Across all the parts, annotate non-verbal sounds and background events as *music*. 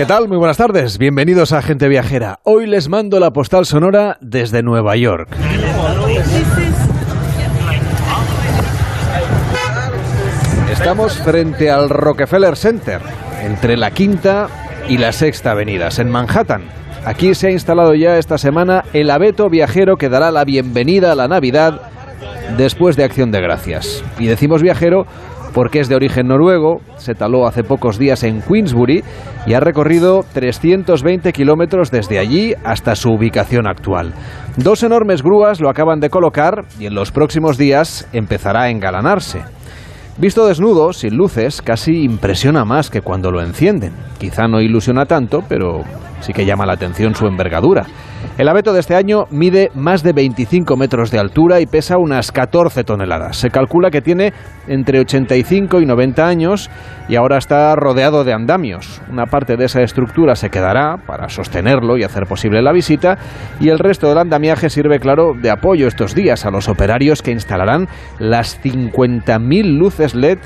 ¿Qué tal? Muy buenas tardes. Bienvenidos a Gente Viajera. Hoy les mando la postal sonora desde Nueva York. Estamos frente al Rockefeller Center, entre la quinta y la sexta avenidas, en Manhattan. Aquí se ha instalado ya esta semana el abeto viajero que dará la bienvenida a la Navidad después de Acción de Gracias. Y decimos viajero porque es de origen noruego, se taló hace pocos días en Queensbury y ha recorrido 320 kilómetros desde allí hasta su ubicación actual. Dos enormes grúas lo acaban de colocar y en los próximos días empezará a engalanarse. Visto desnudo, sin luces, casi impresiona más que cuando lo encienden. Quizá no ilusiona tanto, pero sí que llama la atención su envergadura. El abeto de este año mide más de 25 metros de altura y pesa unas 14 toneladas. Se calcula que tiene entre 85 y 90 años y ahora está rodeado de andamios. Una parte de esa estructura se quedará para sostenerlo y hacer posible la visita y el resto del andamiaje sirve, claro, de apoyo estos días a los operarios que instalarán las 50.000 luces LED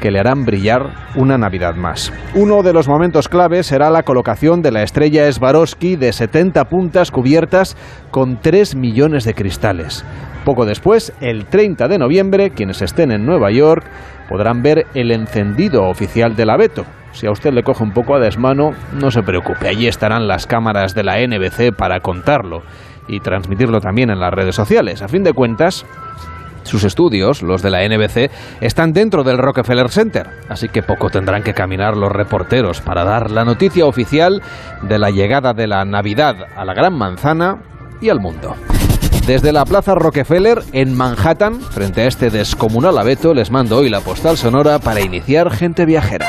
que le harán brillar una Navidad más. Uno de los momentos claves será la colocación de la estrella Swarovski de 70 puntas cubiertas con 3 millones de cristales. Poco después, el 30 de noviembre, quienes estén en Nueva York podrán ver el encendido oficial del abeto. Si a usted le coge un poco a desmano, no se preocupe, allí estarán las cámaras de la NBC para contarlo y transmitirlo también en las redes sociales. A fin de cuentas, sus estudios, los de la NBC, están dentro del Rockefeller Center, así que poco tendrán que caminar los reporteros para dar la noticia oficial de la llegada de la Navidad a la Gran Manzana y al mundo. Desde la Plaza Rockefeller, en Manhattan, frente a este descomunal abeto, les mando hoy la postal sonora para iniciar Gente Viajera.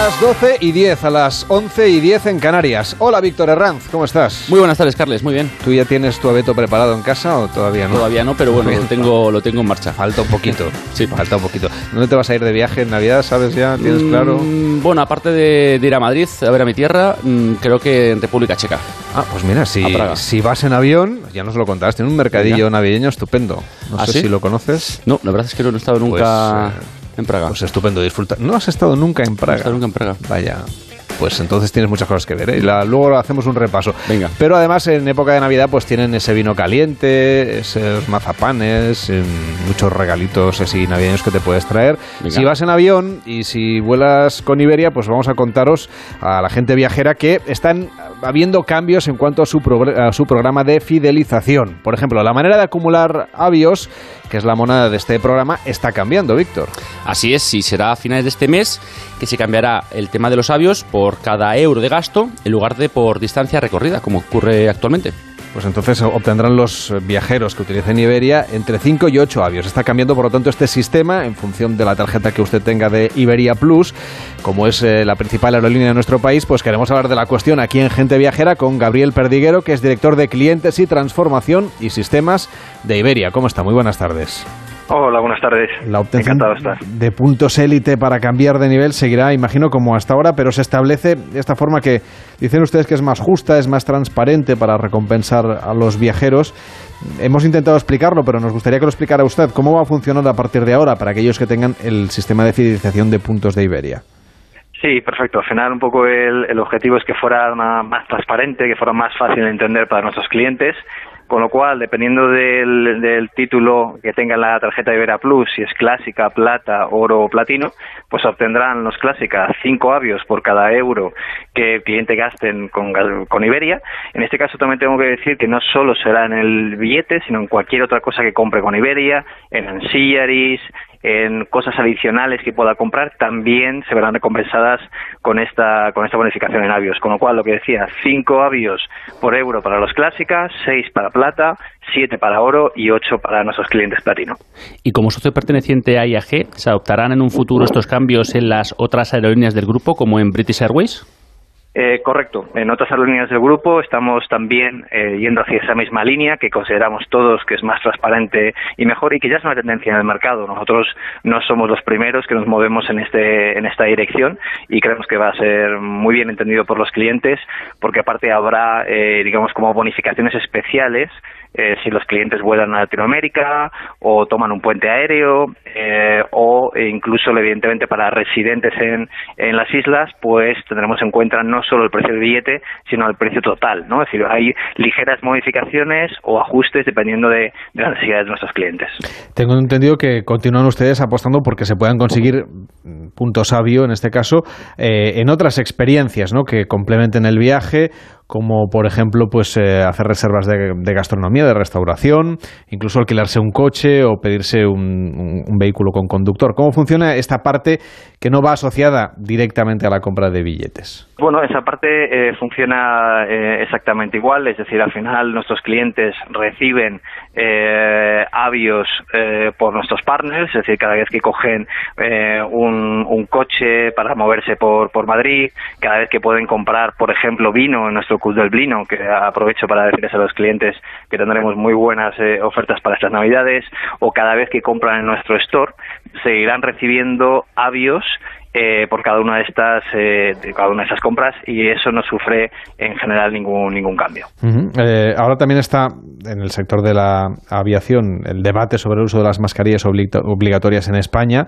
A las 12 y 10, a las 11 y 10 en Canarias. Hola Víctor Herranz, ¿cómo estás? Muy buenas tardes, Carles, muy bien. ¿Tú ya tienes tu abeto preparado en casa o todavía no? Todavía no, pero bueno, lo tengo, lo tengo en marcha. Falta un poquito. *laughs* Sí. Falta un poquito. ¿Dónde te vas a ir de viaje en Navidad? ¿Sabes ya? ¿Tienes claro? Mm, bueno, aparte de, de ir a Madrid a ver a mi tierra, mm, creo que en República Checa. Ah, pues mira, si, si vas en avión, ya nos lo contaste, tiene un mercadillo Venga. navideño estupendo. No ¿Ah, sé sí? si lo conoces. No, la verdad es que no he estado nunca Pues, en Praga. Pues estupendo, disfruta. No has estado nunca en no he Praga. estado nunca en Praga. Vaya. Pues entonces tienes muchas cosas que ver. ¿eh? Y la- luego hacemos un repaso. Venga. Pero además en época de Navidad pues tienen ese vino caliente, esos mazapanes, em, muchos regalitos así navideños que te puedes traer. Venga. Si vas en avión y si vuelas con Iberia, pues vamos a contaros a la gente viajera que están habiendo cambios en cuanto a su, a su programa de fidelización. Por ejemplo, la manera de acumular avios, que es la moneda de este programa, está cambiando, Víctor. Así es, y será a finales de este mes que se cambiará el tema de los avios por cada euro de gasto en lugar de por distancia recorrida, como ocurre actualmente. Pues entonces obtendrán los viajeros que utilicen Iberia entre 5 y 8 avios. Está cambiando, por lo tanto, este sistema en función de la tarjeta que usted tenga de Iberia Plus. Como es eh, la principal aerolínea de nuestro país, pues queremos hablar de la cuestión aquí en Gente Viajera con Gabriel Perdiguero, que es director de clientes y transformación y sistemas de Iberia. ¿Cómo está? Muy buenas tardes. Hola, buenas tardes. La obtención Encantado de estar. de puntos élite para cambiar de nivel seguirá, imagino, como hasta ahora, pero se establece de esta forma que dicen ustedes que es más justa, es más transparente para recompensar a los viajeros. Hemos intentado explicarlo, pero nos gustaría que lo explicara usted. ¿Cómo va a funcionar a partir de ahora para aquellos que tengan el sistema de fidelización de puntos de Iberia? Sí, perfecto. Al final, un poco el, el objetivo es que fuera más transparente, que fuera más fácil de entender para nuestros clientes. Con lo cual, dependiendo del, del título que tenga la tarjeta Ibera Plus, si es clásica, plata, oro o platino, pues obtendrán los clásicas cinco avios por cada euro que el cliente gasten con, con Iberia. En este caso también tengo que decir que no solo será en el billete, sino en cualquier otra cosa que compre con Iberia, en ancillaries, en cosas adicionales que pueda comprar, también se verán recompensadas con esta, con esta bonificación en avios. Con lo cual, lo que decía, cinco avios por euro para los clásicas, seis para plata, siete para oro y ocho para nuestros clientes platino. Y como socio perteneciente a IAG, ¿se adoptarán en un futuro estos cambios en las otras aerolíneas del grupo, como en British Airways? Eh, correcto. En otras aerolíneas del grupo estamos también eh, yendo hacia esa misma línea que consideramos todos que es más transparente y mejor y que ya es una tendencia en el mercado. Nosotros no somos los primeros que nos movemos en, este, en esta dirección y creemos que va a ser muy bien entendido por los clientes porque aparte habrá, eh, digamos, como bonificaciones especiales eh, si los clientes vuelan a Latinoamérica o toman un puente aéreo eh, o incluso evidentemente para residentes en, en las islas pues tendremos en cuenta no solo el precio del billete sino el precio total no es decir hay ligeras modificaciones o ajustes dependiendo de, las necesidades de nuestros clientes tengo entendido que continúan ustedes apostando porque se puedan conseguir punto sabio en este caso eh, en otras experiencias ¿no? que complementen el viaje como por ejemplo pues eh, hacer reservas de, gastronomía, de restauración, incluso alquilarse un coche o pedirse un, vehículo con conductor. ¿Cómo funciona esta parte que no va asociada directamente a la compra de billetes? Bueno, esa parte eh, funciona eh, exactamente igual, es decir, al final nuestros clientes reciben eh, avios eh, por nuestros partners, es decir, cada vez que cogen un, un, coche para moverse por, por Madrid, cada vez que pueden comprar, por ejemplo, vino en nuestro Club del Vino, que aprovecho para decirles a los clientes que tendremos muy buenas eh, ofertas para estas Navidades, o cada vez que compran en nuestro store, seguirán recibiendo avios eh, por cada una de estas eh, cada una de esas compras y eso no sufre en general ningún ningún cambio. Eh, ahora también está en el sector de la aviación el debate sobre el uso de las mascarillas obligatorias en España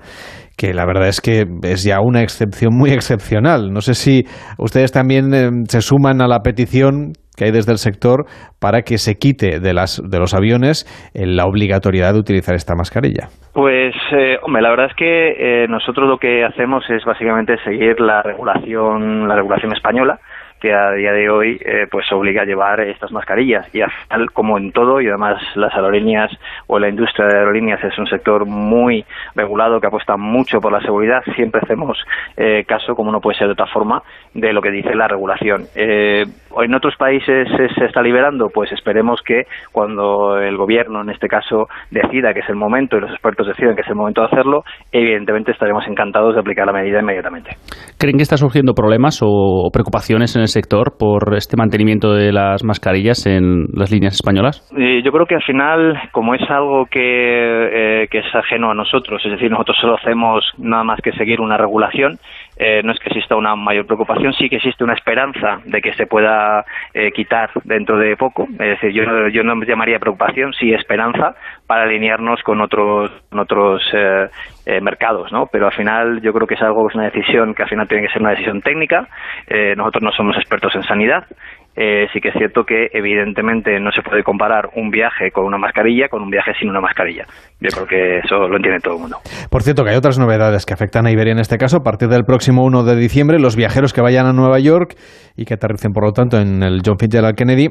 que la verdad es que es ya una excepción muy excepcional. No sé si ustedes también eh, se suman a la petición que hay desde el sector para que se quite de, las, de los aviones eh, la obligatoriedad de utilizar esta mascarilla. Pues, eh, hombre, la verdad es que eh, nosotros lo que hacemos es básicamente seguir la regulación, la regulación española que a día de hoy eh, pues obliga a llevar estas mascarillas. Y al final como en todo y además las aerolíneas o la industria de aerolíneas es un sector muy regulado que apuesta mucho por la seguridad siempre hacemos eh, caso como no puede ser de otra forma de lo que dice la regulación. Eh, en otros países se, está liberando pues esperemos que cuando el gobierno en este caso decida que es el momento y los expertos decidan que es el momento de hacerlo evidentemente estaremos encantados de aplicar la medida inmediatamente. ¿Creen que está surgiendo problemas o preocupaciones en el sector por este mantenimiento de las mascarillas en las líneas españolas? Eh, yo creo que al final, como es algo que, eh, que es ajeno a nosotros, es decir, nosotros solo hacemos nada más que seguir una regulación, eh, no es que exista una mayor preocupación, sí que existe una esperanza de que se pueda eh, quitar dentro de poco. Es decir, yo, yo no llamaría preocupación, sí esperanza para alinearnos con otros, con otros eh, eh, mercados, ¿no? Pero al final yo creo que es algo, es una decisión que al final tiene que ser una decisión técnica. Eh, nosotros no somos expertos en sanidad. Eh, sí que es cierto que evidentemente no se puede comparar un viaje con una mascarilla con un viaje sin una mascarilla. Yo creo que eso lo entiende todo el mundo. Por cierto, que hay otras novedades que afectan a Iberia en este caso. A partir del próximo 1 de diciembre, los viajeros que vayan a Nueva York y que aterricen, por lo tanto, en el John Fitzgerald Kennedy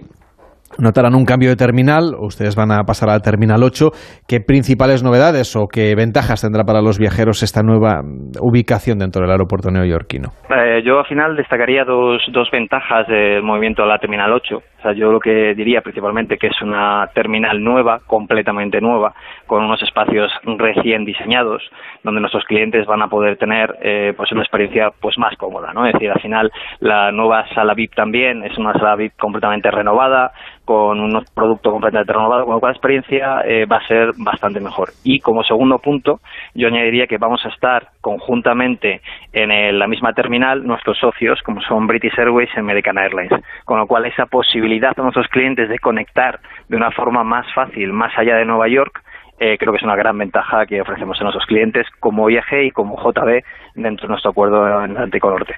notarán un cambio de terminal, ustedes van a pasar al terminal 8. ¿Qué principales novedades o qué ventajas tendrá para los viajeros esta nueva ubicación dentro del aeropuerto neoyorquino? Eh, yo al final destacaría dos, dos ventajas del movimiento a la terminal 8. O sea, yo lo que diría principalmente que es una terminal nueva, completamente nueva, con unos espacios recién diseñados, donde nuestros clientes van a poder tener eh, pues una experiencia pues más cómoda, ¿no? Es decir, al final la nueva sala VIP también es una sala VIP completamente renovada, con un producto completamente renovado, con lo cual la experiencia eh, va a ser bastante mejor. Y como segundo punto, yo añadiría que vamos a estar conjuntamente en el, la misma terminal nuestros socios, como son British Airways y American Airlines, con lo cual esa posibilidad a nuestros clientes de conectar de una forma más fácil más allá de Nueva York eh, creo que es una gran ventaja que ofrecemos a nuestros clientes como IAG y como JB dentro de nuestro acuerdo en Atlántico Norte.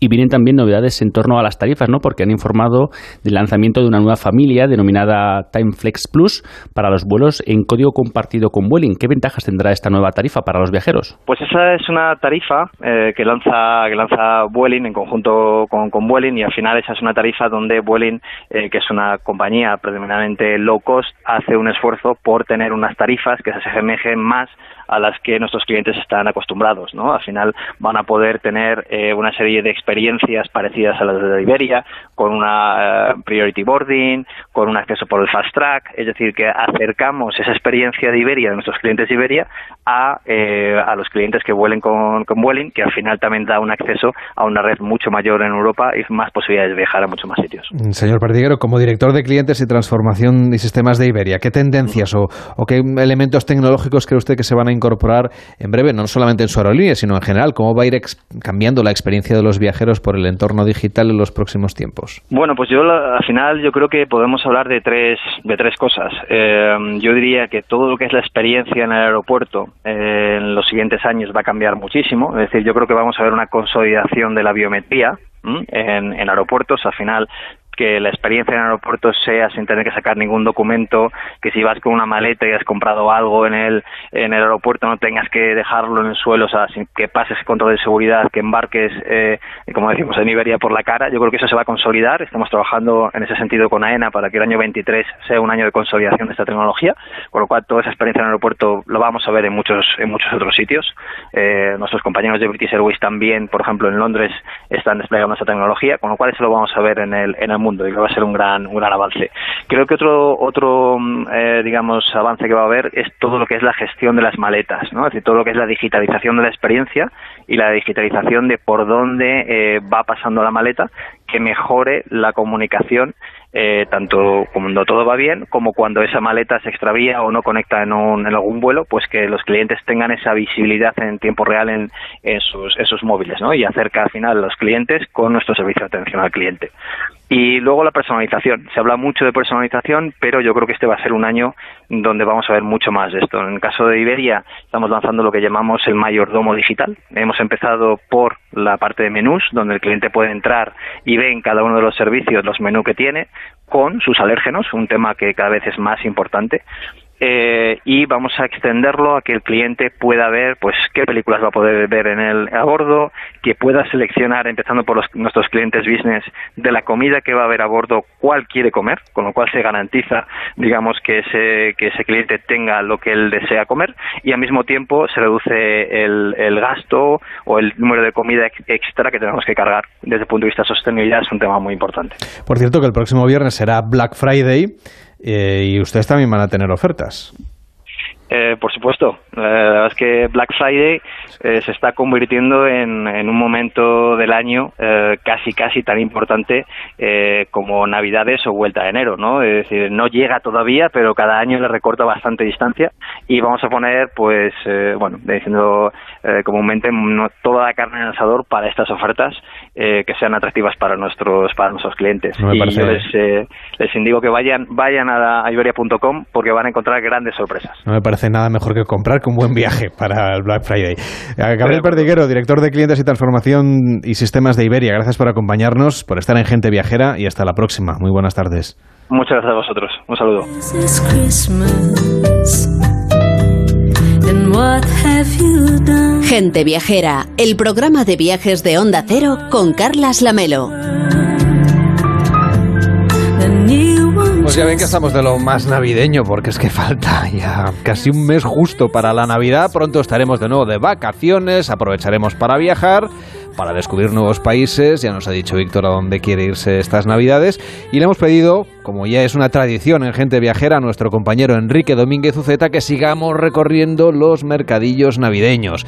Y vienen también novedades en torno a las tarifas, ¿no? Porque han informado del lanzamiento de una nueva familia denominada TimeFlex Plus para los vuelos en código compartido con Vueling. ¿Qué ventajas tendrá esta nueva tarifa para los viajeros? Pues esa es una tarifa eh, que lanza que lanza Vueling en conjunto con, con Vueling y al final esa es una tarifa donde Vueling, eh, que es una compañía predominantemente low cost, hace un esfuerzo por tener unas tarifas que se asemejen más a las que nuestros clientes están acostumbrados, ¿no? Al final van a poder tener eh, una serie de experiencias parecidas a las de Iberia, con una eh, priority boarding, con un acceso por el fast track, es decir, que acercamos esa experiencia de Iberia, de nuestros clientes Iberia, a, eh, a los clientes que vuelen con, con Vueling, que al final también da un acceso a una red mucho mayor en Europa y más posibilidades de viajar a muchos más sitios. Señor Perdiguero, como director de clientes y transformación y sistemas de Iberia, ¿qué tendencias o, o qué elementos tecnológicos cree usted que se van a incorporar en breve, no solamente en su aerolínea, sino en general? ¿Cómo va a ir cambiando la experiencia de los viajeros por el entorno digital en los próximos tiempos? Bueno, pues yo al final yo creo que podemos hablar de tres, de tres cosas. Eh, yo diría que todo lo que es la experiencia en el aeropuerto eh, en los siguientes años va a cambiar muchísimo. Es decir, yo creo que vamos a ver una consolidación de la biometría en, en, aeropuertos. Al final, que la experiencia en aeropuertos sea sin tener que sacar ningún documento, que si vas con una maleta y has comprado algo en el, en el aeropuerto no tengas que dejarlo en el suelo, o sea, sin que pases control de seguridad, que embarques, eh, como decimos en Iberia, por la cara. Yo creo que eso se va a consolidar. Estamos trabajando en ese sentido con AENA para que el año 23 sea un año de consolidación de esta tecnología, con lo cual toda esa experiencia en aeropuerto lo vamos a ver en muchos, en muchos otros sitios. Eh, nuestros compañeros de British Airways también, por ejemplo, en Londres están desplegando esta tecnología, con lo cual eso lo vamos a ver en el, en el mundo y que va a ser un gran, un gran avance. Creo que otro, otro mm, eh, digamos, avance que va a haber es todo lo que es la gestión de las maletas, ¿no? Es decir, todo lo que es la digitalización de la experiencia y la digitalización de por dónde eh, va pasando la maleta que mejore la comunicación eh, tanto cuando todo va bien como cuando esa maleta se extravía o no conecta en, un, en algún vuelo, pues que los clientes tengan esa visibilidad en tiempo real en, en, sus, en móviles ¿no? y acerca al final a los clientes con nuestro servicio de atención al cliente. Y luego la personalización. Se habla mucho de personalización, pero yo creo que este va a ser un año donde vamos a ver mucho más de esto. En el caso de Iberia, estamos lanzando lo que llamamos el mayordomo digital. Hemos empezado por la parte de menús, donde el cliente puede entrar y ve en cada uno de los servicios los menús que tiene, con sus alérgenos, un tema que cada vez es más importante eh, y vamos a extenderlo a que el cliente pueda ver pues qué películas va a poder ver en el a bordo, que pueda seleccionar empezando por los, nuestros clientes business de la comida que va a haber a bordo cuál quiere comer, con lo cual se garantiza digamos que ese que ese cliente tenga lo que él desea comer y al mismo tiempo se reduce el, el gasto o el número de comida extra que tenemos que cargar desde el punto de vista de sostenibilidad es un tema muy importante. Por cierto que el próximo viernes será Black Friday eh, y ustedes también van a tener ofertas. Eh, por supuesto. La verdad es que Black Friday eh, se está convirtiendo en, en, un momento del año eh, casi casi tan importante eh, como Navidades o Vuelta de Enero, ¿no? Es decir, no llega todavía, pero cada año le recorta bastante distancia y vamos a poner, pues, eh, bueno, diciendo comúnmente no, toda la carne en el asador para estas ofertas que sean atractivas para nuestros para nuestros clientes. No y yo les, les indico que vayan vayan a, iberia.com porque van a encontrar grandes sorpresas. No me parece nada mejor que comprar que un buen viaje para el Black Friday. Gabriel Perdiguero, director de clientes y transformación y sistemas de Iberia, gracias por acompañarnos, por estar en Gente Viajera y hasta la próxima. Muy buenas tardes. Muchas gracias a vosotros. Un saludo. Gente Viajera, el programa de viajes de Onda Cero con Carlas Lamelo. Pues ya ven que estamos de lo más navideño, porque es que falta ya casi un mes justo para la Navidad. Pronto estaremos de nuevo de vacaciones, aprovecharemos para viajar, para descubrir nuevos países. Ya nos ha dicho Víctor a dónde quiere irse estas Navidades. Y le hemos pedido, como ya es una tradición en Gente Viajera, a nuestro compañero Enrique Domínguez Uceta que sigamos recorriendo los mercadillos navideños.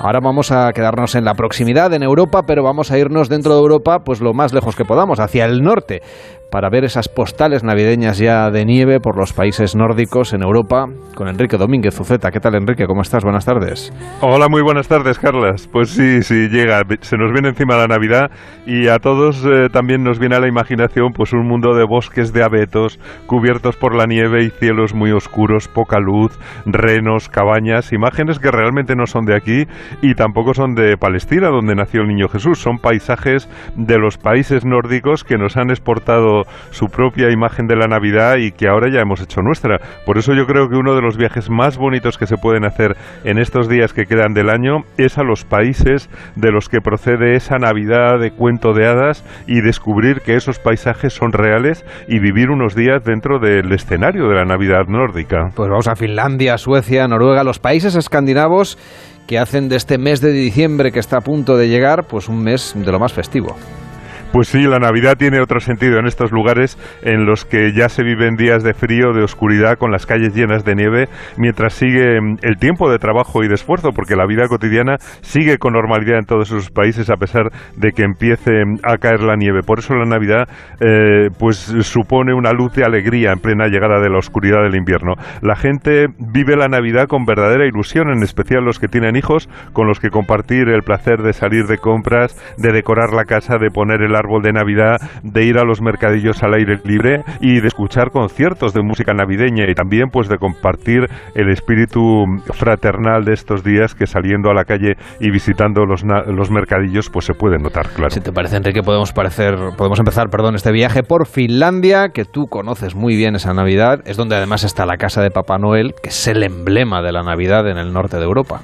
Ahora vamos a quedarnos en la proximidad, en Europa, pero vamos a irnos dentro de Europa, pues lo más lejos que podamos, hacia el norte para ver esas postales navideñas ya de nieve por los países nórdicos en Europa con Enrique Domínguez Zuceta. ¿Qué tal, Enrique? ¿Cómo estás? Buenas tardes. Hola, muy buenas tardes, Carlas. Pues sí, sí, llega. Se nos viene encima la Navidad y a todos eh, también nos viene a la imaginación pues un mundo de bosques de abetos cubiertos por la nieve y cielos muy oscuros, poca luz, renos, cabañas, imágenes que realmente no son de aquí y tampoco son de Palestina, donde nació el niño Jesús. Son paisajes de los países nórdicos que nos han exportado su propia imagen de la Navidad y que ahora ya hemos hecho nuestra. Por eso yo creo que uno de los viajes más bonitos que se pueden hacer en estos días que quedan del año es a los países de los que procede esa Navidad de cuento de hadas y descubrir que esos paisajes son reales y vivir unos días dentro del escenario de la Navidad nórdica. Pues vamos a Finlandia, Suecia, Noruega, los países escandinavos que hacen de este mes de diciembre que está a punto de llegar, pues un mes de lo más festivo. Pues sí, la Navidad tiene otro sentido en estos lugares en los que ya se viven días de frío, de oscuridad, con las calles llenas de nieve, mientras sigue mm, el tiempo de trabajo y de esfuerzo, porque la vida cotidiana sigue con normalidad en todos esos países a pesar de que empiece mm, a caer la nieve. Por eso la Navidad eh, pues supone una luz de alegría en plena llegada de la oscuridad del invierno. La gente vive la Navidad con verdadera ilusión, en especial los que tienen hijos, con los que compartir el placer de salir de compras, de decorar la casa, de poner el árbol de Navidad, de ir a los mercadillos al aire libre y de escuchar conciertos de música navideña y también pues de compartir el espíritu fraternal de estos días que saliendo a la calle y visitando los, los mercadillos pues se puede notar, claro. Si te parece, Enrique, podemos, parecer, podemos empezar perdón, este viaje por Finlandia, que tú conoces muy bien esa Navidad, es donde además está la casa de Papá Noel, que es el emblema de la Navidad en el norte de Europa.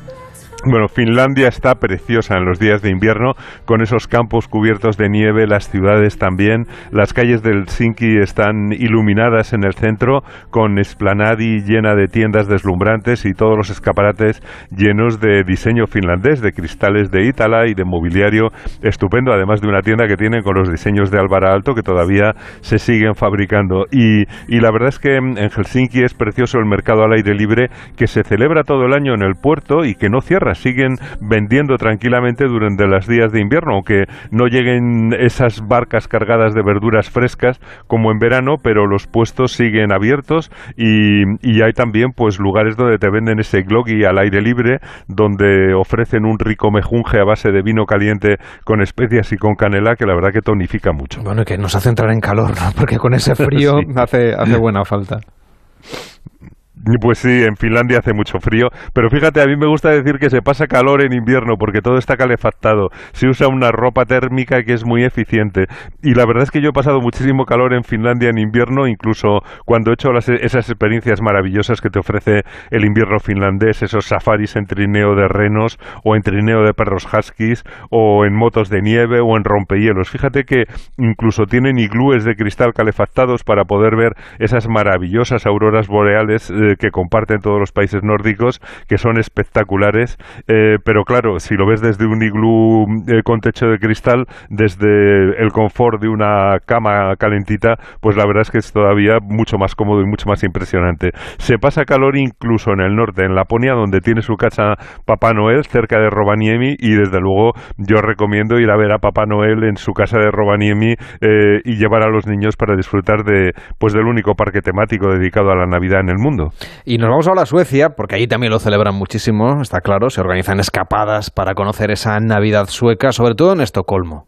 Bueno, Finlandia está preciosa en los días de invierno, con esos campos cubiertos de nieve, las ciudades también. Las calles del Helsinki están iluminadas en el centro, con esplanadi llena de tiendas deslumbrantes y todos los escaparates llenos de diseño finlandés, de cristales de Ítala y de mobiliario estupendo, además de una tienda que tienen con los diseños de Álvaro Alto que todavía se siguen fabricando. Y, y la verdad es que en Helsinki es precioso el mercado al aire libre que se celebra todo el año en el puerto y que no cierra siguen vendiendo tranquilamente durante los días de invierno, aunque no lleguen esas barcas cargadas de verduras frescas como en verano, pero los puestos siguen abiertos y, hay también pues lugares donde te venden ese gloggy al aire libre, donde ofrecen un rico mejunje a base de vino caliente con especias y con canela que la verdad que tonifica mucho. Bueno, y que nos hace entrar en calor, ¿no? *laughs* Porque con ese frío hace, hace buena falta. *laughs* Pues sí, en Finlandia hace mucho frío, pero fíjate, a mí me gusta decir que se pasa calor en invierno porque todo está calefactado, se usa una ropa térmica que es muy eficiente y la verdad es que yo he pasado muchísimo calor en Finlandia en invierno, incluso cuando he hecho esas experiencias maravillosas que te ofrece el invierno finlandés, esos safaris en trineo de renos o en trineo de perros huskies o en motos de nieve o en rompehielos. Fíjate que incluso tienen iglúes de cristal calefactados para poder ver esas maravillosas auroras boreales eh, que comparten todos los países nórdicos, que son espectaculares, eh, pero claro, si lo ves desde un iglú eh, con techo de cristal, desde el confort de una cama calentita, pues la verdad es que es todavía mucho más cómodo y mucho más impresionante. Se pasa calor incluso en el norte, en Laponia, donde tiene su casa Papá Noel, cerca de Rovaniemi, y desde luego yo recomiendo ir a ver a Papá Noel en su casa de Rovaniemi eh, y llevar a los niños para disfrutar de pues del único parque temático dedicado a la Navidad en el mundo. Y nos vamos ahora a Suecia, porque allí también lo celebran muchísimo, está claro, se organizan escapadas para conocer esa Navidad sueca, sobre todo en Estocolmo.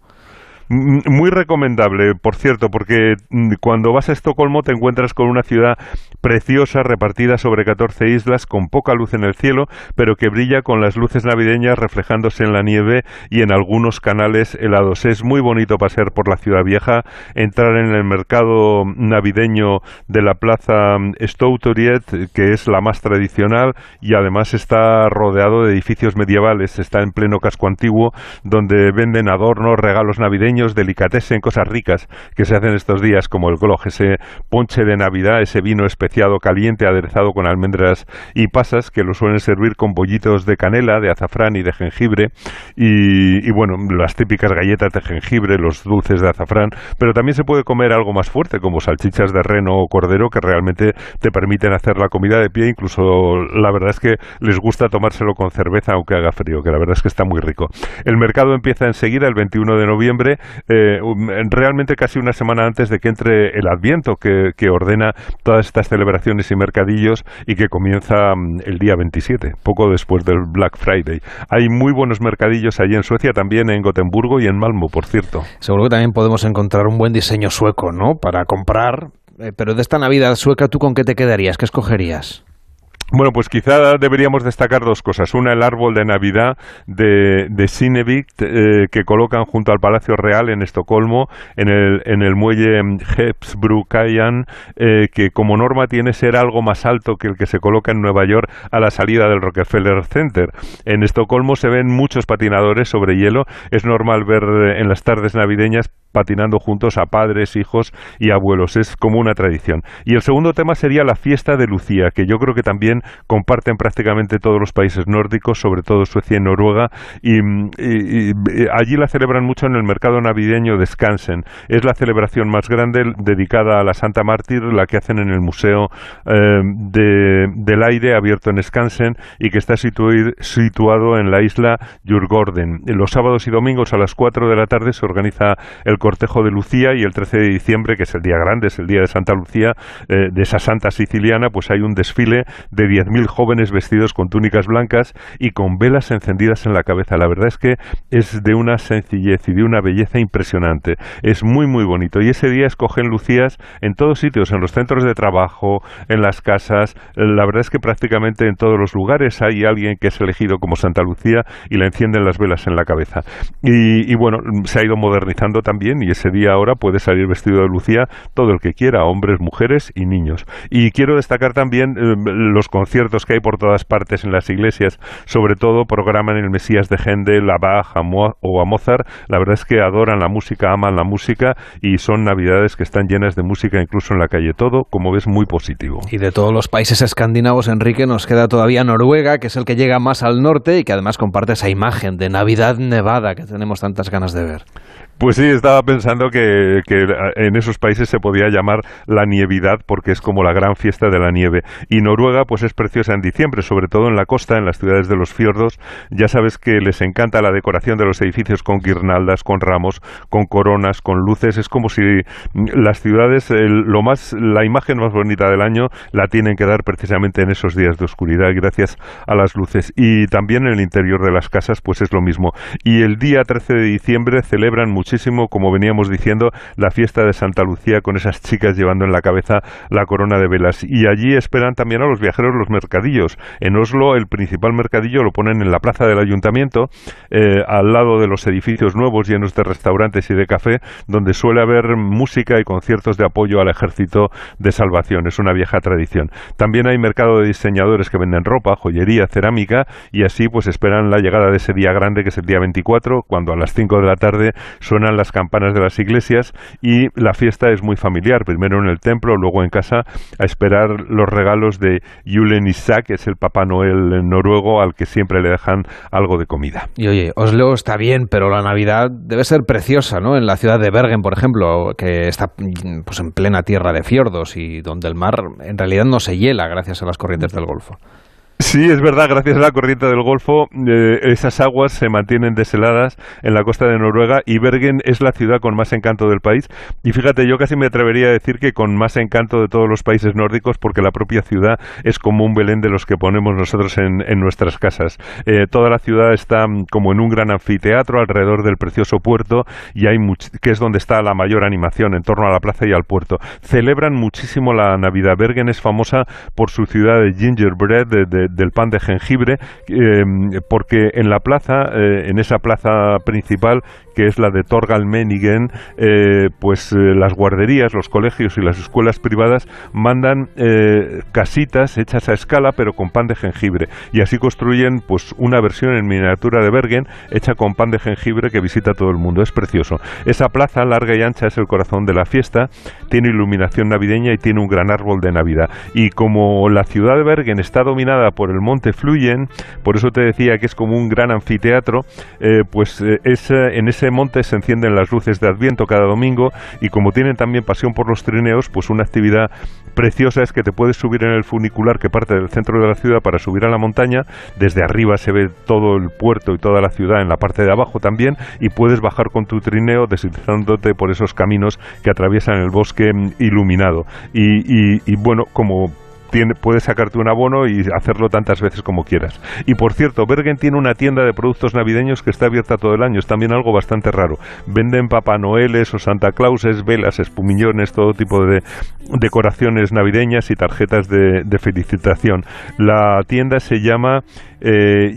Muy recomendable, por cierto, porque mm, cuando vas a Estocolmo te encuentras con una ciudad preciosa repartida sobre 14 islas con poca luz en el cielo, pero que brilla con las luces navideñas reflejándose en la nieve y en algunos canales helados. Es muy bonito pasear por la ciudad vieja, entrar en el mercado navideño de la plaza Stoutoriet, que es la más tradicional y además está rodeado de edificios medievales, está en pleno casco antiguo donde venden adornos, regalos navideños en cosas ricas que se hacen estos días, como el gloj, ese ponche de Navidad, ese vino especiado caliente aderezado con almendras y pasas, que lo suelen servir con bollitos de canela, de azafrán y de jengibre, y, bueno, las típicas galletas de jengibre, los dulces de azafrán, pero también se puede comer algo más fuerte, como salchichas de reno o cordero, que realmente te permiten hacer la comida de pie, incluso la verdad es que les gusta tomárselo con cerveza, aunque haga frío, que la verdad es que está muy rico. El mercado empieza enseguida, el 21 de noviembre, eh, realmente casi una semana antes de que entre el Adviento, que, ordena todas estas celebraciones y mercadillos y que comienza mm, el día 27, poco después del Black Friday. Hay muy buenos mercadillos allí en Suecia, también en Gotemburgo y en Malmo, por cierto. Seguro que también podemos encontrar un buen diseño sueco, ¿no? Para comprar. Eh, pero de esta Navidad sueca, ¿tú con qué te quedarías? ¿Qué escogerías? Bueno, pues quizá deberíamos destacar dos cosas. Una, el árbol de Navidad de, de eh, que colocan junto al Palacio Real en Estocolmo, en el, en el muelle Hepsbrukayan, eh, que como norma tiene ser algo más alto que el que se coloca en Nueva York a la salida del Rockefeller Center. En Estocolmo se ven muchos patinadores sobre hielo. Es normal ver en las tardes navideñas patinando juntos a padres, hijos y abuelos. Es como una tradición. Y el segundo tema sería la fiesta de Lucía, que yo creo que también comparten prácticamente todos los países nórdicos, sobre todo Suecia y Noruega, y, allí la celebran mucho en el mercado navideño de Skansen. Es la celebración más grande dedicada a la Santa Mártir, la que hacen en el Museo eh, del Aire abierto en Skansen y que está situado en la isla Jurgården. Los sábados y domingos a las 4 de la tarde se organiza el cortejo de Lucía y el 13 de diciembre, que es el día grande, es el día de Santa Lucía, eh, de esa santa siciliana, pues hay un desfile de 10.000 jóvenes vestidos con túnicas blancas y con velas encendidas en la cabeza. La verdad es que es de una sencillez y de una belleza impresionante. Es muy, muy bonito. Y ese día escogen Lucías en todos sitios, en los centros de trabajo, en las casas. La verdad es que prácticamente en todos los lugares hay alguien que es elegido como Santa Lucía y le encienden las velas en la cabeza. Y, y bueno, se ha ido modernizando también y ese día ahora puede salir vestido de Lucía todo el que quiera, hombres, mujeres y niños. Y quiero destacar también eh, los conciertos que hay por todas partes en las iglesias, sobre todo programan el Mesías de Händel, a Bach o a Mozart. La verdad es que adoran la música, aman la música y son navidades que están llenas de música incluso en la calle. Todo, como ves, muy positivo. Y de todos los países escandinavos, Enrique, nos queda todavía Noruega, que es el que llega más al norte y que además comparte esa imagen de Navidad nevada que tenemos tantas ganas de ver. Pues sí, estaba pensando que, en esos países se podía llamar la nievidad porque es como la gran fiesta de la nieve. Y Noruega pues es preciosa en diciembre, sobre todo en la costa, en las ciudades de los fiordos. Ya sabes que les encanta la decoración de los edificios con guirnaldas, con ramos, con coronas, con luces. Es como si las ciudades, lo más, la imagen más bonita del año la tienen que dar precisamente en esos días de oscuridad gracias a las luces. Y también en el interior de las casas pues es lo mismo. Y el día 13 de diciembre celebran mucho muchísimo, como veníamos diciendo, la fiesta de Santa Lucía con esas chicas llevando en la cabeza la corona de velas. Y allí esperan también a los viajeros los mercadillos. En Oslo el principal mercadillo lo ponen en la plaza del ayuntamiento, eh, al lado de los edificios nuevos llenos de restaurantes y de café, donde suele haber música y conciertos de apoyo al ejército de salvación. Es una vieja tradición. También hay mercado de diseñadores que venden ropa, joyería, cerámica y así pues esperan la llegada de ese día grande que es el día 24, cuando a las 5 de la tarde son las campanas de las iglesias y la fiesta es muy familiar, primero en el templo, luego en casa, a esperar los regalos de Julen Isaac, que es el Papá Noel noruego al que siempre le dejan algo de comida. Y oye, Oslo está bien, pero la Navidad debe ser preciosa, ¿no? En la ciudad de Bergen, por ejemplo, que está pues en plena tierra de fiordos y donde el mar en realidad no se hiela gracias a las corrientes del Golfo. Sí, es verdad, gracias a la corriente del Golfo, eh, esas aguas se mantienen desheladas en la costa de Noruega y Bergen es la ciudad con más encanto del país. Y fíjate, yo casi me atrevería a decir que con más encanto de todos los países nórdicos, porque la propia ciudad es como un Belén de los que ponemos nosotros en, nuestras casas. Eh, toda la ciudad está como en un gran anfiteatro alrededor del precioso puerto y hay que es donde está la mayor animación en torno a la plaza y al puerto. Celebran muchísimo la Navidad. Bergen es famosa por su ciudad de gingerbread, de del pan de jengibre, eh, porque en la plaza, eh, en esa plaza principal, que es la de Torgalmenigen, eh, pues las guarderías, los colegios y las escuelas privadas mandan casitas hechas a escala, pero con pan de jengibre. Y así construyen pues una versión en miniatura de Bergen hecha con pan de jengibre que visita todo el mundo. Es precioso. Esa plaza larga y ancha es el corazón de la fiesta, tiene iluminación navideña y tiene un gran árbol de Navidad. Y como la ciudad de Bergen está dominada por el monte Fluyen, por eso te decía que es como un gran anfiteatro, eh, pues eh, en ese monte se encienden las luces de Adviento cada domingo y como tienen también pasión por los trineos, pues una actividad preciosa es que te puedes subir en el funicular que parte del centro de la ciudad para subir a la montaña, desde arriba se ve todo el puerto y toda la ciudad en la parte de abajo también y puedes bajar con tu trineo deslizándote por esos caminos que atraviesan el bosque mm, iluminado. Y bueno como tiene, puedes sacarte un abono y hacerlo tantas veces como quieras. Y por cierto, Bergen tiene una tienda de productos navideños que está abierta todo el año. Es también algo bastante raro. Venden Papá Noeles o Santa Clauses, velas, espumillones, todo tipo de decoraciones navideñas y tarjetas de, de felicitación. La tienda se llama eh,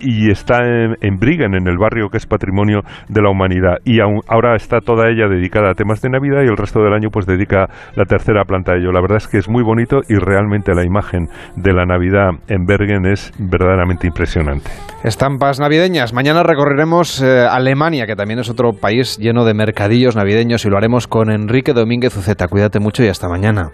y está en, en, en el barrio que es patrimonio de la humanidad. Y ahora está toda ella dedicada a temas de Navidad y el resto del año pues dedica la tercera planta a ello. La verdad es que es muy bonito y realmente la imagen de la Navidad en Bergen es verdaderamente impresionante. Estampas navideñas. Mañana recorreremos eh, Alemania, que también es otro país lleno de mercadillos navideños y lo haremos con Enrique Domínguez Uceta. Cuídate mucho y hasta mañana.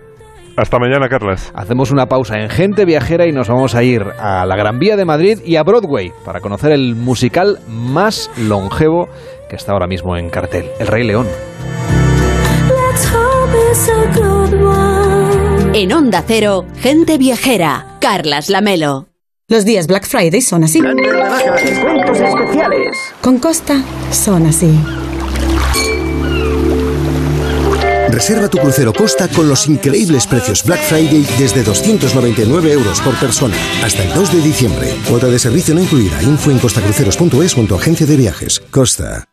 Hasta mañana, Carlas. Hacemos una pausa en Gente Viajera y nos vamos a ir a la Gran Vía de Madrid y a Broadway para conocer el musical más longevo que está ahora mismo en cartel, El Rey León. En Onda Cero, Gente Viajera, Carlas Lamelo. Los días Black Friday son así. especiales. Con Costa son así. Reserva tu crucero Costa con los increíbles precios Black Friday desde 299 euros por persona hasta el 2 de diciembre. Cuota de servicio no incluida. Info en costacruceros.es junto a agencia de viajes. Costa.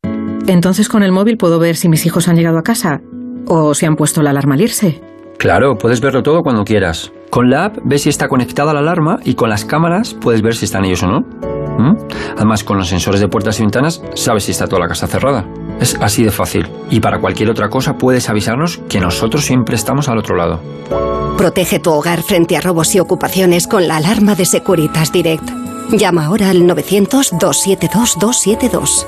Entonces con el móvil puedo ver si mis hijos han llegado a casa o si han puesto la alarma al irse. Claro, puedes verlo todo cuando quieras. Con la app ves si está conectada la alarma y con las cámaras puedes ver si están ellos o no. ¿Mm? Además, con los sensores de puertas y ventanas sabes si está toda la casa cerrada. Es así de fácil. Y para cualquier otra cosa puedes avisarnos que nosotros siempre estamos al otro lado. Protege tu hogar frente a robos y ocupaciones con la alarma de Securitas Direct. Llama ahora al 900-272-272.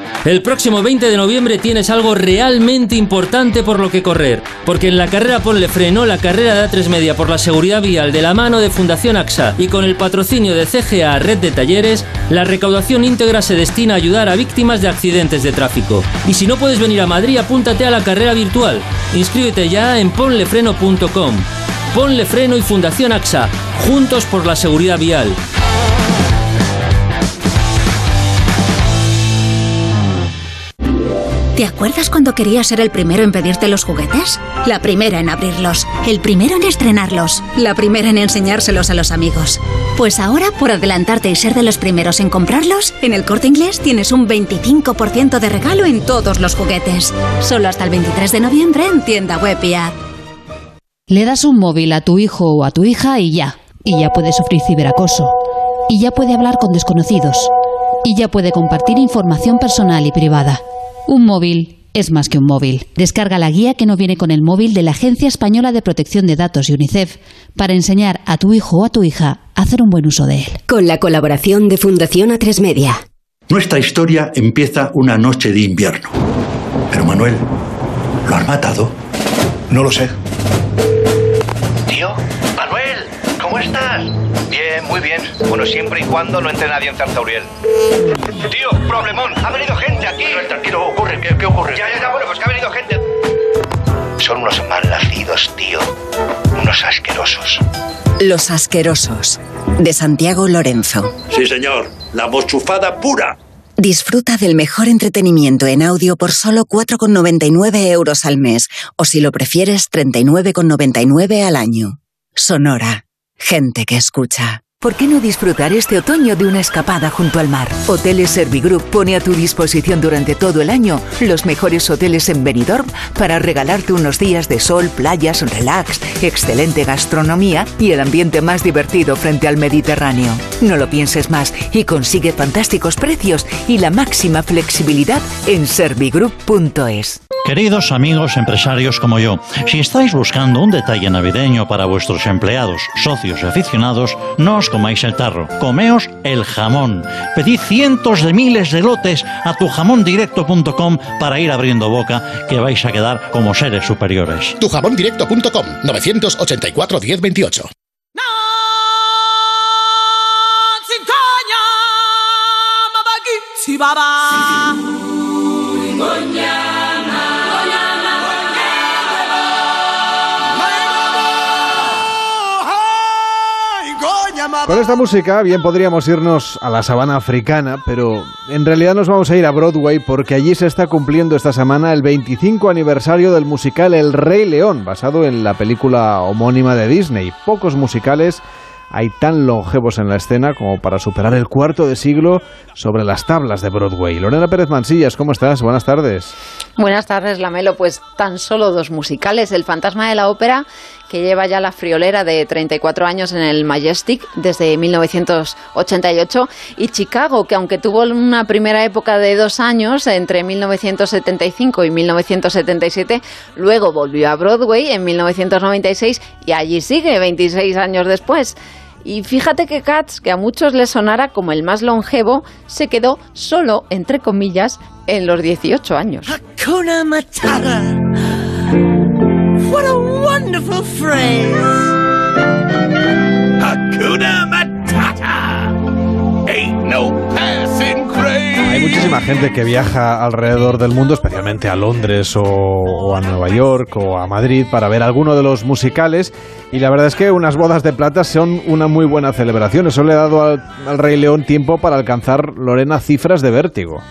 El próximo 20 de noviembre tienes algo realmente importante por lo que correr, porque en la carrera Ponle Freno, la carrera de A3 Media por la seguridad vial de la mano de Fundación AXA y con el patrocinio de CGA Red de Talleres, la recaudación íntegra se destina a ayudar a víctimas de accidentes de tráfico. Y si no puedes venir a Madrid, apúntate a la carrera virtual. Inscríbete ya en ponlefreno.com. Ponle Freno y Fundación AXA, juntos por la seguridad vial. ¿Te acuerdas cuando querías ser el primero en pedirte los juguetes? La primera en abrirlos, el primero en estrenarlos, la primera en enseñárselos a los amigos. Pues ahora, por adelantarte y ser de los primeros en comprarlos, en el corte inglés tienes un 25% de regalo en todos los juguetes. Solo hasta el 23 de noviembre en tienda web. Le das un móvil a tu hijo o a tu hija y ya. Y ya puede sufrir ciberacoso. Y ya puede hablar con desconocidos. Y ya puede compartir información personal y privada. Un móvil es más que un móvil. Descarga la guía que no viene con el móvil de la Agencia Española de Protección de Datos y UNICEF para enseñar a tu hijo o a tu hija a hacer un buen uso de él. Con la colaboración de Fundación A3 Media. Nuestra historia empieza una noche de invierno. Pero Manuel, ¿lo han matado? No lo sé. Tío, Manuel, ¿cómo estás? Bien, muy bien. Bueno, siempre y cuando no entre nadie en Zarzauriel. Tío, problemón, ha venido gente aquí. No, tranquilo, ocurre, ¿qué, qué ocurre? Ya, ya, ya, bueno, pues que ha venido gente. Son unos malnacidos, tío. Unos asquerosos. Los asquerosos. De Santiago Lorenzo. Sí, señor. La mochufada pura. Disfruta del mejor entretenimiento en audio por solo 4,99 euros al mes. O si lo prefieres, 39,99 al año. Sonora. Gente que escucha. ¿Por qué no disfrutar este otoño de una escapada junto al mar? Hoteles Servigroup pone a tu disposición durante todo el año los mejores hoteles en Benidorm para regalarte unos días de sol, playas, relax, excelente gastronomía y el ambiente más divertido frente al Mediterráneo. No lo pienses más y consigue fantásticos precios y la máxima flexibilidad en servigroup.es. Queridos amigos empresarios como yo, si estáis buscando un detalle navideño para vuestros empleados, socios y aficionados, no os comáis el tarro, comeos el jamón. Pedid cientos de miles de lotes a tujamondirecto.com para ir abriendo boca que vais a quedar como seres superiores. Tujamondirecto.com 984 1028 Baba. Con esta música bien podríamos irnos a la sabana africana, pero en realidad nos vamos a ir a Broadway porque allí se está cumpliendo esta semana el 25 aniversario del musical El Rey León, basado en la película homónima de Disney. Pocos musicales hay tan longevos en la escena como para superar el cuarto de siglo sobre las tablas de Broadway. Lorena Pérez Mansillas, ¿cómo estás? Buenas tardes. Buenas tardes, Lamelo. Pues tan solo dos musicales. El Fantasma de la Ópera, que lleva ya la friolera de 34 años en el Majestic desde 1988, y Chicago, que aunque tuvo una primera época de dos años, entre 1975 y 1977, luego volvió a Broadway en 1996 y allí sigue 26 años después. Y fíjate que Cats, que a muchos les sonara como el más longevo, se quedó solo, entre comillas, en los 18 años. Hakuna Matata. What a wonderful phrase. Hakuna Matata. Ain't no passing craze. Hay muchísima gente que viaja alrededor del mundo, especialmente a Londres o, o, a Nueva York o a Madrid para ver alguno de los musicales y la verdad es que unas bodas de plata son una muy buena celebración. Eso le ha dado al, al Rey León tiempo para alcanzar, Lorena, cifras de vértigo.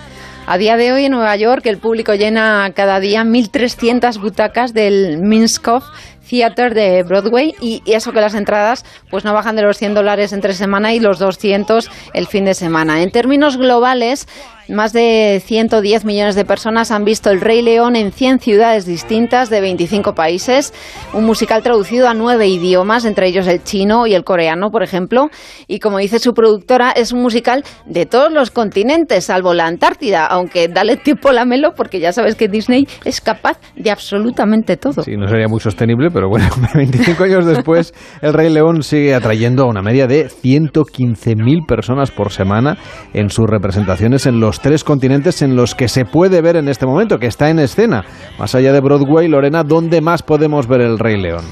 A día de hoy en Nueva York el público llena cada día 1.300 butacas del Minskoff Theater de Broadway y, eso que las entradas pues no bajan de los 100 dólares entre semana y los 200 el fin de semana. En términos globales, más de 110 millones de personas han visto El Rey León en 100 ciudades distintas de 25 países, un musical traducido a nueve idiomas, entre ellos el chino y el coreano, por ejemplo, y como dice su productora, es un musical de todos los continentes, salvo la Antártida, aunque dale tiempo la melo porque ya sabes que Disney es capaz de absolutamente todo. Sí, no sería muy sostenible, pero bueno, *laughs* 25 años después, El Rey León sigue atrayendo a una media de 115.000 personas por semana en sus representaciones en los tres continentes en los que se puede ver en este momento, que está en escena. Más allá de Broadway, Lorena, ¿dónde más podemos ver El Rey León?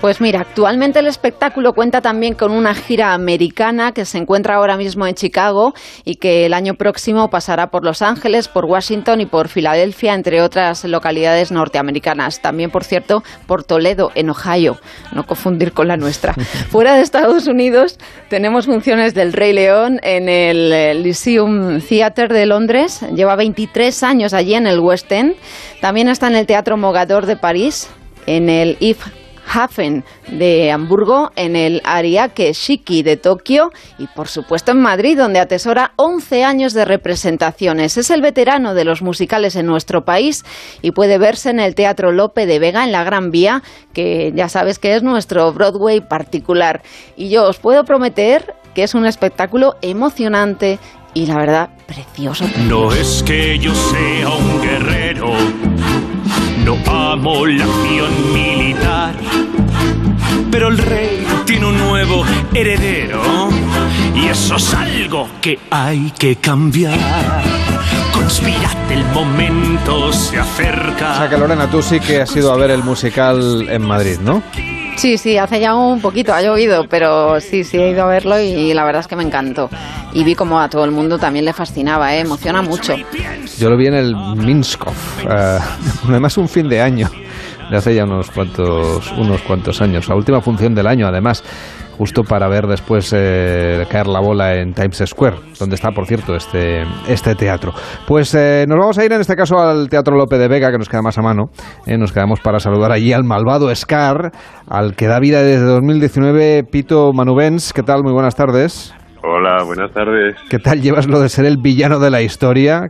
Pues mira, actualmente el espectáculo cuenta también con una gira americana que se encuentra ahora mismo en Chicago y que el año próximo pasará por Los Ángeles, por Washington y por Filadelfia, entre otras localidades norteamericaas. También, por cierto, por Toledo, en Ohio, no confundir con la nuestra. *laughs* Fuera de Estados Unidos tenemos funciones del Rey León en el Lyceum Theatre de Londres. Lleva 23 años allí en el West End. También está en el Teatro Mogador de París, en el IF Hafen de Hamburgo, en el Ariake Shiki de Tokio y por supuesto en Madrid, donde atesora 11 años de representaciones. Es el veterano de los musicales en nuestro país y puede verse en el Teatro Lope de Vega en la Gran Vía, que ya sabes que es nuestro Broadway particular. Y yo os puedo prometer que es un espectáculo emocionante y la verdad precioso. No es que yo sea un guerrero no amo la acción militar, pero el rey tiene un nuevo heredero y eso es algo que hay que cambiar. Conspirad, el momento se acerca. O sea que Lorena, tú sí que has ido a ver el musical en Madrid, ¿no? Sí, sí, hace ya un poquito, ha llovido, pero sí, sí he ido a verlo y la verdad es que me encantó. Y vi como a todo el mundo también le fascinaba, ¿eh? emociona mucho. Yo lo vi en el Minskov, uh, *laughs* además un fin de año, de hace ya unos cuantos, unos cuantos años, la última función del año además justo para ver después eh, caer la bola en Times Square, donde está, por cierto, este, este teatro. Pues eh, nos vamos a ir en este caso al Teatro Lope de Vega, que nos queda más a mano. Eh, nos quedamos para saludar allí al malvado Scar, al que da vida desde 2019, Pito Manubens. ¿Qué tal? Muy buenas tardes. Hola, buenas tardes. ¿Qué tal llevas lo de ser el villano de la historia?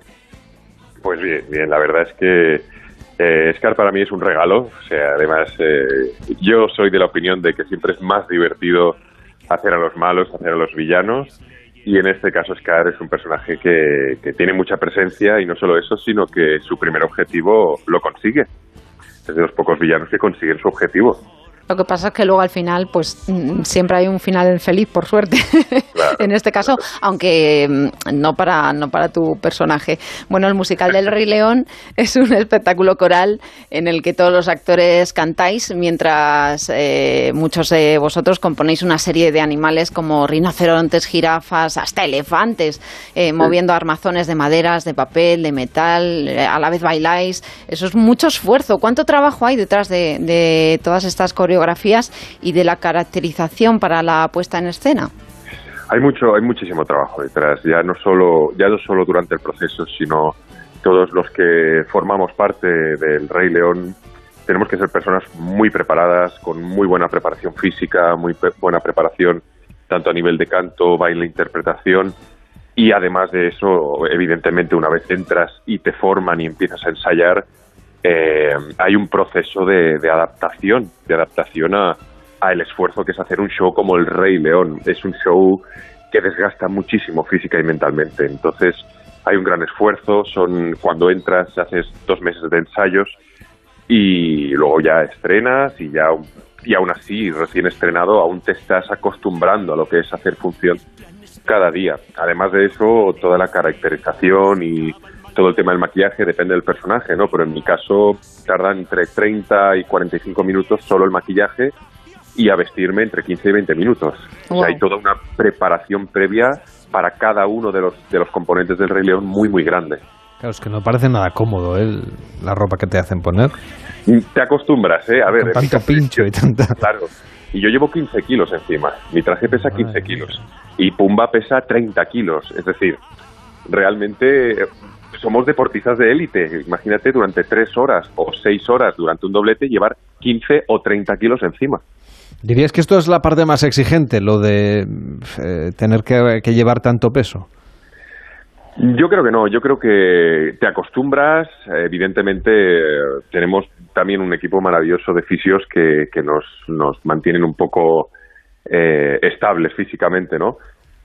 Pues bien, bien, la verdad es que eh, Scar para mí es un regalo, o sea, además eh, yo soy de la opinión de que siempre es más divertido hacer a los malos, hacer a los villanos, y en este caso Scar es un personaje que, que tiene mucha presencia y no solo eso, sino que su primer objetivo lo consigue. Es de los pocos villanos que consiguen su objetivo. Lo que pasa es que luego al final, pues mm, siempre hay un final feliz, por suerte. *laughs* en este caso, aunque mm, no para, no para tu personaje. Bueno, el musical del Rey León *laughs* es un espectáculo coral en el que todos los actores cantáis mientras eh, muchos de vosotros componéis una serie de animales como rinocerontes, jirafas, hasta elefantes, eh, moviendo armazones de maderas, de papel, de metal, eh, a la vez bailáis. Eso es mucho esfuerzo. ¿Cuánto trabajo hay detrás de, de todas estas coreografías? Y de la caracterización para la puesta en escena? Hay mucho, hay muchísimo trabajo detrás, ya no solo, ya no solo durante el proceso, sino todos los que formamos parte del Rey León tenemos que ser personas muy preparadas, con muy buena preparación física, muy buena preparación tanto a nivel de canto, baile, interpretación. Y además de eso, evidentemente, una vez entras y te forman y empiezas a ensayar, eh, hay un proceso de, adaptación, de adaptación a, el esfuerzo que es hacer un show como El Rey León. Es un show que desgasta muchísimo física y mentalmente. Entonces, hay un gran esfuerzo. Son cuando entras, haces dos meses de ensayos y luego ya estrenas y ya y aún así, recién estrenado, aún te estás acostumbrando a lo que es hacer función cada día. Además de eso, toda la caracterización y todo el tema del maquillaje depende del personaje, ¿no? Pero en mi caso tarda entre 30 y 45 minutos solo el maquillaje y a vestirme entre 15 y 20 minutos. O sea, hay toda una preparación previa para cada uno de los, de los componentes del Rey León muy, muy grande. Claro, es que no parece nada cómodo ¿eh? la ropa que te hacen poner. Te acostumbras, ¿eh? A ver, Con tanto pincho y tanta... *laughs* Claro. Y yo llevo 15 kilos encima. Mi traje pesa 15 kilos. Y Pumba pesa 30 kilos. Es decir, realmente somos deportistas de élite. Imagínate durante tres horas o seis horas durante un doblete llevar 15 o 30 kilos encima. ¿Dirías que esto es la parte más exigente, lo de eh, tener que, llevar tanto peso? Yo creo que no, yo creo que te acostumbras, evidentemente tenemos también un equipo maravilloso de fisios que, que nos, nos mantienen un poco eh, estables físicamente, ¿no?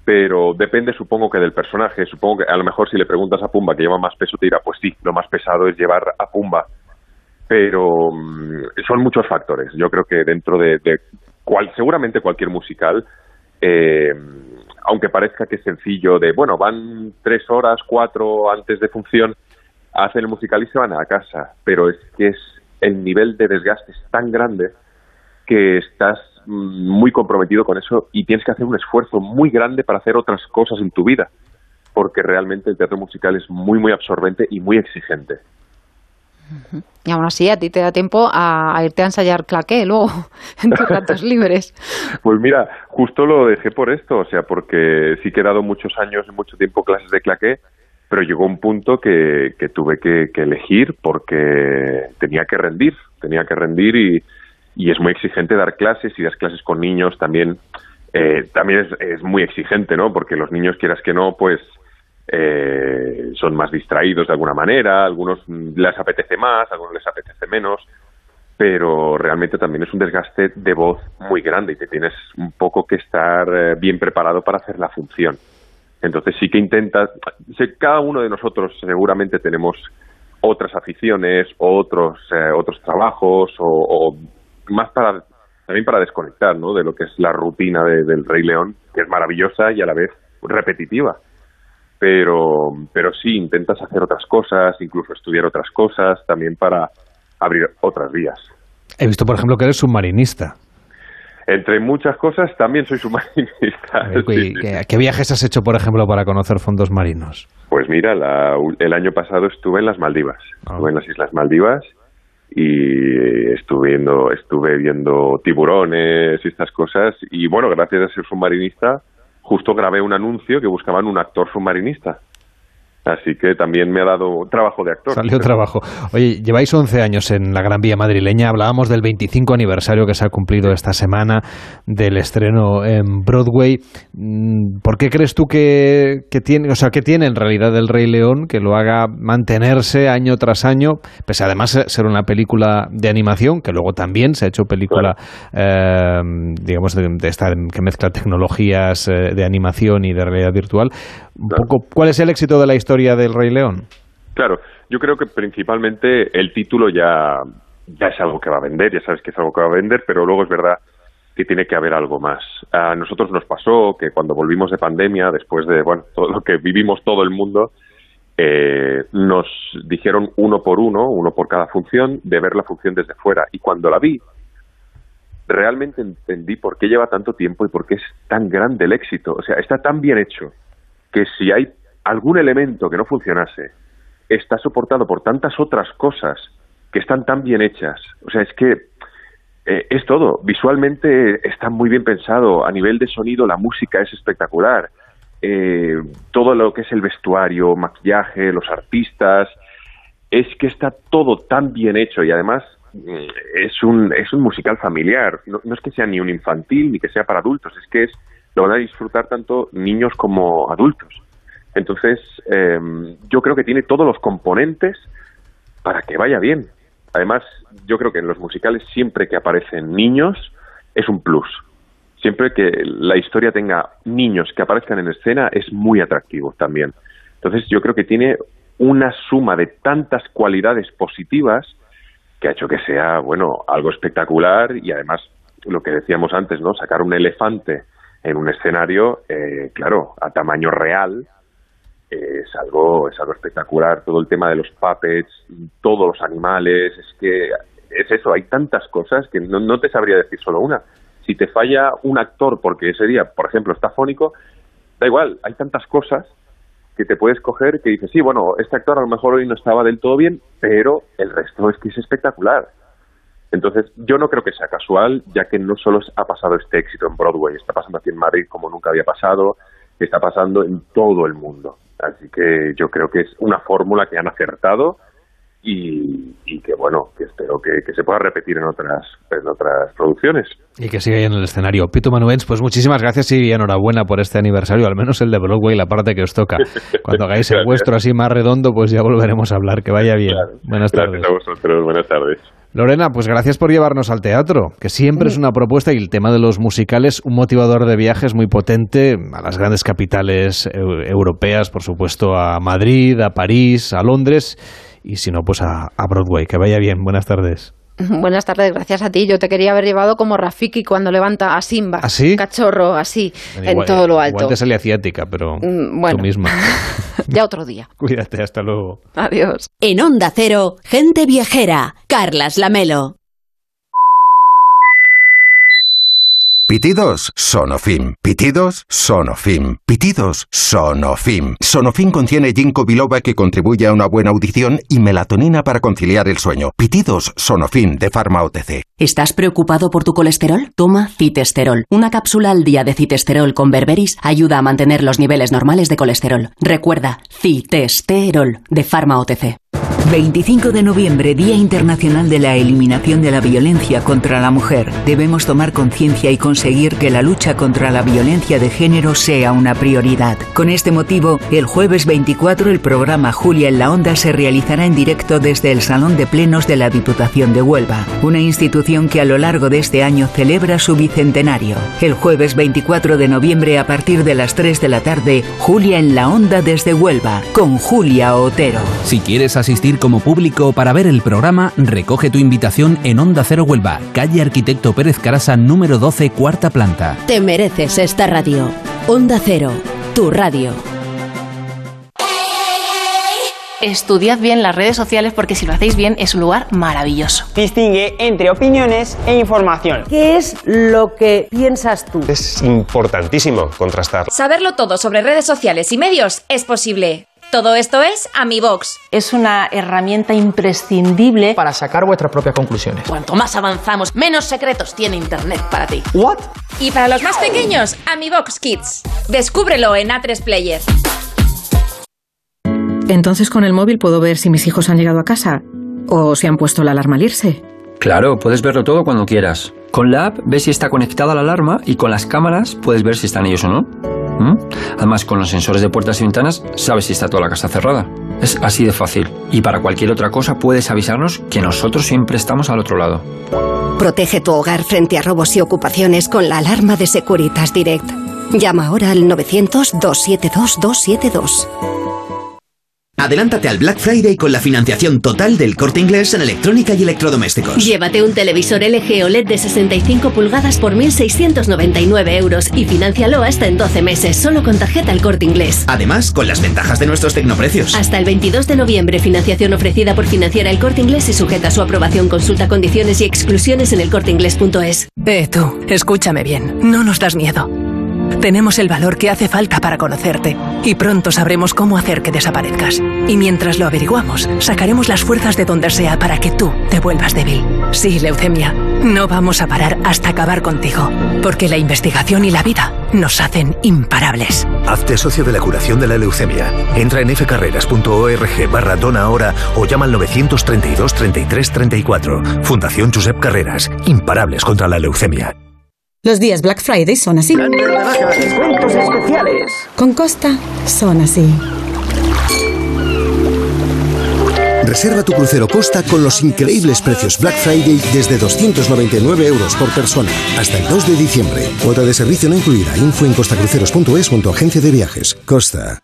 Pero depende supongo que del personaje. Supongo que a lo mejor si le preguntas a Pumba que lleva más peso te dirá, pues sí, lo más pesado es llevar a Pumba. Pero mm, son muchos factores. Yo creo que dentro de, cual, seguramente cualquier musical, eh, aunque parezca que es sencillo, de bueno, van tres horas, cuatro antes de función, hacen el musical y se van a casa. Pero es que es el nivel de desgaste es tan grande que estás muy comprometido con eso y tienes que hacer un esfuerzo muy grande para hacer otras cosas en tu vida, porque realmente el teatro musical es muy, muy absorbente y muy exigente. Y aún así, a ti te da tiempo a, irte a ensayar claqué luego, *laughs* en tus ratos libres. *laughs* Pues mira, justo lo dejé por esto, o sea, porque sí que he dado muchos años y mucho tiempo clases de claqué, pero llegó un punto que, que tuve que, que, elegir porque tenía que rendir, tenía que rendir y, y es muy exigente dar clases y das clases con niños también eh, también es, muy exigente no porque los niños quieras que no pues eh, son más distraídos de alguna manera algunos les apetece más algunos les apetece menos pero realmente también es un desgaste de voz muy grande y te tienes un poco que estar eh, bien preparado para hacer la función. Entonces sí que intentas cada uno de nosotros seguramente tenemos otras aficiones otros otros trabajos o más para también para desconectar ¿no? de lo que es la rutina del Rey León, que es maravillosa y a la vez repetitiva. Pero, pero sí, intentas hacer otras cosas, incluso estudiar otras cosas, también para abrir otras vías. He visto, por ejemplo, que eres submarinista. Entre muchas cosas, también soy submarinista. *laughs* ¿Qué, viajes has hecho, por ejemplo, para conocer fondos marinos? Pues mira, el año pasado estuve en las Maldivas. Ah. Estuve en las Islas Maldivas y estuve viendo, estuve viendo tiburones y estas cosas. Y bueno, gracias a ser submarinista justo grabé un anuncio que buscaban un actor submarinista Así que también me ha dado trabajo de actor. Salió trabajo. Oye, lleváis 11 años en la Gran Vía madrileña. Hablábamos del 25 aniversario que se ha cumplido esta semana del estreno en Broadway. Mm, ¿Por qué crees tú que, tiene, o sea, que tiene en realidad el Rey León que lo haga mantenerse año tras año, pese además ser una película de animación, que luego también se ha hecho película, eh, digamos, de, esta que mezcla tecnologías eh, de animación y de realidad virtual? Un poco, ¿cuál es el éxito de la historia? del Rey León? Claro, yo creo que principalmente el título ya, ya es algo que va a vender, ya sabes que es algo que va a vender, pero luego es verdad que tiene que haber algo más. A nosotros nos pasó que cuando volvimos de pandemia, después de bueno, todo lo que vivimos todo el mundo, eh, nos dijeron uno por uno, uno por cada función, de ver la función desde fuera. Y cuando la vi, realmente entendí por qué lleva tanto tiempo y por qué es tan grande el éxito. O sea, está tan bien hecho que si hay algún elemento que no funcionase, está soportado por tantas otras cosas que están tan bien hechas. O sea, es que eh, es todo. Visualmente está muy bien pensado. A nivel de sonido, la música es espectacular. Eh, todo lo que es el vestuario, maquillaje, los artistas, es que está todo tan bien hecho y además mm, es un, es un musical familiar. No, no, es que sea ni un infantil ni que sea para adultos, es que es lo van a disfrutar tanto niños como adultos. Entonces, eh, yo creo que tiene todos los componentes para que vaya bien. Además, yo creo que en los musicales siempre que aparecen niños es un plus. Siempre que la historia tenga niños que aparezcan en escena es muy atractivo también. Entonces, yo creo que tiene una suma de tantas cualidades positivas que ha hecho que sea, bueno, algo espectacular y además lo que decíamos antes, ¿no? Sacar un elefante en un escenario, eh, claro, a tamaño real, es algo es algo espectacular. Todo el tema de los puppets todos los animales es que es eso hay tantas cosas que no, no te sabría decir solo una. Si te falla un actor porque ese día por ejemplo está fónico da igual hay tantas cosas que te puedes coger que dices sí bueno este actor a lo mejor hoy no estaba del todo bien pero el resto es que es espectacular entonces yo no creo que sea casual ya que no solo ha pasado este éxito en Broadway está pasando aquí en Madrid como nunca había pasado está pasando en todo el mundo Así que yo creo que es una fórmula que han acertado y, y que bueno, que espero que, que, se pueda repetir en otras, en otras producciones. Y que siga ahí en el escenario. Pito Manuens, pues muchísimas gracias y enhorabuena por este aniversario, al menos el de Broadway, la parte que os toca. *laughs* Cuando hagáis el vuestro así más redondo, pues ya volveremos a hablar. Que vaya bien. Claro. Buenas Gracias tardes. a vosotros, buenas tardes. Lorena, pues gracias por llevarnos al teatro, que siempre es una propuesta y el tema de los musicales, un motivador de viajes muy potente a las grandes capitales europeas, por supuesto a Madrid, a París, a Londres y si no, pues a, a Broadway. Que vaya bien, buenas tardes. *laughs* Buenas tardes, gracias a ti. Yo te quería haber llevado como Rafiki cuando levanta a Simba, ¿Ah, sí? cachorro, así, en todo lo alto. Igual te sale asiática, pero Mm, bueno. tú misma. *laughs* Ya otro día. *laughs* Cuídate, hasta luego. Adiós. En Onda Cero, gente viajera. Carlas Lamelo. Pitidos Sonofim. Pitidos Sonofim. Pitidos Sonofim. Sonofim contiene ginkgo biloba que contribuye a una buena audición y melatonina para conciliar el sueño. Pitidos Sonofim de Pharma OTC. ¿Estás preocupado por tu colesterol? Toma citesterol. Una cápsula al día de citesterol con berberis ayuda a mantener los niveles normales de colesterol. Recuerda, citesterol de Pharma OTC. 25 de noviembre, Día Internacional de la Eliminación de la Violencia contra la Mujer. Debemos tomar conciencia y conseguir que la lucha contra la violencia de género sea una prioridad. Con este motivo, el jueves 24 el programa Julia en la Onda se realizará en directo desde el Salón de Plenos de la Diputación de Huelva, una institución que a lo largo de este año celebra su bicentenario. El jueves 24 de noviembre a partir de las 3 de la tarde, Julia en la Onda desde Huelva, con Julia Otero. Si quieres asistir como público para ver el programa, recoge tu invitación en Onda Cero Huelva, calle Arquitecto Pérez Carasa, número 12, cuarta planta. Te mereces esta radio. Onda Cero, tu radio. Estudiad bien las redes sociales porque si lo hacéis bien es un lugar maravilloso. Distingue entre opiniones e información. ¿Qué es lo que piensas tú? Es importantísimo contrastar. Saberlo todo sobre redes sociales y medios es posible. Todo esto es AmiBox. Es una herramienta imprescindible para sacar vuestras propias conclusiones. Cuanto más avanzamos, menos secretos tiene Internet para ti. ¿What? Y para los más pequeños, AmiBox Kids. Descúbrelo en A3 Player. Entonces con el móvil puedo ver si mis hijos han llegado a casa o si han puesto la alarma al irse. Claro, puedes verlo todo cuando quieras. Con la app ves si está conectada la alarma y con las cámaras puedes ver si están ellos o no. ¿Mm? Además, con los sensores de puertas y ventanas sabes si está toda la casa cerrada. Es así de fácil. Y para cualquier otra cosa puedes avisarnos que nosotros siempre estamos al otro lado. Protege tu hogar frente a robos y ocupaciones con la alarma de Securitas Direct. Llama ahora al 900-272-272. Adelántate al Black Friday con la financiación total del corte inglés en electrónica y electrodomésticos. Llévate un televisor LG OLED de 65 pulgadas por 1.699 euros y financialo hasta en 12 meses, solo con tarjeta El Corte Inglés. Además, con las ventajas de nuestros tecnoprecios. Hasta el 22 de noviembre, financiación ofrecida por Financiera El Corte Inglés y sujeta a su aprobación. Consulta condiciones y exclusiones en elcorteinglés.es. Eh, tú, escúchame bien, no nos das miedo. Tenemos el valor que hace falta para conocerte y pronto sabremos cómo hacer que desaparezcas. Y mientras lo averiguamos, sacaremos las fuerzas de donde sea para que tú te vuelvas débil. Sí, leucemia, no vamos a parar hasta acabar contigo, porque la investigación y la vida nos hacen imparables. Hazte socio de la curación de la leucemia. Entra en fcarreras.org barra dona ahora o llama al 932 33 34. Fundación Josep Carreras. Imparables contra la leucemia. Los días Black Friday son así. descuentos especiales. Con Costa son así. Reserva tu crucero Costa con los increíbles precios Black Friday desde 299 euros por persona hasta el 2 de diciembre. Cuota de servicio no incluida. Info en costacruceros.es junto a agencia de viajes. Costa.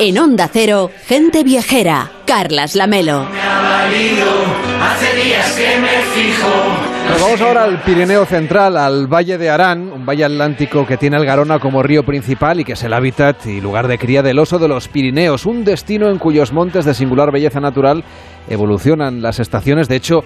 En Onda Cero, gente viajera. Carlas Lamelo. Hace días que me fijo. Nos vamos ahora al Pirineo Central, al Valle de Arán, un valle atlántico que tiene el Garona como río principal y que es el hábitat y lugar de cría del oso de los Pirineos, un destino en cuyos montes de singular belleza natural evolucionan las estaciones. De hecho,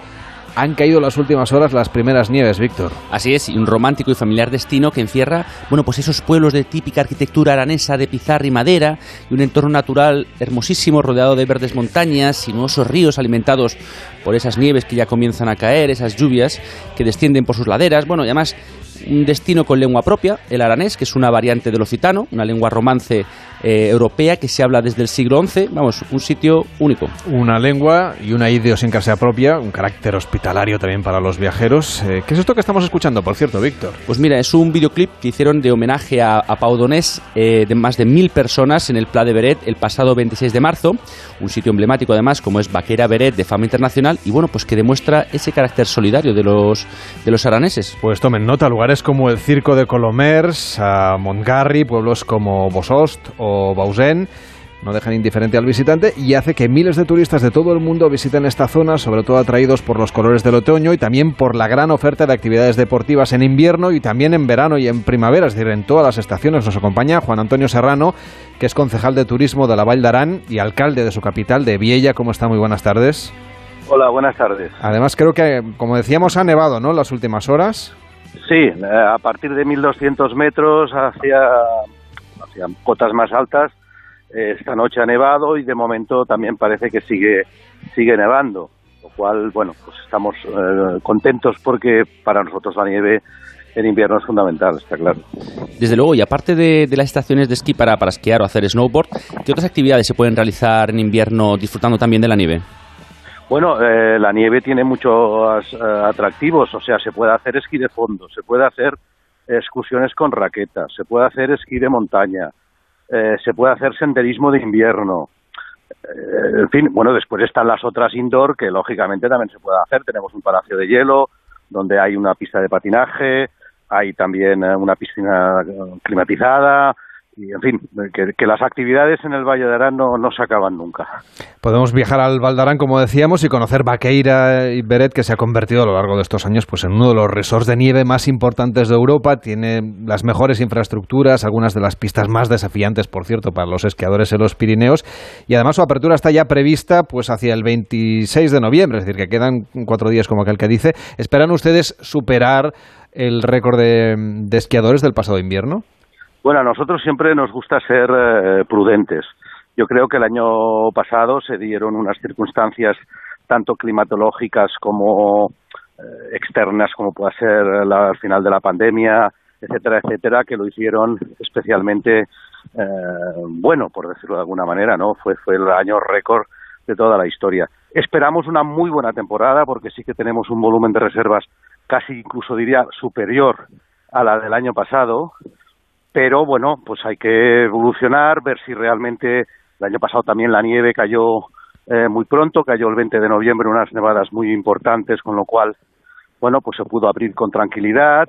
han caído las últimas horas las primeras nieves, Víctor. Así es, y un romántico y familiar destino que encierra, bueno, pues esos pueblos de típica arquitectura aranesa de pizarra y madera y un entorno natural hermosísimo rodeado de verdes montañas, sinuosos ríos alimentados por esas nieves que ya comienzan a caer, esas lluvias que descienden por sus laderas, bueno, y además un destino con lengua propia, el aranés, que es una variante del occitano, una lengua romance eh, europea que se habla desde el siglo XI, vamos, un sitio único. Una lengua y una idiosincrasia propia, un carácter hospitalario también para los viajeros. Eh, ¿Qué es esto que estamos escuchando, por cierto, Víctor? Pues mira, es un videoclip que hicieron de homenaje a, a Pau Donés eh, de más de mil personas en el Pla de Beret el pasado 26 de marzo, un sitio emblemático además como es Vaquera Beret de fama internacional y bueno, pues que demuestra ese carácter solidario de los, de los araneses. Pues tomen nota, lugares como el Circo de Colomers, a Montgarry, pueblos como Bosost o Bausen, no dejan indiferente al visitante y hace que miles de turistas de todo el mundo visiten esta zona, sobre todo atraídos por los colores del otoño y también por la gran oferta de actividades deportivas en invierno y también en verano y en primavera, es decir, en todas las estaciones. Nos acompaña Juan Antonio Serrano, que es concejal de turismo de la Val d'Arán y alcalde de su capital, de Viella. ¿Cómo está? Muy buenas tardes. Hola, buenas tardes. Además, creo que, como decíamos, ha nevado, ¿no?, las últimas horas. Sí, eh, a partir de 1200 metros hacia, hacia cotas más altas, eh, esta noche ha nevado y de momento también parece que sigue, sigue nevando, lo cual, bueno, pues estamos eh, contentos porque para nosotros la nieve en invierno es fundamental, está claro. Desde luego, y aparte de, de las estaciones de esquí para, para esquiar o hacer snowboard, ¿qué otras actividades se pueden realizar en invierno disfrutando también de la nieve? Bueno, eh, la nieve tiene muchos eh, atractivos, o sea, se puede hacer esquí de fondo, se puede hacer excursiones con raquetas, se puede hacer esquí de montaña, eh, se puede hacer senderismo de invierno. Eh, en fin, bueno, después están las otras indoor que lógicamente también se puede hacer. Tenemos un palacio de hielo donde hay una pista de patinaje, hay también eh, una piscina climatizada, y en fin, que, las actividades en el Valle de Arán no, no, se acaban nunca. Podemos viajar al Val d'Arán, como decíamos, y conocer Vaqueira y Beret, que se ha convertido a lo largo de estos años pues, en uno de los resorts de nieve más importantes de Europa. Tiene las mejores infraestructuras, algunas de las pistas más desafiantes, por cierto, para los esquiadores en los Pirineos. Y además su apertura está ya prevista pues, hacia el 26 de noviembre, es decir, que quedan cuatro días, como aquel que dice. ¿Esperan ustedes superar el récord de esquiadores del pasado invierno? Bueno, a nosotros siempre nos gusta ser eh, prudentes. Yo creo que el año pasado se dieron unas circunstancias tanto climatológicas como eh, externas, como puede ser la, al final de la pandemia, etcétera, etcétera, que lo hicieron especialmente eh, bueno, por decirlo de alguna manera, ¿no? Fue, fue el año récord de toda la historia. Esperamos una muy buena temporada porque sí que tenemos un volumen de reservas casi incluso diría superior a la del año pasado, pero bueno, pues hay que evolucionar, ver si realmente el año pasado también la nieve cayó eh, muy pronto, cayó el 20 de noviembre unas nevadas muy importantes, con lo cual, bueno, pues se pudo abrir con tranquilidad.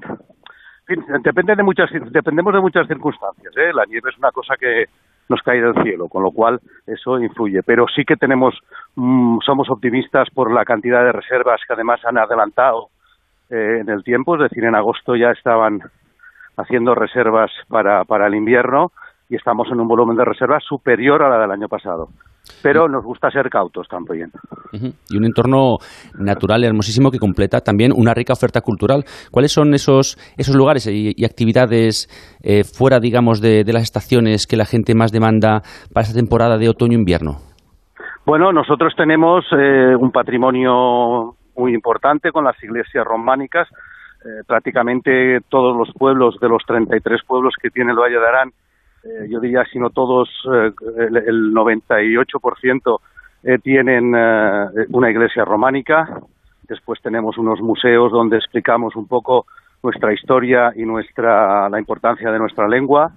En fin, depende de muchas, dependemos de muchas circunstancias. ¿eh? La nieve es una cosa que nos cae del cielo, con lo cual eso influye. Pero sí que tenemos, mm, somos optimistas por la cantidad de reservas que además han adelantado eh, en el tiempo, es decir, en agosto ya estaban haciendo reservas para, para el invierno y estamos en un volumen de reservas superior a la del año pasado. Pero nos gusta ser cautos también. Y un entorno natural hermosísimo que completa también una rica oferta cultural. ¿Cuáles son esos, esos lugares y, actividades eh, fuera, digamos, de, las estaciones que la gente más demanda para esta temporada de otoño-invierno? Bueno, nosotros tenemos eh, un patrimonio muy importante con las iglesias románicas. Eh, prácticamente todos los pueblos de los 33 pueblos que tiene el Valle de Arán eh, yo diría, si no todos, eh, el, el 98% eh, tienen una iglesia románica. Después tenemos unos museos donde explicamos un poco nuestra historia y nuestra, la importancia de nuestra lengua.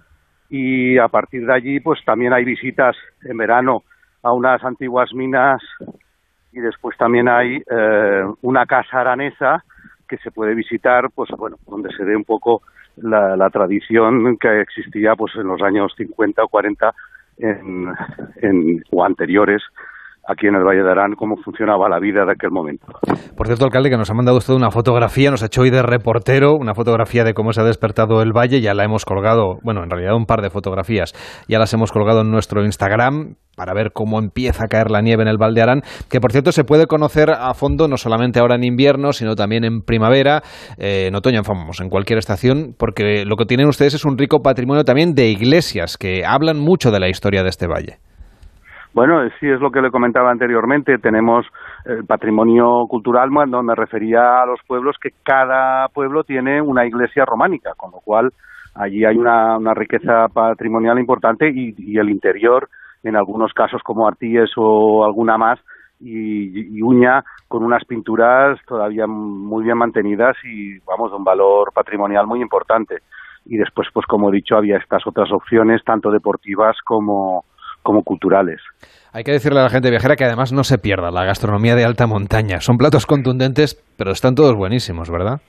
Y a partir de allí, pues también hay visitas en verano a unas antiguas minas y después también hay una casa aranesa que se puede visitar, pues bueno, donde se ve un poco la, tradición que existía pues en los años 50 o 40 en, en, o anteriores aquí en el Valle de Arán cómo funcionaba la vida de aquel momento. Por cierto, alcalde, que nos ha mandado usted una fotografía, nos ha hecho hoy de reportero, una fotografía de cómo se ha despertado el valle, ya la hemos colgado, bueno, en realidad un par de fotografías, ya las hemos colgado en nuestro Instagram para ver cómo empieza a caer la nieve en el Val de Arán, que por cierto se puede conocer a fondo no solamente ahora en invierno, sino también en primavera, eh, en otoño, vamos, en cualquier estación, porque lo que tienen ustedes es un rico patrimonio también de iglesias que hablan mucho de la historia de este valle. Bueno, sí, es lo que le comentaba anteriormente. Tenemos el patrimonio cultural, cuando me refería a los pueblos, que cada pueblo tiene una iglesia románica, con lo cual allí hay una, riqueza patrimonial importante y, el interior, en algunos casos como Artíes o alguna más, y, Uña, con unas pinturas todavía muy bien mantenidas y, vamos, de un valor patrimonial muy importante. Y después, pues como he dicho, había estas otras opciones, tanto deportivas como, como culturales. Hay que decirle a la gente viajera que además no se pierda la gastronomía de alta montaña. Son platos contundentes, pero están todos buenísimos, ¿verdad?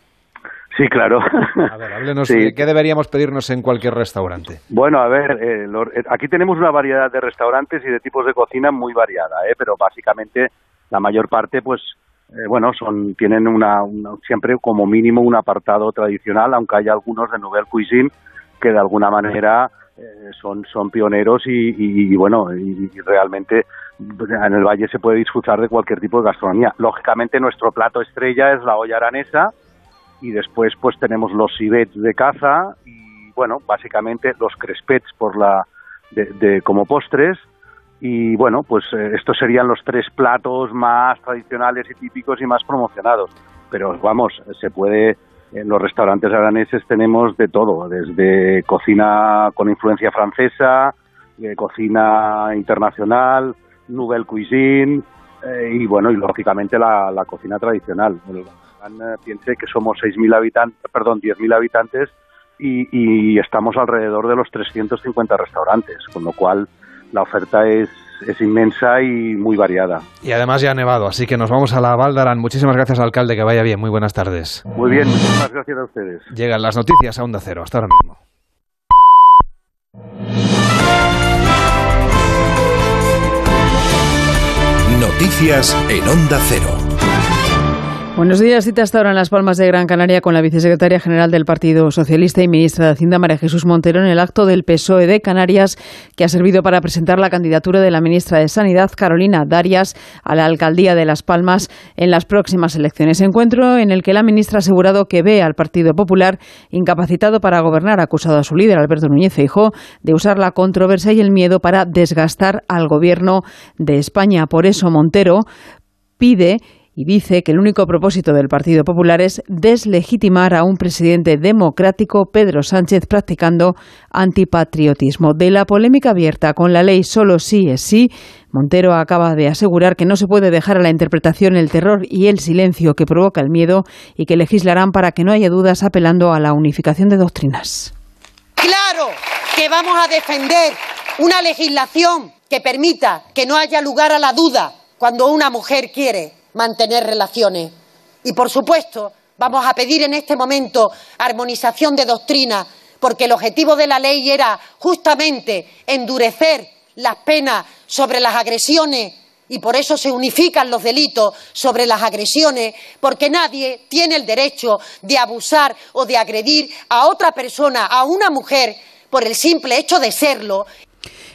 Sí, claro. A ver, háblenos, *laughs* ¿qué deberíamos pedirnos en cualquier restaurante? Bueno, a ver, eh, eh, aquí tenemos una variedad de restaurantes y de tipos de cocina muy variada, ¿eh? pero básicamente la mayor parte, pues, eh, bueno, son tienen una, siempre como mínimo un apartado tradicional, aunque hay algunos de Nouvelle Cuisine que de alguna manera eh, son, son pioneros y, bueno, y, realmente en el valle se puede disfrutar de cualquier tipo de gastronomía. Lógicamente nuestro plato estrella es la olla aranesa y después pues tenemos los cibets de caza y bueno, básicamente los crespets por la de, como postres y bueno, pues eh, estos serían los tres platos más tradicionales y típicos y más promocionados. Pero vamos, se puede en los restaurantes araneses tenemos de todo, desde cocina con influencia francesa, eh, cocina internacional, nouvelle cuisine eh, y bueno, y lógicamente la, cocina tradicional. Eh, piense que somos 6.000 habitantes, perdón, 10.000 habitantes y, y estamos alrededor de los 350 restaurantes, con lo cual la oferta es es inmensa y muy variada. Y además ya ha nevado, así que nos vamos a la Valdarán. Muchísimas gracias, alcalde, que vaya bien. Muy buenas tardes. Muy bien, muchísimas gracias a ustedes. Llegan las noticias a Onda Cero. Hasta ahora mismo. Noticias en Onda Cero. Buenos días. Cita hasta ahora en Las Palmas de Gran Canaria con la vicesecretaria general del Partido Socialista y ministra de Hacienda, María Jesús Montero, en el acto del PSOE de Canarias, que ha servido para presentar la candidatura de la ministra de Sanidad, Carolina Darias, a la alcaldía de Las Palmas en las próximas elecciones. Encuentro en el que la ministra ha asegurado que ve al Partido Popular incapacitado para gobernar, acusado a su líder, Alberto Núñez Feijóo, de usar la controversia y el miedo para desgastar al gobierno de España. Por eso Montero pide y dice que el único propósito del Partido Popular es deslegitimar a un presidente democrático, Pedro Sánchez, practicando antipatriotismo. De la polémica abierta con la ley solo sí es sí, Montero acaba de asegurar que no se puede dejar a la interpretación el terror y el silencio que provoca el miedo y que legislarán para que no haya dudas apelando a la unificación de doctrinas. Claro que vamos a defender una legislación que permita que no haya lugar a la duda cuando una mujer quiere mantener relaciones. Y, por supuesto, vamos a pedir en este momento armonización de doctrina, porque el objetivo de la ley era justamente endurecer las penas sobre las agresiones y por eso se unifican los delitos sobre las agresiones, porque nadie tiene el derecho de abusar o de agredir a otra persona, a una mujer, por el simple hecho de serlo.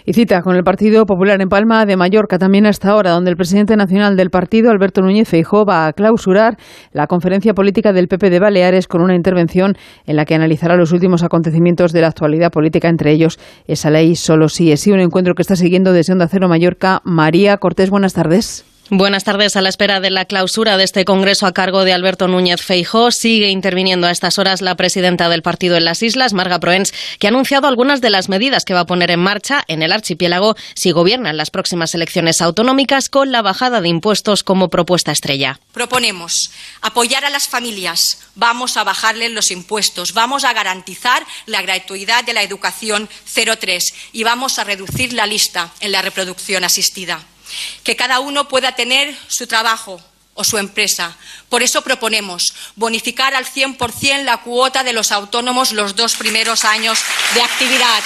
Y cita con el Partido Popular en Palma de Mallorca también hasta ahora, donde el presidente nacional del partido, Alberto Núñez Feijóo, va a clausurar la conferencia política del PP de Baleares con una intervención en la que analizará los últimos acontecimientos de la actualidad política, entre ellos esa ley solo sí es sí, un encuentro que está siguiendo desde Onda Cero Mallorca. María Cortés, buenas tardes. Buenas tardes. A la espera de la clausura de este Congreso a cargo de Alberto Núñez Feijó, sigue interviniendo a estas horas la presidenta del partido en las islas, Marga Proens, que ha anunciado algunas de las medidas que va a poner en marcha en el archipiélago si gobiernan las próximas elecciones autonómicas con la bajada de impuestos como propuesta estrella. Proponemos apoyar a las familias, vamos a bajarles los impuestos, vamos a garantizar la gratuidad de la educación 03 y vamos a reducir la lista en la reproducción asistida que cada uno pueda tener su trabajo o su empresa. Por eso proponemos bonificar al 100% la cuota de los autónomos los dos primeros años de actividad.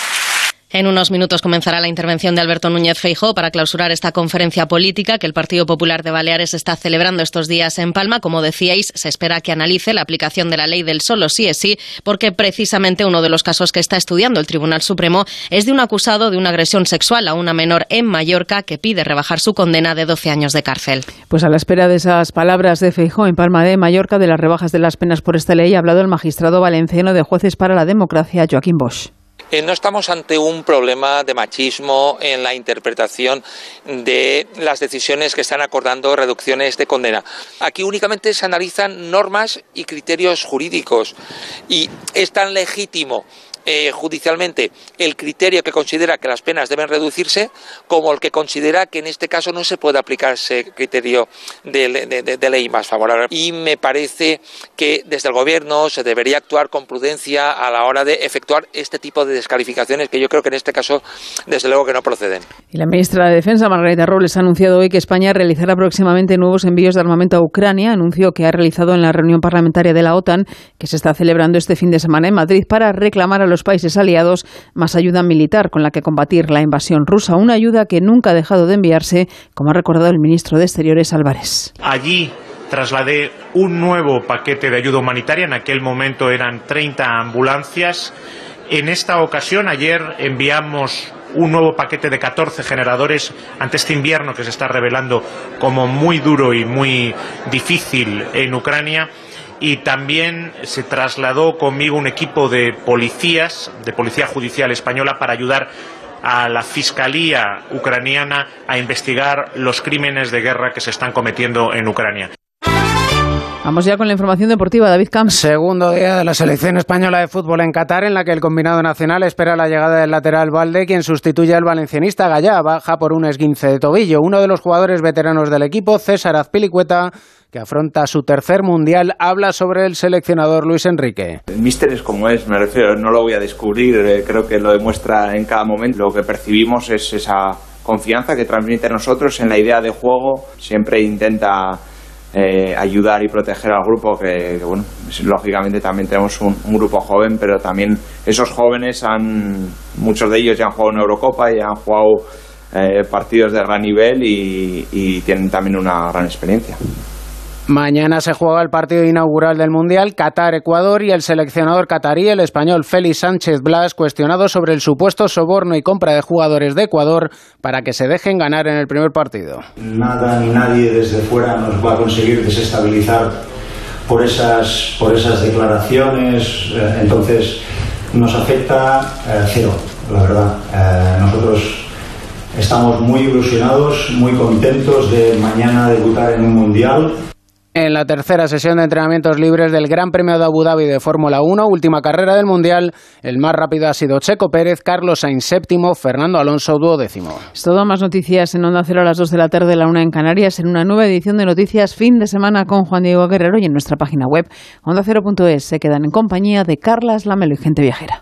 En unos minutos comenzará la intervención de Alberto Núñez Feijó para clausurar esta conferencia política que el Partido Popular de Baleares está celebrando estos días en Palma. Como decíais, se espera que analice la aplicación de la ley del solo sí es sí, porque precisamente uno de los casos que está estudiando el Tribunal Supremo es de un acusado de una agresión sexual a una menor en Mallorca que pide rebajar su condena de 12 años de cárcel. Pues a la espera de esas palabras de Feijó en Palma de Mallorca de las rebajas de las penas por esta ley ha hablado el magistrado valenciano de jueces para la democracia, Joaquín Bosch. Eh, no estamos ante un problema de machismo en la interpretación de las decisiones que están acordando reducciones de condena. Aquí únicamente se analizan normas y criterios jurídicos y es tan legítimo eh, judicialmente el criterio que considera que las penas deben reducirse como el que considera que en este caso no se puede aplicar ese criterio de, ley más favorable. Y me parece que desde el Gobierno se debería actuar con prudencia a la hora de efectuar este tipo de descalificaciones que yo creo que en este caso desde luego que no proceden. Y la ministra de Defensa, Margarita Robles, ha anunciado hoy que España realizará próximamente nuevos envíos de armamento a Ucrania, anuncio que ha realizado en la reunión parlamentaria de la OTAN que se está celebrando este fin de semana en Madrid para reclamar a los países aliados más ayuda militar con la que combatir la invasión rusa, una ayuda que nunca ha dejado de enviarse, como ha recordado el ministro de Exteriores Álvarez. Allí trasladé un nuevo paquete de ayuda humanitaria, en aquel momento eran 30 ambulancias. En esta ocasión, ayer enviamos un nuevo paquete de 14 generadores ante este invierno que se está revelando como muy duro y muy difícil en Ucrania y también se trasladó conmigo un equipo de policías, de Policía Judicial Española, para ayudar a la Fiscalía ucraniana a investigar los crímenes de guerra que se están cometiendo en Ucrania. Vamos ya con la información deportiva, David Camps. Segundo día de la selección española de fútbol en Qatar, en la que el combinado nacional espera la llegada del lateral Valde, quien sustituye al valencianista Gallá, baja por un esguince de tobillo. Uno de los jugadores veteranos del equipo, César Azpilicueta, que afronta su tercer mundial, habla sobre el seleccionador Luis Enrique. El míster es como es, me refiero, no lo voy a descubrir, eh, creo que lo demuestra en cada momento. Lo que percibimos es esa confianza que transmite a nosotros en la idea de juego, siempre intenta eh, ayudar y proteger al grupo, que, bueno, lógicamente también tenemos un, grupo joven, pero también esos jóvenes han, muchos de ellos ya han jugado en Eurocopa y han jugado eh, partidos de gran nivel y tienen también una gran experiencia. Mañana se juega el partido inaugural del Mundial, Qatar-Ecuador, y el seleccionador catarí, el español Félix Sánchez Blas, cuestionado sobre el supuesto soborno y compra de jugadores de Ecuador para que se dejen ganar en el primer partido. Nada ni nadie desde fuera nos va a conseguir desestabilizar por esas, por esas declaraciones, eh, entonces nos afecta eh, cero, la verdad. Eh, nosotros estamos muy ilusionados, muy contentos de mañana debutar en un Mundial. En la tercera sesión de entrenamientos libres del Gran Premio de Abu Dhabi de Fórmula 1, última carrera del Mundial, el más rápido ha sido Checo Pérez, Carlos Sainz séptimo, Fernando Alonso duodécimo. Es todo más noticias en Onda Cero a las 2 de la tarde, la una en Canarias, en una nueva edición de Noticias fin de semana con Juan Diego Guerrero y en nuestra página web ondacero.es. Se quedan en compañía de Carlas Lamelo y gente viajera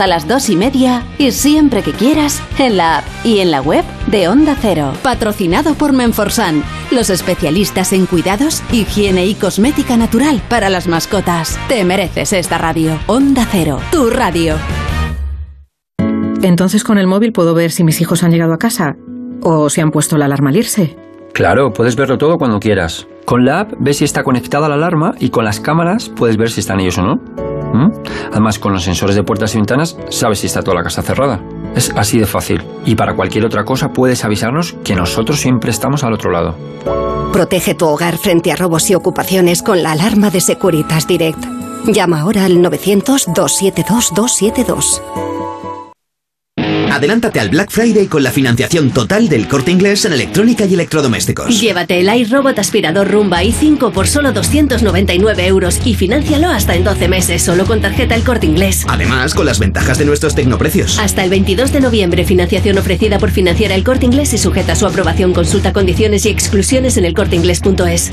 a las dos y media y siempre que quieras en la app y en la web de Onda Cero. Patrocinado por Menforsan, los especialistas en cuidados, higiene y cosmética natural para las mascotas. Te mereces esta radio. Onda Cero, tu radio. Entonces con el móvil puedo ver si mis hijos han llegado a casa o si han puesto la alarma al irse. Claro, puedes verlo todo cuando quieras. Con la app ves si está conectada la alarma y con las cámaras puedes ver si están ellos o no. ¿Mm? Además, con los sensores de puertas y ventanas, sabes si está toda la casa cerrada. Es así de fácil. Y para cualquier otra cosa puedes avisarnos que nosotros siempre estamos al otro lado. Protege tu hogar frente a robos y ocupaciones con la alarma de Securitas Direct. Llama ahora al 900-272-272. Adelántate al Black Friday con la financiación total del corte inglés en electrónica y electrodomésticos. Llévate el iRobot aspirador Rumba i5 por solo 299 euros y financialo hasta en 12 meses solo con tarjeta el corte inglés. Además, con las ventajas de nuestros tecnoprecios. Hasta el 22 de noviembre, financiación ofrecida por financiar el corte inglés y sujeta a su aprobación. Consulta condiciones y exclusiones en elcorteinglés.es.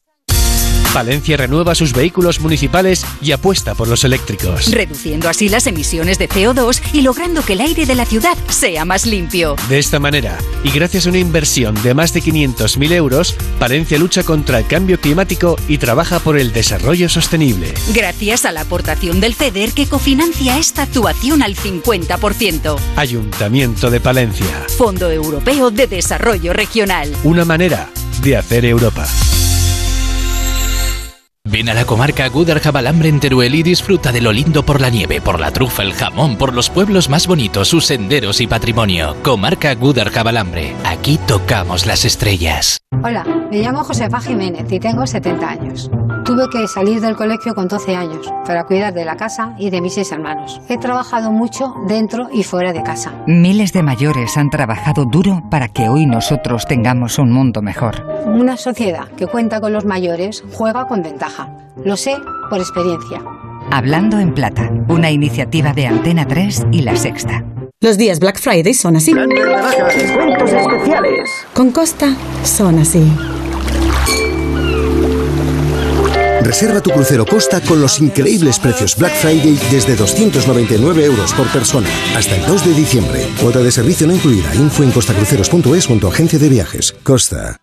Valencia renueva sus vehículos municipales y apuesta por los eléctricos. Reduciendo así las emisiones de CO2 y logrando que el aire de la ciudad sea más limpio. De esta manera, y gracias a una inversión de más de 500.000 euros, Valencia lucha contra el cambio climático y trabaja por el desarrollo sostenible. Gracias a la aportación del FEDER que cofinancia esta actuación al 50%. Ayuntamiento de Palencia. Fondo Europeo de Desarrollo Regional. Una manera de hacer Europa. Ven a la comarca Gudar Jabalambre en Teruel y disfruta de lo lindo por la nieve, por la trufa, el jamón, por los pueblos más bonitos, sus senderos y patrimonio. Comarca Gudar Jabalambre. Aquí tocamos las estrellas. Hola, me llamo Josefa Jiménez y tengo 70 años. Tuve que salir del colegio con 12 años para cuidar de la casa y de mis seis hermanos. He trabajado mucho dentro y fuera de casa. Miles de mayores han trabajado duro para que hoy nosotros tengamos un mundo mejor. Una sociedad que cuenta con los mayores juega con ventaja. Lo sé por experiencia. Hablando en Plata, una iniciativa de Antena 3 y La Sexta. Los días Black Friday son así. descuentos especiales. Con Costa son así. Reserva tu crucero Costa con los increíbles precios Black Friday desde 299 euros por persona hasta el 2 de diciembre. Cuota de servicio no incluida. Info en costacruceros.es o en tu agencia de viajes. Costa.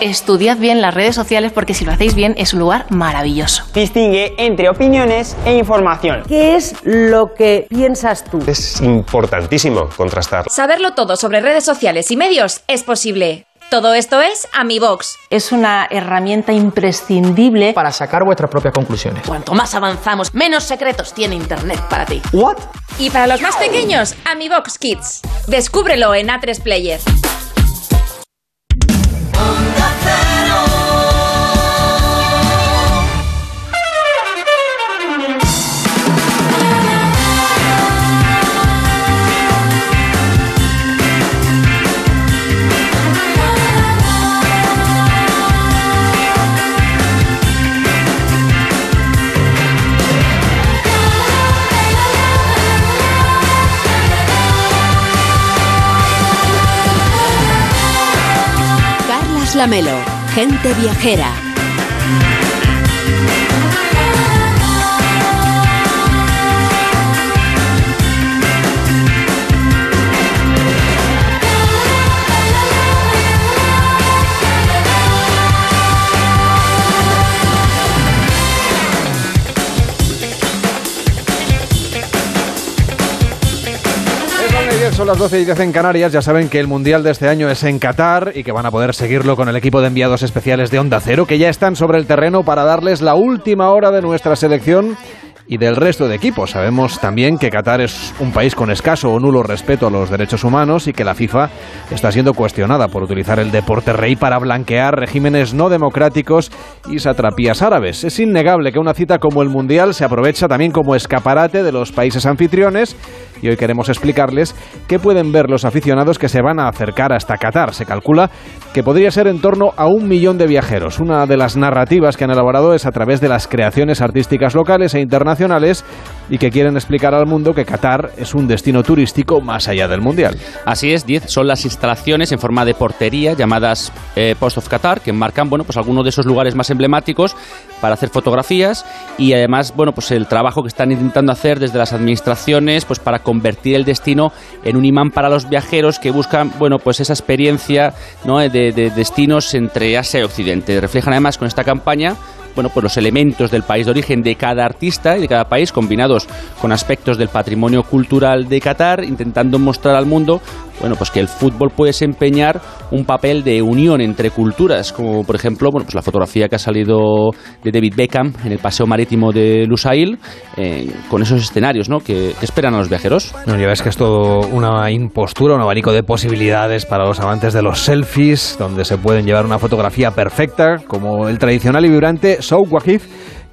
Estudiad bien las redes sociales porque si lo hacéis bien es un lugar maravilloso. Distingue entre opiniones e información. ¿Qué es lo que piensas tú? Es importantísimo contrastar. Saberlo todo sobre redes sociales y medios es posible. Todo esto es AmiBox. Es una herramienta imprescindible para sacar vuestras propias conclusiones. Cuanto más avanzamos, menos secretos tiene Internet para ti. ¿What? Y para los más pequeños, AmiBox Kids. Descúbrelo en A3 Player. Lamelo, gente viajera. Son las 12 y 10 en Canarias. Ya saben que el Mundial de este año es en Qatar y que van a poder seguirlo con el equipo de enviados especiales de Onda Cero, que ya están sobre el terreno para darles la última hora de nuestra selección y del resto de equipos. Sabemos también que Qatar es un país con escaso o nulo respeto a los derechos humanos y que la FIFA está siendo cuestionada por utilizar el deporte rey para blanquear regímenes no democráticos y satrapías árabes. Es innegable que una cita como el Mundial se aprovecha también como escaparate de los países anfitriones y hoy queremos explicarles qué pueden ver los aficionados que se van a acercar hasta Qatar. Se calcula que podría ser en torno a un millón de viajeros. Una de las narrativas que han elaborado es a través de las creaciones artísticas locales e internacionales y que quieren explicar al mundo que Qatar es un destino turístico más allá del Mundial. Así es, 10 son las instalaciones en forma de portería llamadas eh, Post of Qatar, que marcan bueno, pues algunos de esos lugares más emblemáticos para hacer fotografías y además bueno, pues el trabajo que están intentando hacer desde las administraciones pues para convertir el destino en un imán para los viajeros que buscan bueno, pues esa experiencia de destinos entre Asia y Occidente. Reflejan además con esta campaña bueno, pues los elementos del país de origen de cada artista y de cada país combinados con aspectos del patrimonio cultural de Qatar, intentando mostrar al mundo bueno, pues que el fútbol puede desempeñar un papel de unión entre culturas, como por ejemplo, bueno, pues la fotografía que ha salido de David Beckham en el paseo marítimo de Lusail, eh, con esos escenarios, ¿no? Que, esperan a los viajeros. No, ya ves que es todo una impostura, un abanico de posibilidades para los amantes de los selfies, donde se pueden llevar una fotografía perfecta, como el tradicional y vibrante Souk Waqif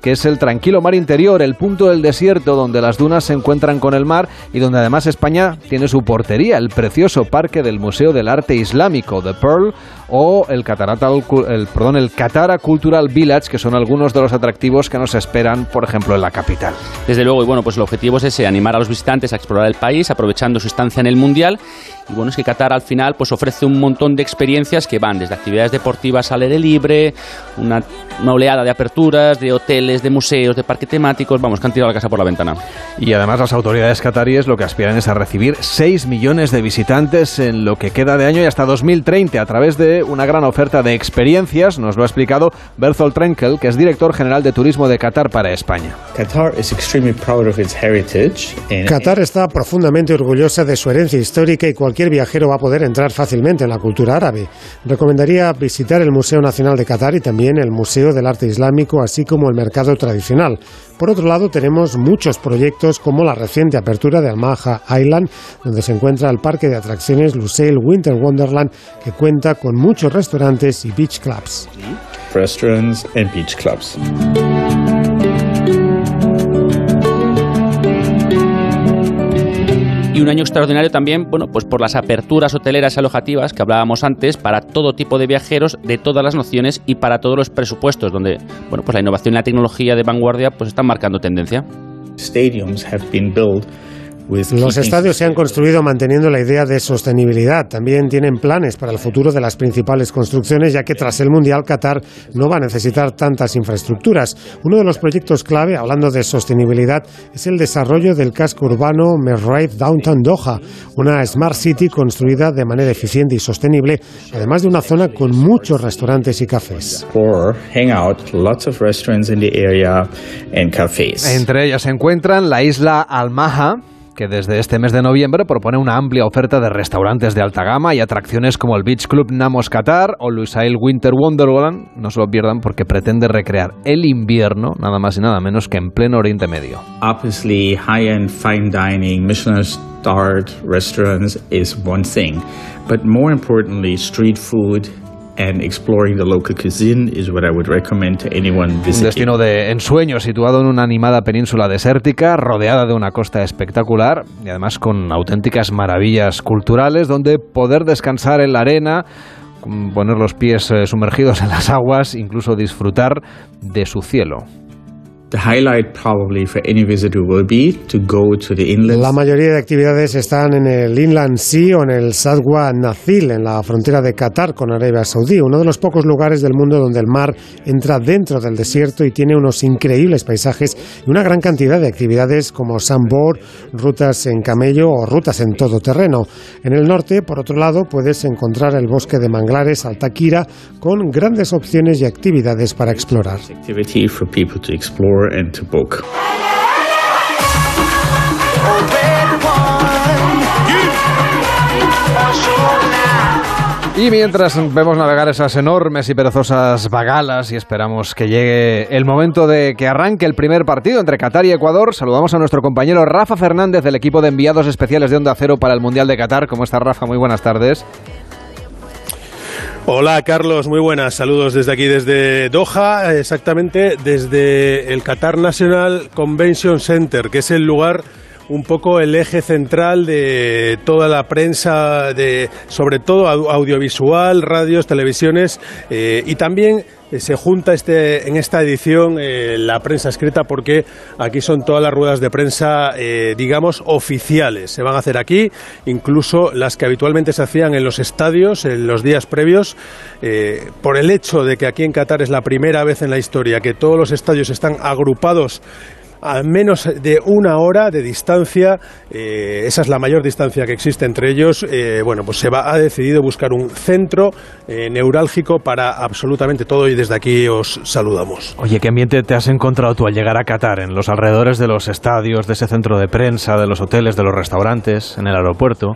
que es el tranquilo mar interior, el punto del desierto donde las dunas se encuentran con el mar y donde además España tiene su portería, el precioso parque del Museo del Arte Islámico, The Pearl, o el, Catarata, el, perdón, el Catara Cultural Village, que son algunos de los atractivos que nos esperan, por ejemplo, en la capital. Desde luego, y bueno, pues el objetivo es ese, animar a los visitantes a explorar el país, aprovechando su estancia en el Mundial. Y bueno, es que Qatar al final pues ofrece un montón de experiencias que van desde actividades deportivas al aire libre, una, una oleada de aperturas, de hoteles, de museos, de parques temáticos, vamos, que han tirado la casa por la ventana. Y además las autoridades cataríes lo que aspiran es a recibir 6 millones de visitantes en lo que queda de año y hasta 2030 a través de una gran oferta de experiencias, nos lo ha explicado Berthold Trenkel, que es director general de turismo de Qatar para España. Qatar está profundamente orgullosa de su herencia histórica y cualquier viajero va a poder entrar fácilmente en la cultura árabe. Recomendaría visitar el Museo Nacional de Qatar y también el Museo del Arte Islámico, así como el mercado tradicional. Por otro lado, tenemos muchos proyectos como la reciente apertura de Almaha Island, donde se encuentra el parque de atracciones Lusail Winter Wonderland, que cuenta con muchos restaurantes y beach clubs. Restaurants and beach clubs. y un año extraordinario también, bueno, pues por las aperturas hoteleras y alojativas que hablábamos antes para todo tipo de viajeros de todas las nociones y para todos los presupuestos, donde, bueno, pues la innovación y la tecnología de vanguardia pues están marcando tendencia. Stadiums have been built los estadios se han construido manteniendo la idea de sostenibilidad. También tienen planes para el futuro de las principales construcciones, ya que tras el Mundial Qatar no va a necesitar tantas infraestructuras. Uno de los proyectos clave, hablando de sostenibilidad, es el desarrollo del casco urbano Merraid Downtown Doha, una Smart City construida de manera eficiente y sostenible, además de una zona con muchos restaurantes y cafés. Entre ellas se encuentran la isla Almaha, que desde este mes de noviembre propone una amplia oferta de restaurantes de alta gama y atracciones como el Beach Club Namos Qatar o Lusail Winter Wonderland. No se lo pierdan porque pretende recrear el invierno, nada más y nada menos que en pleno Oriente Medio. Obviously, high-end fine dining, Michelin-starred restaurants is one thing, but more importantly, street food and exploring the local cuisine is what I would recommend to anyone visiting. Un destino de ensueño situado en una animada península desértica, rodeada de una costa espectacular y además con auténticas maravillas culturales donde poder descansar en la arena, poner los pies eh, sumergidos en las aguas, incluso disfrutar de su cielo. La mayoría de actividades están en el Inland Sea o en el Sadwa Nazil, en la frontera de Qatar con Arabia Saudí, uno de los pocos lugares del mundo donde el mar entra dentro del desierto y tiene unos increíbles paisajes y una gran cantidad de actividades como sandboard, rutas en camello o rutas en todo terreno. En el norte, por otro lado, puedes encontrar el bosque de manglares Altaquira con grandes opciones y actividades para explorar. Y mientras vemos navegar esas enormes y perezosas bagalas y esperamos que llegue el momento de que arranque el primer partido entre Qatar y Ecuador, saludamos a nuestro compañero Rafa Fernández del equipo de enviados especiales de Onda Cero para el Mundial de Qatar. ¿Cómo está Rafa? Muy buenas tardes. Hola Carlos, muy buenas. Saludos desde aquí, desde Doha, exactamente desde el Qatar National Convention Center, que es el lugar un poco el eje central de toda la prensa, de, sobre todo audiovisual, radios, televisiones eh, y también se junta este, en esta edición eh, la prensa escrita porque aquí son todas las ruedas de prensa, digamos, oficiales. Se van a hacer aquí, incluso las que habitualmente se hacían en los estadios en los días previos, por el hecho de que aquí en Qatar es la primera vez en la historia que todos los estadios están agrupados a menos de una hora de distancia, eh, esa es la mayor distancia que existe entre ellos, eh, bueno, pues se va, ha decidido buscar un centro eh, neurálgico para absolutamente todo y desde aquí os saludamos. Oye, ¿qué ambiente te has encontrado tú al llegar a Qatar, en los alrededores de los estadios, de ese centro de prensa, de los hoteles, de los restaurantes, en el aeropuerto?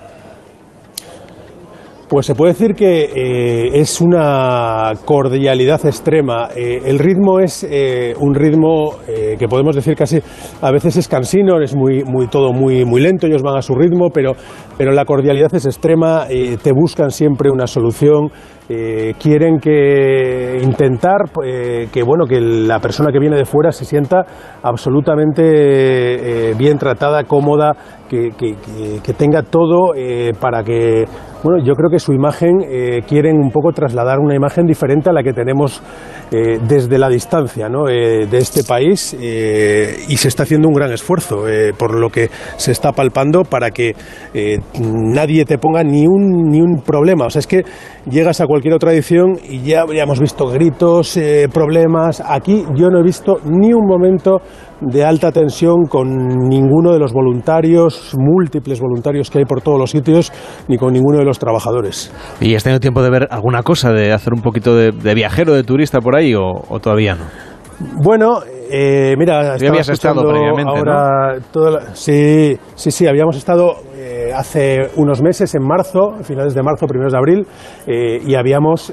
Pues se puede decir que eh, es una cordialidad extrema. Eh, el ritmo es eh, un ritmo que podemos decir casi a veces es cansino, es muy, muy todo muy, muy lento, ellos van a su ritmo, pero, pero la cordialidad es extrema, te buscan siempre una solución, quieren que intentar que bueno que la persona que viene de fuera se sienta absolutamente bien tratada, cómoda, que, tenga todo para que bueno, yo creo que su imagen eh, quieren un poco trasladar una imagen diferente a la que tenemos eh, desde la distancia ¿no? eh, de este país y se está haciendo un gran esfuerzo por lo que se está palpando para que nadie te ponga ni un, ni un problema. O sea, es que llegas a cualquier otra edición y ya habríamos visto gritos, problemas. Aquí yo no he visto ni un momento de alta tensión con ninguno de los voluntarios, múltiples voluntarios que hay por todos los sitios, ni con ninguno de los trabajadores. ¿Y has tenido tiempo de ver alguna cosa, de hacer un poquito de, viajero, de turista por ahí o, todavía no? Bueno, eh, mira, habías estado previamente, ahora sí, sí, sí, habíamos estado eh, hace unos meses, en marzo, finales de marzo, primeros de abril, eh, y habíamos,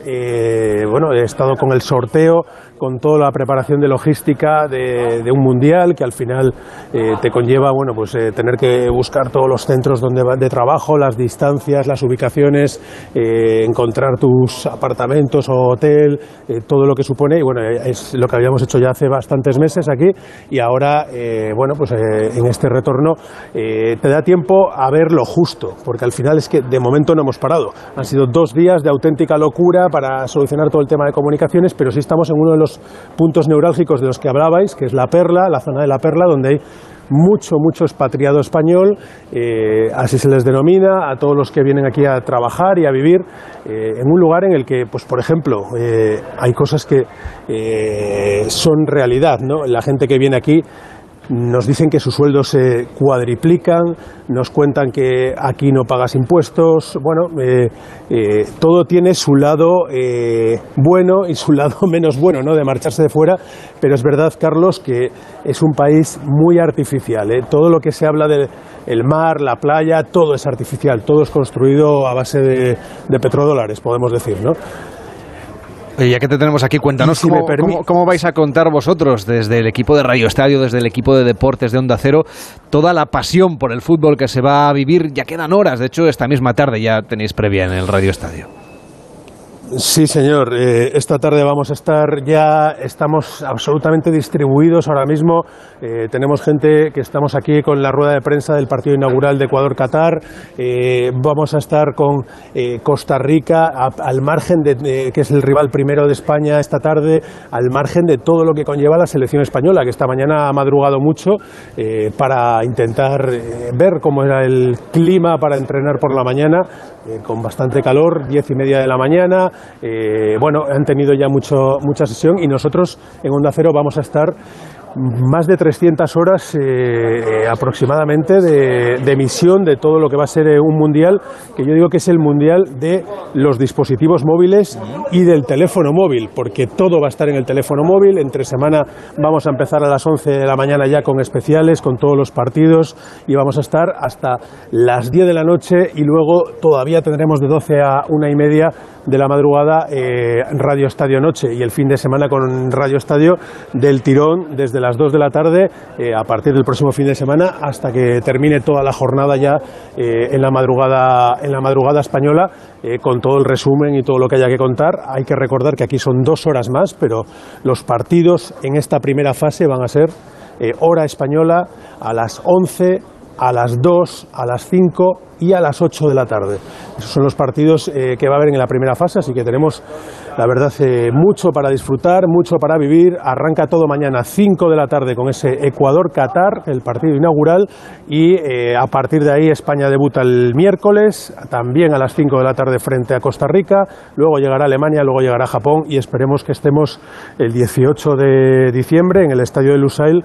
bueno, estado con el sorteo con toda la preparación de logística de, un mundial que al final eh, te conlleva bueno pues eh, tener que buscar todos los centros donde de trabajo las distancias las ubicaciones eh, encontrar tus apartamentos o hotel todo lo que supone y bueno es lo que habíamos hecho ya hace bastantes meses aquí y ahora bueno pues en este retorno te da tiempo a ver lo justo porque al final es que de momento no hemos parado han sido dos días de auténtica locura para solucionar todo el tema de comunicaciones pero sí estamos en uno de los puntos neurálgicos de los que hablabais, que es la Perla, la zona de la Perla, donde hay mucho, mucho expatriado español, eh, así se les denomina, a todos los que vienen aquí a trabajar y a vivir eh, en un lugar en el que, pues por ejemplo, eh, hay cosas que son realidad, ¿no? La gente que viene aquí nos dicen que sus sueldos se cuadriplican, nos cuentan que aquí no pagas impuestos. Bueno, eh, eh, todo tiene su lado eh, bueno y su lado *laughs* menos bueno, ¿no? De marcharse de fuera. Pero es verdad, Carlos, que es un país muy artificial. Todo lo que se habla del mar, la playa, todo es artificial. Todo es construido a base de, de petrodólares, podemos decir, ¿no? Ya que te tenemos aquí, cuéntanos cómo, vais a contar vosotros desde el equipo de Radio Estadio, desde el equipo de deportes de Onda Cero, toda la pasión por el fútbol que se va a vivir. Ya quedan horas, de hecho, esta misma tarde ya tenéis previa en el Radio Estadio. Sí, señor. Eh, esta tarde vamos a estar ya, estamos absolutamente distribuidos ahora mismo. Eh, tenemos gente que estamos aquí con la rueda de prensa del partido inaugural de Ecuador-Qatar. Eh, vamos a estar con Costa Rica al margen de, que es el rival primero de España esta tarde, al margen de todo lo que conlleva la selección española, que esta mañana ha madrugado mucho para intentar ver cómo era el clima para entrenar por la mañana, con bastante calor, diez y media de la mañana. Eh, bueno, han tenido ya mucho, mucha sesión y nosotros en Onda Cero vamos a estar más de 300 horas eh, eh, aproximadamente de, emisión de todo lo que va a ser eh, un mundial, que yo digo que es el mundial de los dispositivos móviles y del teléfono móvil, porque todo va a estar en el teléfono móvil. Entre semana vamos a empezar a las 11 de la mañana ya con especiales, con todos los partidos, y vamos a estar hasta las 10 de la noche y luego todavía tendremos de 12 a una y media de la madrugada eh, Radio Estadio Noche y el fin de semana con Radio Estadio del tirón desde las 2 de la tarde eh, a partir del próximo fin de semana hasta que termine toda la jornada ya eh, en, la madrugada, en la madrugada española con todo el resumen y todo lo que haya que contar. Hay que recordar que aquí son dos horas más, pero los partidos en esta primera fase van a ser hora española a las 11, a las 2, a las 5 y a las 8 de la tarde. Esos son los partidos eh, que va a haber en la primera fase, así que tenemos, la verdad, eh, mucho para disfrutar, mucho para vivir. Arranca todo mañana a 5 de la tarde con ese Ecuador-Qatar, el partido inaugural, y eh, a partir de ahí España debuta el miércoles, también a las 5 de la tarde frente a Costa Rica, luego llegará Alemania, luego llegará Japón y esperemos que estemos el 18 de diciembre en el estadio de Lusail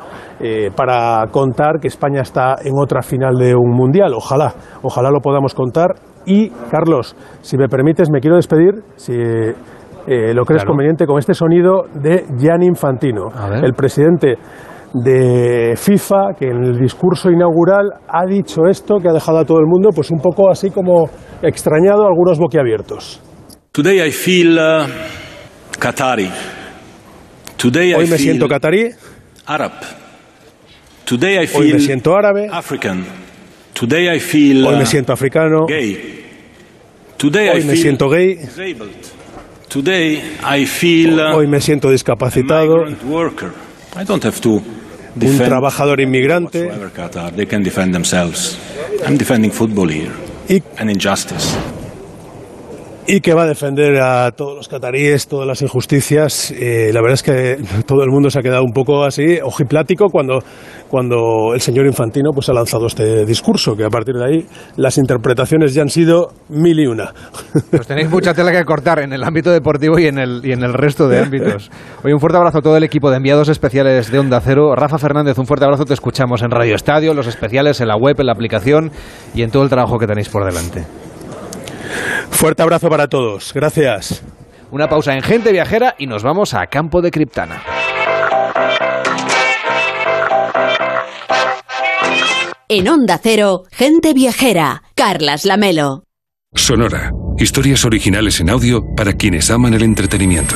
para contar que España está en otra final de un mundial. Ojalá, ojalá ojalá lo podamos contar. Y, Carlos, si me permites, me quiero despedir, si eh, lo crees conveniente, con este sonido de Gianni Infantino, el presidente de FIFA, que en el discurso inaugural ha dicho esto, que ha dejado a todo el mundo pues un poco así como extrañado, algunos boquiabiertos. Today I feel uh, Qatari. Today Hoy me siento qatarí. Arab. Today I feel Hoy me siento árabe. African. Today I feel, Hoy me siento africano. Gay. Today Hoy I me feel siento gay. disabled. Today I feel uh, Hoy me siento discapacitado. migrant worker. I don't have to Un defend trabajador inmigrante. whatsoever y que va a defender a todos los cataríes, todas las injusticias. Eh, la verdad es que *laughs* todo el mundo se ha quedado un poco así, ojiplático, cuando, cuando el señor Infantino pues, ha lanzado este discurso, que a partir de ahí las interpretaciones ya han sido mil y una. *laughs* Pues tenéis mucha tela que cortar en el ámbito deportivo y en el, y en el resto de ámbitos. Hoy un fuerte abrazo a todo el equipo de enviados especiales de Onda Cero. Rafa Fernández, un fuerte abrazo. Te escuchamos en Radio Estadio, los especiales en la web, en la aplicación y en todo el trabajo que tenéis por delante. Fuerte abrazo para todos. Gracias. Una pausa en Gente Viajera y nos vamos a Campo de Criptana. En Onda Cero, gente viajera. Carlas Lamelo. Sonora. Historias originales en audio para quienes aman el entretenimiento.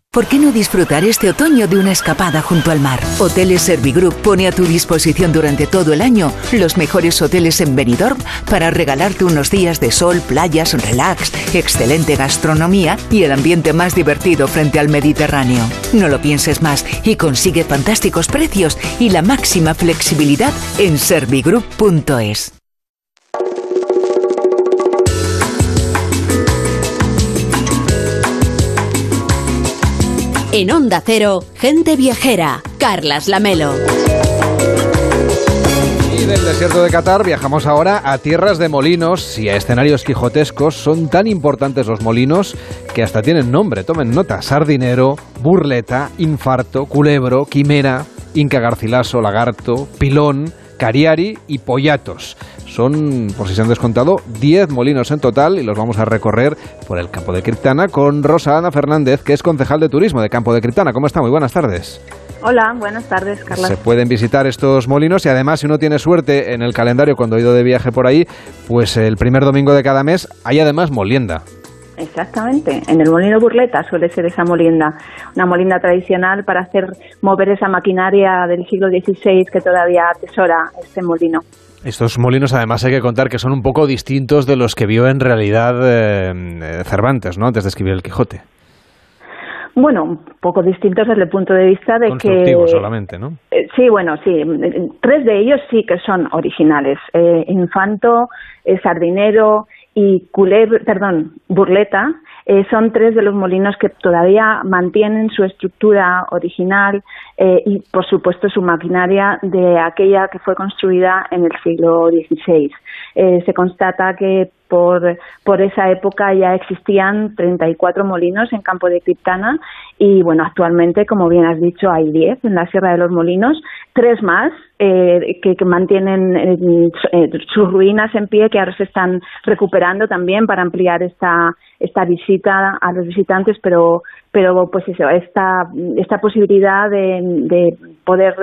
¿Por qué no disfrutar este otoño de una escapada junto al mar? Hoteles Servigroup pone a tu disposición durante todo el año los mejores hoteles en Benidorm para regalarte unos días de sol, playas, relax, excelente gastronomía y el ambiente más divertido frente al Mediterráneo. No lo pienses más y consigue fantásticos precios y la máxima flexibilidad en servigroup.es. En Onda Cero, gente viajera. Carlas Lamelo. Y del desierto de Qatar viajamos ahora a tierras de molinos y a escenarios quijotescos. Son tan importantes los molinos que hasta tienen nombre. Tomen nota. Sardinero, burleta, infarto, culebro, quimera, inca garcilaso, lagarto, pilón, cariari y pollatos. Son, por si se han descontado, 10 molinos en total y los vamos a recorrer por el campo de Criptana con Rosa Ana Fernández, que es concejal de turismo de Campo de Criptana. ¿Cómo está? Muy buenas tardes. Hola, buenas tardes, Carla. Se pueden visitar estos molinos y además si uno tiene suerte en el calendario cuando ha ido de viaje por ahí, pues el primer domingo de cada mes hay además molienda. Exactamente, en el molino burleta suele ser esa molienda, una molienda tradicional para hacer mover esa maquinaria del siglo XVI que todavía atesora este molino. Estos molinos además hay que contar que son un poco distintos de los que vio en realidad eh, Cervantes, ¿no? Antes de escribir el Quijote. Bueno, un poco distintos desde el punto de vista de que... Solamente, ¿no? Eh, sí, bueno, sí. Tres de ellos sí que son originales. Eh, Infanto, eh, Sardinero y Culebro, perdón, Burleta Eh, son tres de los molinos que todavía mantienen su estructura original eh, y, por supuesto, su maquinaria de aquella que fue construida en el siglo XVI. Eh, se constata que por, por esa época ya existían 34 molinos en Campo de Criptana y bueno, actualmente, como bien has dicho, hay 10 en la Sierra de los Molinos, tres más eh, que, mantienen eh, sus ruinas en pie, que ahora se están recuperando también para ampliar esta, esta visita a los visitantes, pero, pero pues eso, esta, esta posibilidad de, de poder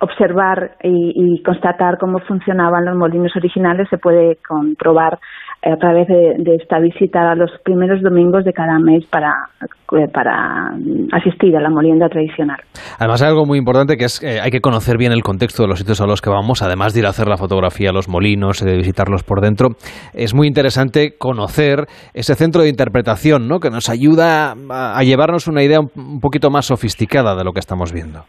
observar y, constatar cómo funcionaban los molinos originales se puede comprobar a través de, esta visita a los primeros domingos de cada mes para, eh, para asistir a la molienda tradicional. Además hay algo muy importante que es eh, hay que conocer bien el contexto de los sitios a los que vamos, además de ir a hacer la fotografía a los molinos, de visitarlos por dentro. Es muy interesante conocer ese centro de interpretación ¿no? que nos ayuda a llevarnos una idea un poquito más sofisticada de lo que estamos viendo.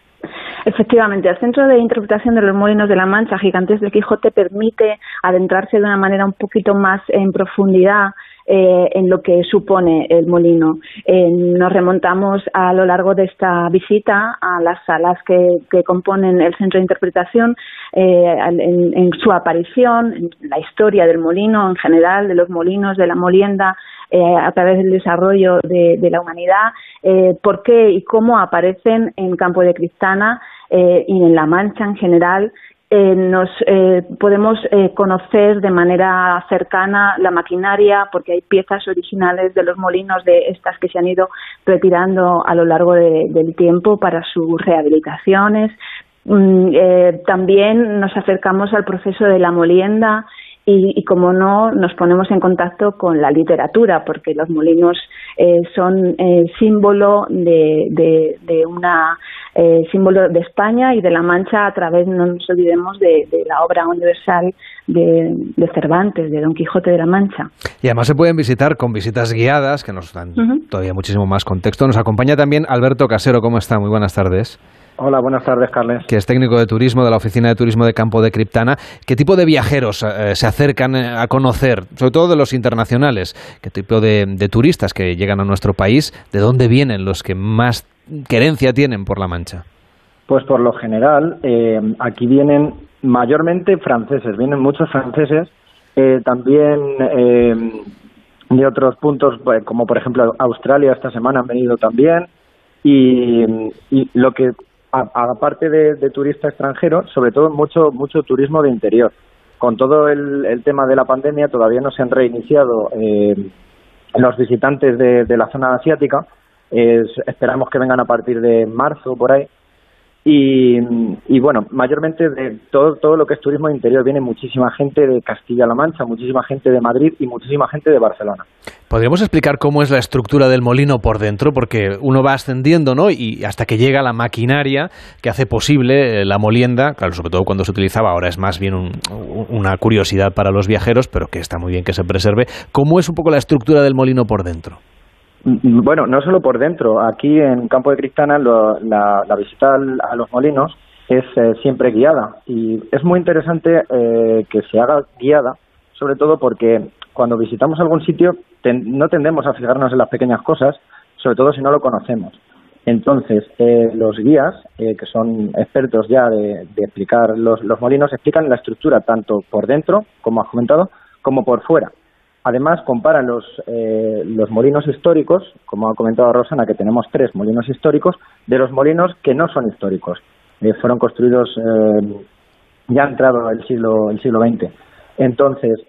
Efectivamente, el Centro de Interpretación de los Molinos de la Mancha, Gigantes del Quijote, permite adentrarse de una manera un poquito más en profundidad eh, en lo que supone el molino. Eh, nos remontamos a lo largo de esta visita a las salas que, componen el centro de interpretación, eh, en, su aparición, en la historia del molino en general, de los molinos, de la molienda, a través del desarrollo de, de la humanidad, por qué y cómo aparecen en Campo de Cristana y en La Mancha en general eh, nos eh, podemos eh, conocer de manera cercana la maquinaria porque hay piezas originales de los molinos de estas que se han ido retirando a lo largo del tiempo para sus rehabilitaciones. Mm, también nos acercamos al proceso de la molienda y, como no, nos ponemos en contacto con la literatura, porque los molinos eh, son eh, símbolo de, de, una eh, símbolo de España y de la Mancha a través, no nos olvidemos, de, la obra universal de, Cervantes, de Don Quijote de la Mancha. Y además se pueden visitar con visitas guiadas, que nos dan todavía muchísimo más contexto. Nos acompaña también Alberto Casero. ¿Cómo está? Muy buenas tardes. Hola, buenas tardes, Carles. Que es técnico de turismo de la Oficina de Turismo de Campo de Criptana. ¿Qué tipo de viajeros eh, se acercan eh, a conocer, sobre todo de los internacionales? ¿Qué tipo de, turistas que llegan a nuestro país? ¿De dónde vienen los que más querencia tienen por La Mancha? Pues por lo general, eh, aquí vienen mayormente franceses, vienen muchos franceses, también de otros puntos, pues, como por ejemplo Australia esta semana han venido también. y, lo que aparte de, de turista extranjero, sobre todo mucho, mucho turismo de interior. Con todo el, tema de la pandemia todavía no se han reiniciado eh, los visitantes de, la zona asiática. Esperamos que vengan a partir de marzo por ahí y, bueno, mayormente de todo, todo lo que es turismo interior viene muchísima gente de Castilla-La Mancha, muchísima gente de Madrid y muchísima gente de Barcelona. ¿Podríamos explicar cómo es la estructura del molino por dentro? Porque uno va ascendiendo, ¿no? Y hasta que llega la maquinaria que hace posible eh, la molienda, claro, sobre todo cuando se utilizaba, ahora es más bien una curiosidad para los viajeros, pero que está muy bien que se preserve. ¿Cómo es un poco la estructura del molino por dentro? Bueno, no solo por dentro. Aquí en Campo de Cristana la, visita a los molinos es eh, siempre guiada y es muy interesante eh, que se haga guiada, sobre todo porque cuando visitamos algún sitio no tendemos a fijarnos en las pequeñas cosas, sobre todo si no lo conocemos. Entonces, eh, los guías, que son expertos ya de, explicar los, los molinos, explican la estructura tanto por dentro, como has comentado, como por fuera. Además, comparan los, eh, los molinos históricos, como ha comentado Rosana, que tenemos tres molinos históricos, de los molinos que no son históricos. Eh, fueron construidos eh, ya entrado el siglo, el siglo XX. Entonces,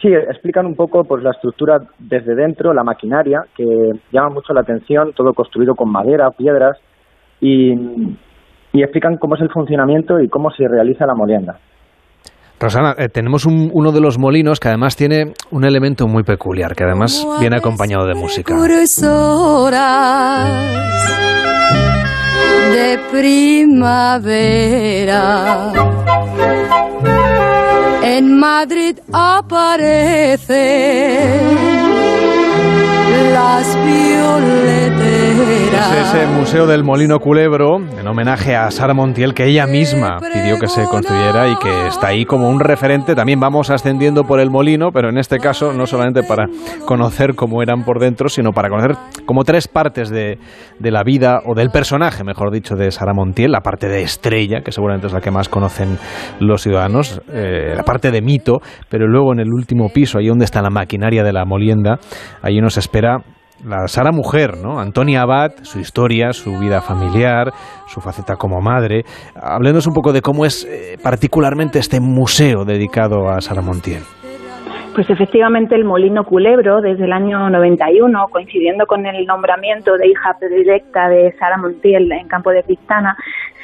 sí, explican un poco pues, la estructura desde dentro, la maquinaria, que llama mucho la atención, todo construido con madera, piedras, y, y explican cómo es el funcionamiento y cómo se realiza la molienda. Rosana, eh, tenemos uno de los molinos que además tiene un elemento muy peculiar, que además viene acompañado de música. de primavera. En Madrid aparecen las violetas Es ese Museo del Molino Culebro, en homenaje a Sara Montiel, que ella misma pidió que se construyera y que está ahí como un referente. También vamos ascendiendo por el molino, pero en este caso no solamente para conocer cómo eran por dentro, sino para conocer como tres partes de, de la vida, o del personaje, mejor dicho, de Sara Montiel. La parte de estrella, que seguramente es la que más conocen los ciudadanos, eh, la parte de mito, pero luego en el último piso, ahí donde está la maquinaria de la molienda, ahí nos espera la Sara mujer, ¿no? Antonia Abad, su historia, su vida familiar, su faceta como madre. Hablemos un poco de cómo es eh, particularmente este museo dedicado a Sara Montiel. Pues efectivamente el Molino Culebro, desde el año 91, coincidiendo con el nombramiento de hija predilecta de Sara Montiel en Campo de Cristana,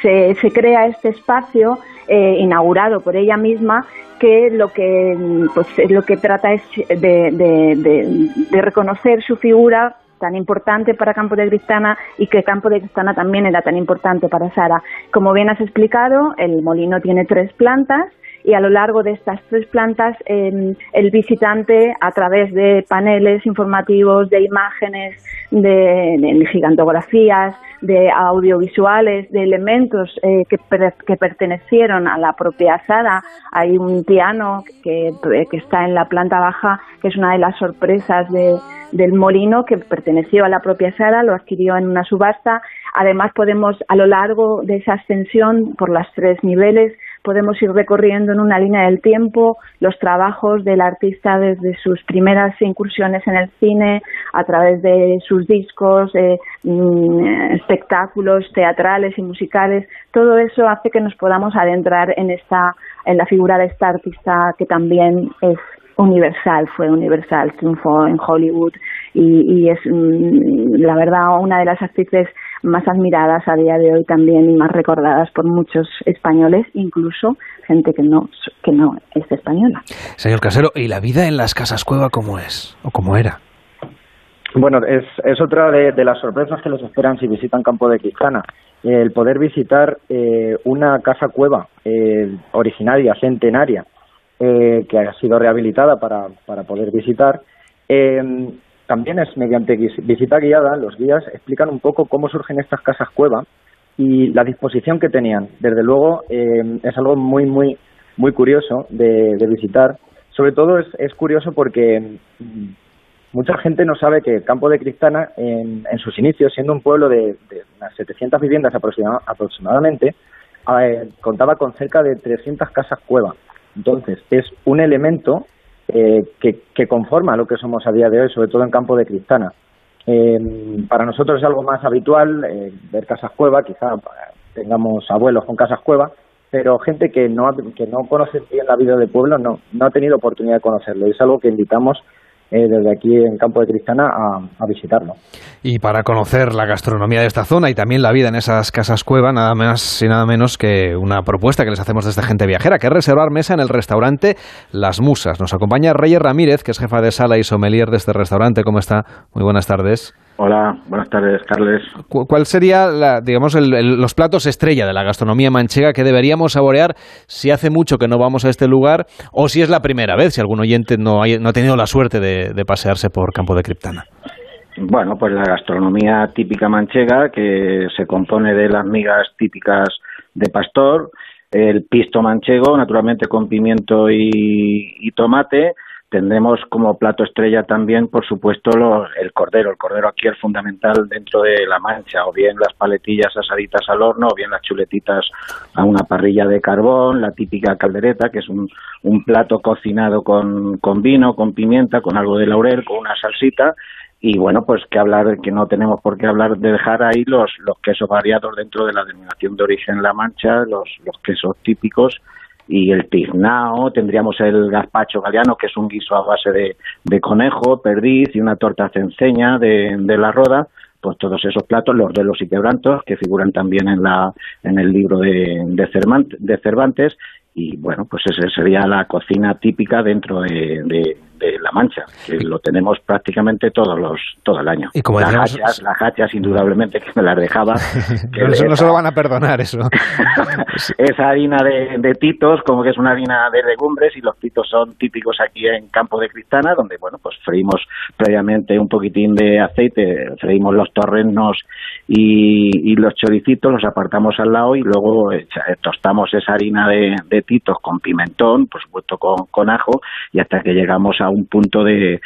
se, se crea este espacio eh, inaugurado por ella misma que lo que pues lo que trata es de, de, reconocer su figura tan importante para Campo de Cristana y que Campo de Cristana también era tan importante para Sara. Como bien has explicado, el molino tiene tres plantas y a lo largo de estas tres plantas em, el visitante a través de paneles informativos, de imágenes, de, gigantografías, de audiovisuales, de elementos eh, que, que, pertenecieron a la propia Sara. Hay un piano que, que, está en la planta baja, que es una de las sorpresas de, del molino, que perteneció a la propia Sara, lo adquirió en una subasta. Además podemos, a lo largo de esa ascensión, por las tres niveles, podemos ir recorriendo en una línea del tiempo los trabajos del artista desde sus primeras incursiones en el cine, a través de sus discos, eh, mm, espectáculos teatrales y musicales. Todo eso hace que nos podamos adentrar en esta, en la figura de esta artista que también es universal, fue universal, triunfó en Hollywood y, y es mm, la verdad una de las actrices más admiradas a día de hoy también y más recordadas por muchos españoles, incluso gente que no, que no es española. Señor Casero, ¿y la vida en las casas cueva cómo es o cómo era? Bueno, es, es otra de, las sorpresas que les esperan si visitan Campo de Cristana. El poder visitar eh, una casa cueva eh, originaria, centenaria, eh, que ha sido rehabilitada para, para poder visitar. También es mediante visita guiada, los guías explican un poco cómo surgen estas casas cueva y la disposición que tenían. Desde luego eh, es algo muy, muy, muy curioso de, visitar. Sobre todo es, curioso porque mm, mucha gente no sabe que Campo de Cristana, en, sus inicios, siendo un pueblo de, unas 700 viviendas aproximadamente, eh, contaba con cerca de 300 casas cueva. Entonces, es un elemento eh, que, conforma lo que somos a día de hoy, sobre todo en campo de Cristana. Eh, para nosotros es algo más habitual eh, ver casas cueva, quizá tengamos abuelos con casas cueva, pero gente que no, que no conoce bien la vida del pueblo no, no ha tenido oportunidad de conocerlo. Y es algo que invitamos eh, desde aquí en Campo de Cristana a, visitarlo. Y para conocer la gastronomía de esta zona y también la vida en esas casas cueva, nada más y nada menos que una propuesta que les hacemos desde Gente Viajera, que es reservar mesa en el restaurante Las Musas. Nos acompaña Reyes Ramírez, que es jefa de sala y sommelier de este restaurante. ¿Cómo está? Muy buenas tardes. Hola, buenas tardes, Carles. ¿Cuál sería, digamos, los platos estrella de la gastronomía manchega que deberíamos saborear si hace mucho que no vamos a este lugar o si es la primera vez, si algún oyente no, ha tenido la suerte de, pasearse por Campo de Criptana? Bueno, pues la gastronomía típica manchega que se compone de las migas típicas de pastor, el pisto manchego, naturalmente con pimiento y tomate, Tendremos como plato estrella también, por supuesto, el cordero. El cordero aquí es fundamental dentro de la mancha, o bien las paletillas asaditas al horno, o bien las chuletitas a una parrilla de carbón, la típica caldereta, que es un, plato cocinado con, vino, con pimienta, con algo de laurel, con una salsita, y bueno, pues que hablar, que no tenemos por qué hablar de dejar ahí los, quesos variados dentro de la denominación de origen La Mancha, los quesos típicos y el tiznao, tendríamos el gazpacho galeano, que es un guiso a base de, conejo, perdiz y una torta cenceña de, de la roda, pues todos esos platos, los de los y quebrantos, que figuran también en, la, en el libro de, de, Cervantes, y bueno, pues esa sería la cocina típica dentro de, La Mancha, que lo tenemos prácticamente todos los todo el año. Y como las, decíamos- hachas, las hachas, indudablemente, que me las dejaba. *laughs* que Pero eso no esa- se lo van a perdonar, eso. *laughs* esa harina de, de titos, como que es una harina de legumbres, y los titos son típicos aquí en Campo de Cristana, donde, bueno, pues freímos previamente un poquitín de aceite, freímos los torrenos y, y los choricitos, los apartamos al lado y luego echa- tostamos esa harina de, de titos con pimentón, por supuesto con, con ajo, y hasta que llegamos a un punto de,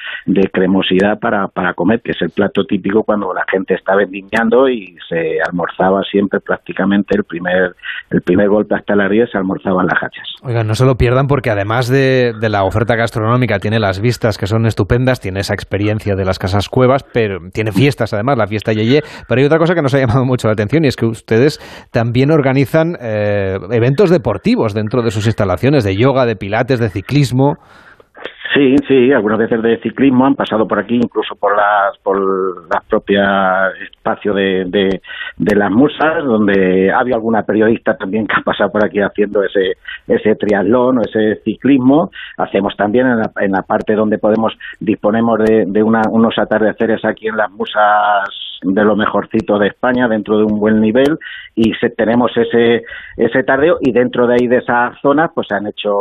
cremosidad para, para comer, que es el plato típico cuando la gente está vendimiando y se almorzaba siempre prácticamente el primer, el primer golpe hasta la ría se almorzaban las hachas. Oigan, no se lo pierdan porque además de, de la oferta gastronómica tiene las vistas que son estupendas, tiene esa experiencia de las casas cuevas, pero tiene fiestas además, la fiesta Yeye. Pero hay otra cosa que nos ha llamado mucho la atención y es que ustedes también organizan eh, eventos deportivos dentro de sus instalaciones, de yoga, de pilates, de ciclismo. Sí, sí, algunas veces de ciclismo han pasado por aquí, incluso por las por las propias espacios de, de, de las musas, donde ha habido alguna periodista también que ha pasado por aquí haciendo ese ese triatlón o ese ciclismo. Hacemos también en la, en la parte donde podemos disponemos de, de una- unos atardeceres aquí en las musas de lo mejorcito de España dentro de un buen nivel y se, tenemos ese ese tardeo y dentro de ahí de esa zona pues se han hecho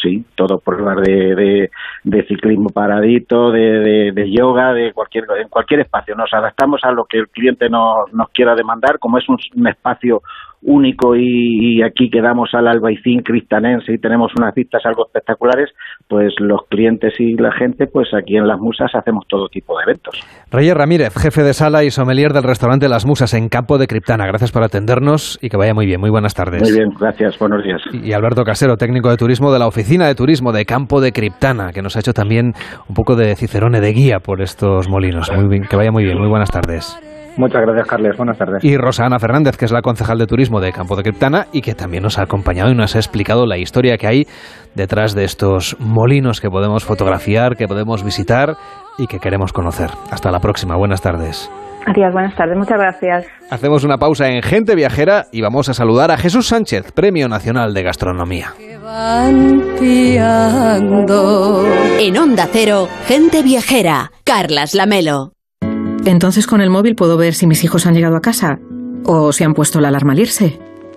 sí todo pruebas de, de, de ciclismo paradito de, de, de yoga de cualquier en cualquier espacio. Nos adaptamos a lo que el cliente nos, nos quiera demandar como es un, espacio único y, y aquí quedamos al albaicín cristanense y tenemos unas vistas algo espectaculares pues los clientes y la gente pues aquí en las musas hacemos todo tipo de eventos. Reyes Ramírez, jefe de sala y sommelier del restaurante Las Musas en Campo de Criptana. Gracias por atendernos y que vaya muy bien. Muy buenas tardes. muy bien gracias buenos días Y Alberto Casero, técnico de turismo de la Oficina de Turismo de Campo de Criptana, que nos ha hecho también un poco de cicerone de guía por estos molinos. Muy bien, que vaya muy bien. Muy buenas tardes. Muchas gracias, Carles. Buenas tardes. Y Rosana Fernández, que es la concejal de turismo de Campo de Criptana y que también nos ha acompañado y nos ha explicado la historia que hay detrás de estos molinos que podemos fotografiar, que podemos visitar y que queremos conocer. Hasta la próxima. Buenas tardes. Adiós, buenas tardes, muchas gracias. Hacemos una pausa en Gente Viajera y vamos a saludar a Jesús Sánchez, Premio Nacional de Gastronomía. En Onda Cero, gente viajera. Carlas Lamelo. Entonces con el móvil puedo ver si mis hijos han llegado a casa o si han puesto la alarma al irse.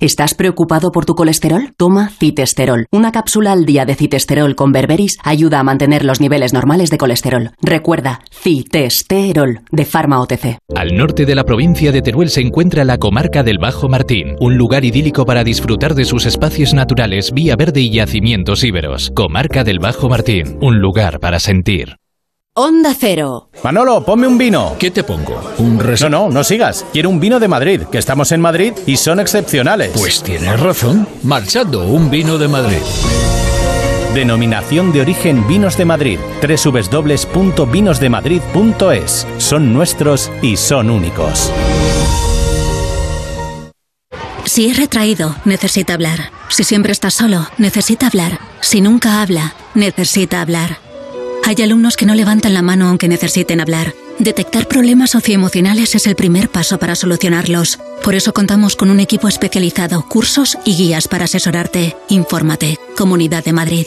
¿Estás preocupado por tu colesterol? Toma citesterol. Una cápsula al día de citesterol con berberis ayuda a mantener los niveles normales de colesterol. Recuerda, citesterol, de Pharma OTC. Al norte de la provincia de Teruel se encuentra la comarca del Bajo Martín, un lugar idílico para disfrutar de sus espacios naturales, vía verde y yacimientos íberos. Comarca del Bajo Martín, un lugar para sentir. Onda Cero. Manolo, ponme un vino. ¿Qué te pongo? ¿Un No, no, no sigas. Quiero un vino de Madrid, que estamos en Madrid y son excepcionales. Pues tienes razón. Marchando, un vino de Madrid. Denominación de origen Vinos de Madrid. www.vinosdemadrid.es. Son nuestros y son únicos. Si es retraído, necesita hablar. Si siempre está solo, necesita hablar. Si nunca habla, necesita hablar. Hay alumnos que no levantan la mano aunque necesiten hablar. Detectar problemas socioemocionales es el primer paso para solucionarlos. Por eso contamos con un equipo especializado, cursos y guías para asesorarte. Infórmate. Comunidad de Madrid.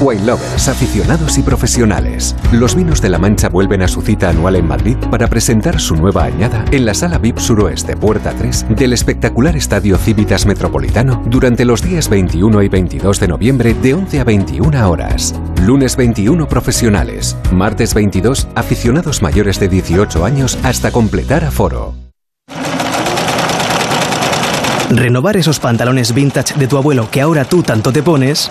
Wine lovers, aficionados y profesionales. Los vinos de la Mancha vuelven a su cita anual en Madrid para presentar su nueva añada en la sala VIP Suroeste Puerta 3 del espectacular Estadio Civitas Metropolitano durante los días 21 y 22 de noviembre de 11 a 21 horas. Lunes 21 profesionales, martes 22 aficionados mayores de 18 años hasta completar aforo. Renovar esos pantalones vintage de tu abuelo que ahora tú tanto te pones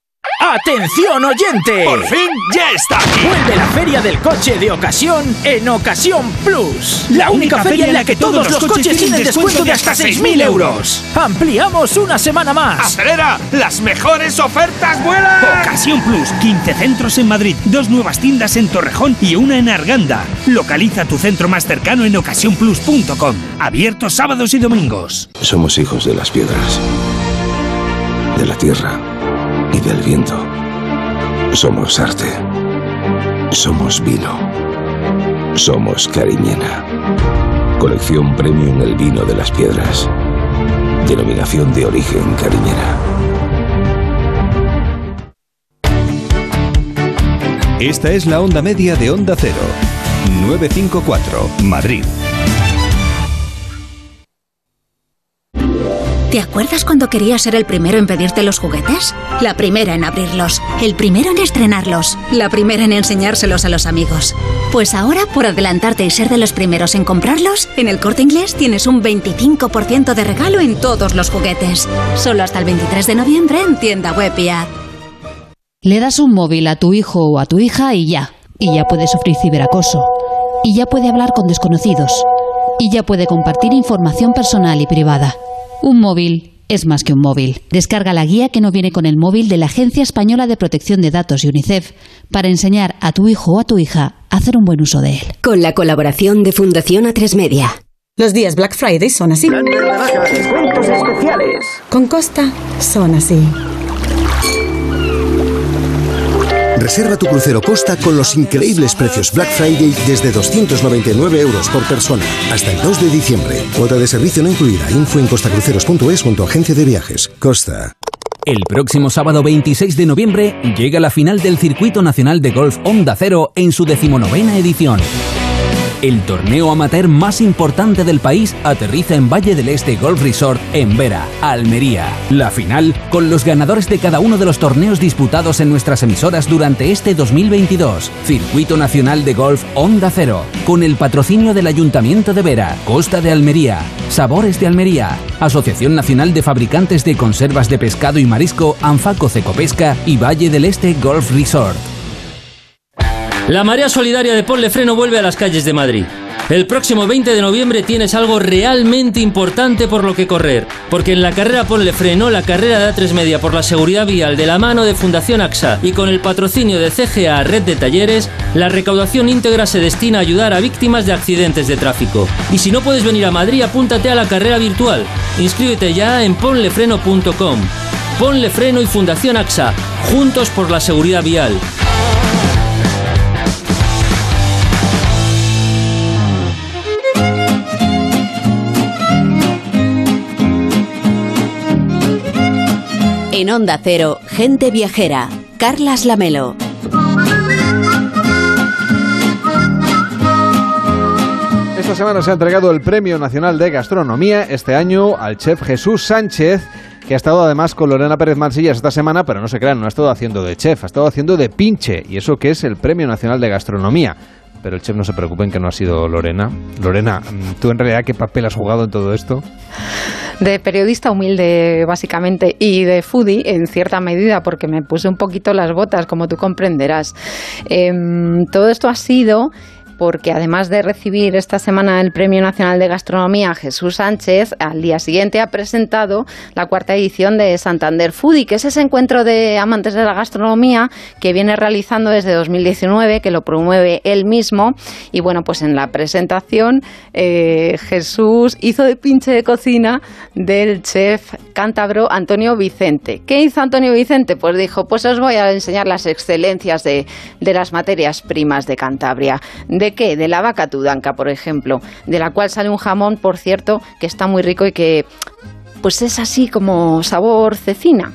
¡Atención oyente! ¡Por fin ya está! Vuelve la feria del coche de ocasión en Ocasión Plus. La, única, feria en la que todos los coches tienen descuento de hasta 6.000 euros. Ampliamos una semana más. ¡Acelera! ¡Las mejores ofertas vuelan! Ocasión Plus, 15 centros en Madrid, dos nuevas tiendas en Torrejón y una en Arganda. Localiza tu centro más cercano en ocasiónplus.com. Abierto sábados y domingos. Somos hijos de las piedras, de la tierra del viento. Somos arte. Somos vino. Somos Cariñena. Colección Premium El Vino de las Piedras. Denominación de origen Cariñena. Esta es la onda media de Onda Cero. 954, Madrid. ¿Te acuerdas cuando querías ser el primero en pedirte los juguetes? La primera en abrirlos, el primero en estrenarlos, la primera en enseñárselos a los amigos. Pues ahora, por adelantarte y ser de los primeros en comprarlos, en el corte inglés tienes un 25% de regalo en todos los juguetes. Solo hasta el 23 de noviembre en tienda web. Le das un móvil a tu hijo o a tu hija y ya. Y ya puede sufrir ciberacoso. Y ya puede hablar con desconocidos. Y ya puede compartir información personal y privada. Un móvil es más que un móvil. Descarga la guía que no viene con el móvil de la Agencia Española de Protección de Datos y UNICEF para enseñar a tu hijo o a tu hija a hacer un buen uso de él. Con la colaboración de Fundación A3 Media. Los días Black Friday son así. Descuentos especiales. Con Costa son así. Reserva tu crucero Costa con los increíbles precios Black Friday desde 299 euros por persona hasta el 2 de diciembre. Cuota de servicio no incluida. Info en costacruceros.es con tu agencia de viajes. Costa. El próximo sábado 26 de noviembre llega la final del Circuito Nacional de Golf Onda Cero en su decimonovena edición. El torneo amateur más importante del país aterriza en Valle del Este Golf Resort en Vera, Almería. La final con los ganadores de cada uno de los torneos disputados en nuestras emisoras durante este 2022. Circuito Nacional de Golf Onda Cero, con el patrocinio del Ayuntamiento de Vera, Costa de Almería, Sabores de Almería, Asociación Nacional de Fabricantes de Conservas de Pescado y Marisco, Anfaco Cecopesca y Valle del Este Golf Resort. La Marea Solidaria de Ponle Freno vuelve a las calles de Madrid. El próximo 20 de noviembre tienes algo realmente importante por lo que correr, porque en la carrera Ponle Freno, la carrera de A3 Media por la seguridad vial de la mano de Fundación AXA y con el patrocinio de CGA Red de Talleres, la recaudación íntegra se destina a ayudar a víctimas de accidentes de tráfico. Y si no puedes venir a Madrid, apúntate a la carrera virtual. Inscríbete ya en ponlefreno.com. Ponle Freno y Fundación AXA, juntos por la seguridad vial. En Onda Cero, Gente Viajera, Carlas Lamelo. Esta semana se ha entregado el Premio Nacional de Gastronomía, este año al chef Jesús Sánchez, que ha estado además con Lorena Pérez Mansillas esta semana, pero no se crean, no ha estado haciendo de chef, ha estado haciendo de pinche, y eso que es el Premio Nacional de Gastronomía. Pero el chef no se preocupen que no ha sido Lorena. Lorena, ¿tú en realidad qué papel has jugado en todo esto? De periodista humilde, básicamente, y de foodie en cierta medida, porque me puse un poquito las botas, como tú comprenderás. Em, todo esto ha sido porque además de recibir esta semana el Premio Nacional de Gastronomía Jesús Sánchez, al día siguiente ha presentado la cuarta edición de Santander Foodie, que es ese encuentro de amantes de la gastronomía que viene realizando desde 2019, que lo promueve él mismo. Y bueno, pues en la presentación eh, Jesús hizo de pinche de cocina del chef cántabro Antonio Vicente. ¿Qué hizo Antonio Vicente? Pues dijo, pues os voy a enseñar las excelencias de, las materias primas de Cantabria. ¿De qué? De la vaca tudanca, por ejemplo, de la cual sale un jamón, por cierto, que está muy rico y que pues es así como sabor cecina.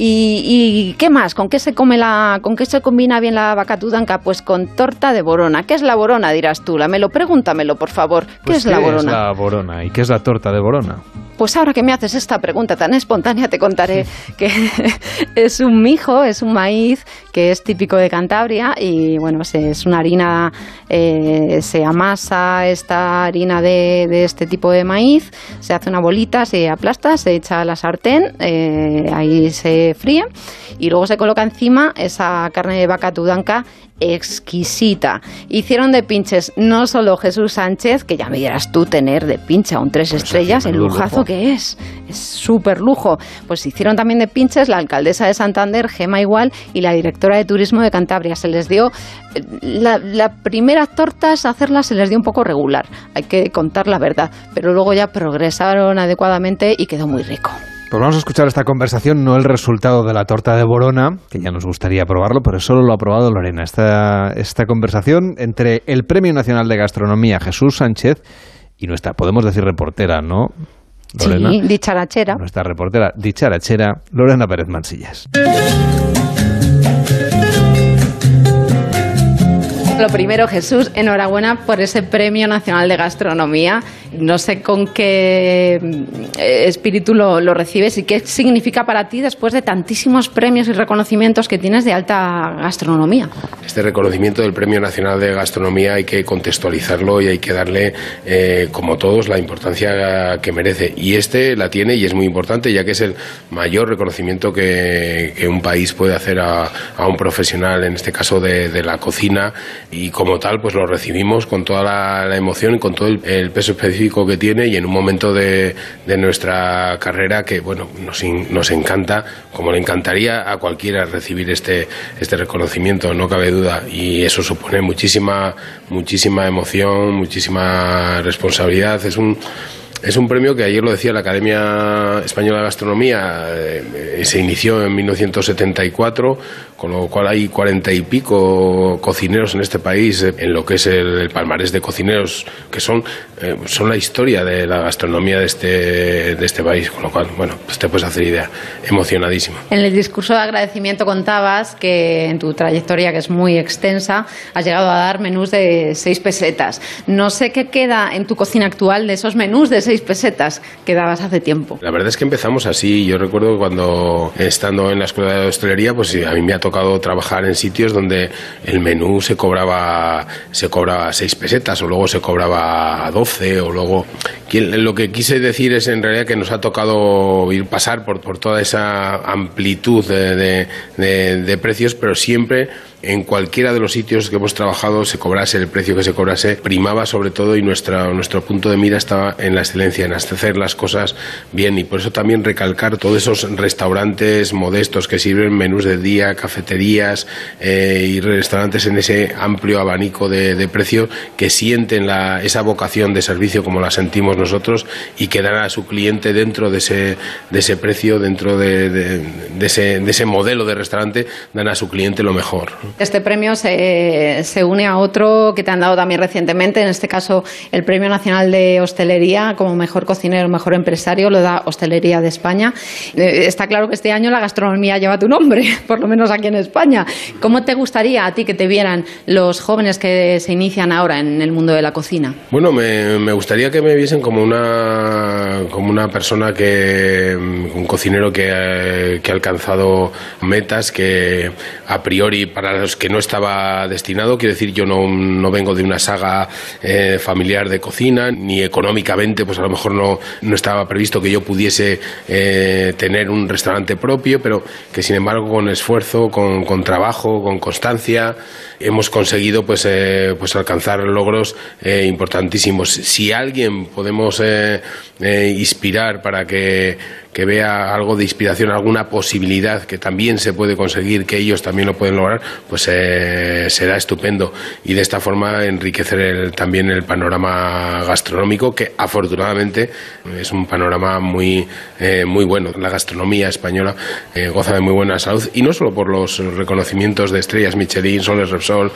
¿Y, qué más? ¿Con qué se come la, con qué se combina bien la vaca tudanca? Pues con torta de borona. ¿Qué es la borona? Dirás tú. Lamelo, pregúntamelo, por favor. ¿Qué Pues, es la borona? ¿Qué es la borona? ¿Y qué es la torta de borona? Pues ahora que me haces esta pregunta tan espontánea, te contaré que *laughs* es un mijo, es un maíz que es típico de Cantabria y bueno, se- es una harina, eh, se amasa esta harina de, de este tipo de maíz, se hace una bolita, se aplasta, se echa a la sartén, eh, ahí se fríe y luego se coloca encima esa carne de vaca tudanca exquisita. Hicieron de pinches no solo Jesús Sánchez, que ya me dirás tú tener de pincha un tres estrellas, el lujazo lujo. que es, es súper lujo. Pues hicieron también de pinches la alcaldesa de Santander, Gema Igual, y la directora de turismo de Cantabria. Se les dio, eh, la, la primera tortas, hacerlas se les dio un poco regular, hay que contar la verdad, pero luego ya progresaron adecuadamente y quedó muy rico. Pues vamos a escuchar esta conversación, no el resultado de la torta de Borona, que ya nos gustaría probarlo, pero solo lo ha probado Lorena. Esta, esta conversación entre el Premio Nacional de Gastronomía Jesús Sánchez y nuestra, podemos decir reportera, ¿no? Lorena. Sí, dicharachera. Nuestra reportera dicharachera, Lorena Pérez Mansillas. Lo primero, Jesús, enhorabuena por ese Premio Nacional de Gastronomía. No sé con qué eh, espíritu lo, recibes y qué significa para ti después de tantísimos premios y reconocimientos que tienes de alta gastronomía. Este reconocimiento del Premio Nacional de Gastronomía hay que contextualizarlo y hay que darle, eh, como todos, la importancia que merece. Y este la tiene y es muy importante, ya que es el mayor reconocimiento que, un país puede hacer a, un profesional, en este caso de la cocina, y como tal, pues lo recibimos con toda la, emoción y con todo el, peso específico que tiene y en un momento de, de nuestra carrera que, bueno, nos, in- nos encanta, como le encantaría a cualquiera recibir este, este reconocimiento, no cabe duda, y eso supone muchísima, muchísima emoción, muchísima responsabilidad. Es un, es un premio que ayer lo decía la Academia Española de Gastronomía, eh, se inició en 1974, con lo cual hay cuarenta y pico cocineros en este país, eh, en lo que es el, palmarés de cocineros, que son, eh, son la historia de la gastronomía de este, de este país, con lo cual, bueno, pues te puedes hacer idea, emocionadísimo. En el discurso de agradecimiento contabas que en tu trayectoria, que es muy extensa, has llegado a dar menús de seis pesetas. No sé qué queda en tu cocina actual de esos menús de seis pesetas que dabas hace tiempo. La verdad es que empezamos así. Yo recuerdo cuando estando en la escuela de hostelería, pues a mí me ha tocado trabajar en sitios donde el menú se cobraba se cobraba seis pesetas o luego se cobraba 12 o luego lo que quise decir es en realidad que nos ha tocado ir pasar por, por toda esa amplitud de- de precios, pero siempre en cualquiera de los sitios que hemos trabajado se cobrase el precio que se cobrase, primaba sobre todo y nuestra, nuestro punto de mira estaba en la excelencia, en hacer las cosas bien y por eso también recalcar todos esos restaurantes modestos que sirven menús de día, cafeterías eh, y restaurantes en ese amplio abanico de, de precios que sienten la, esa vocación de servicio como la sentimos nosotros y que dan a su cliente dentro de ese, de ese precio, dentro de, de- de ese, de ese modelo de restaurante, dan a su cliente lo mejor. Este premio se, se une a otro que te han dado también recientemente, en este caso el Premio Nacional de Hostelería como mejor cocinero, mejor empresario, lo da Hostelería de España. Eh, Está claro que este año la gastronomía lleva tu nombre, *laughs* por lo menos aquí en España. ¿Cómo te gustaría a ti que te vieran los jóvenes que se inician ahora en el mundo de la cocina? Bueno, me, me gustaría que me viesen como una, como una persona que, un cocinero que, eh, que ha alcanzado metas que a priori para que no estaba destinado. Quiero decir, yo no, no vengo de una saga eh, familiar de cocina, ni económicamente, pues a lo mejor no, no estaba previsto que yo pudiese eh, tener un restaurante propio, pero que sin embargo con esfuerzo, con, con trabajo, con constancia, hemos conseguido pues, eh, pues alcanzar logros importantísimos. Si alguien podemos inspirar para que que vea algo de inspiración, alguna posibilidad que también se puede conseguir, que ellos también lo pueden lograr, pues eh, será estupendo. Y de esta forma enriquecer también el panorama gastronómico, que afortunadamente es un panorama muy, eh, muy bueno. La gastronomía española eh, goza de muy buena salud, y no solo por los reconocimientos de estrellas Michelin, Soles Repsol,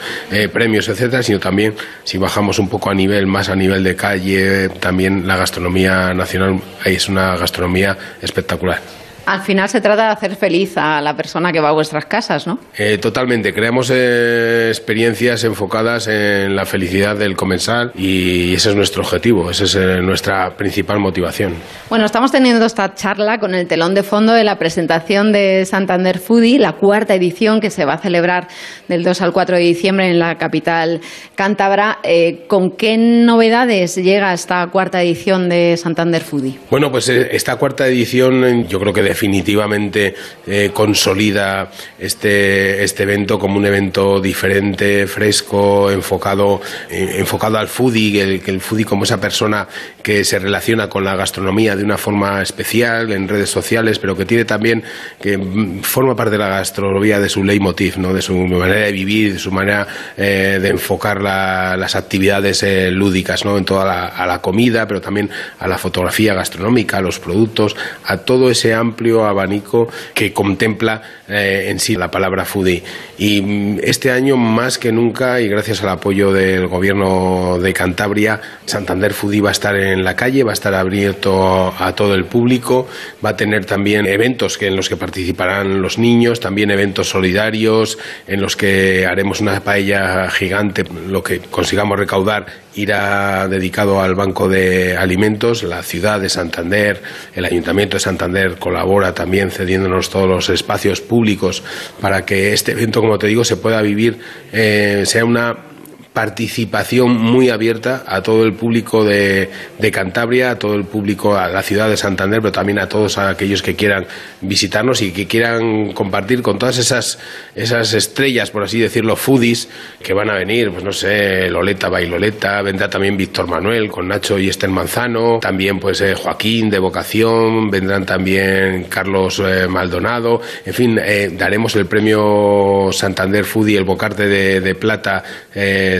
premios, etcétera, sino también si bajamos un poco a nivel, más a nivel de calle, también la gastronomía nacional es una gastronomía espectacular. Al final se trata de hacer feliz a la persona que va a vuestras casas, ¿no? Eh, totalmente. Creamos eh, experiencias enfocadas en la felicidad del comensal y ese es nuestro objetivo, esa es eh, nuestra principal motivación. Bueno, estamos teniendo esta charla con el telón de fondo de la presentación de Santander Foodie, la cuarta edición que se va a celebrar del 2 al 4 de diciembre en la capital cántabra. ¿Con qué novedades llega esta cuarta edición de Santander Foodie? Bueno, pues esta cuarta edición yo creo que de definitivamente eh, consolida este, este evento como un evento diferente, fresco, enfocado, eh, enfocado al foodie, el, el foodie como esa persona que se relaciona con la gastronomía de una forma especial en redes sociales, pero que tiene también, que forma parte de la gastronomía de su leitmotiv, ¿no? de su manera de vivir, de su manera eh, de enfocar las actividades lúdicas ¿no? en toda la, la comida, pero también a la fotografía gastronómica, a los productos, a todo ese amplio abanico que contempla eh, en sí la palabra foodie. Y mm, este año, más que nunca, y gracias al apoyo del gobierno de Cantabria, Santander Foodie va a estar en la calle, va a estar abierto a todo el público, va a tener también eventos en los que participarán los niños, también eventos solidarios, en los que haremos una paella gigante, lo que consigamos recaudar irá dedicado al Banco de Alimentos, la ciudad de Santander, el Ayuntamiento de Santander colabora también cediéndonos todos los espacios públicos para que este evento, como te digo, se pueda vivir, eh, sea una participación muy abierta a todo el público de, de, Cantabria, a todo el público, a la ciudad de Santander, pero también a todos aquellos que quieran visitarnos y que quieran compartir con todas esas, esas estrellas, por así decirlo, foodies, que van a venir, pues no sé, Loleta Bailoleta, vendrá también Víctor Manuel con Nacho y Esther Manzano, también pues eh, Joaquín de Vocación, vendrán también Carlos eh, Maldonado, en fin, eh, daremos el premio Santander Foodie, el Bocarte de, de Plata,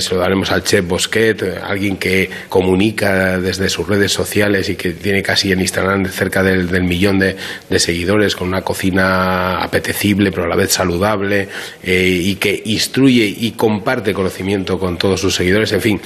se lo daremos al chef Bosquet, alguien que comunica desde sus redes sociales y que tiene casi en Instagram cerca del, millón de, seguidores, con una cocina apetecible pero a la vez saludable eh, y que instruye y comparte conocimiento con todos sus seguidores. En fin,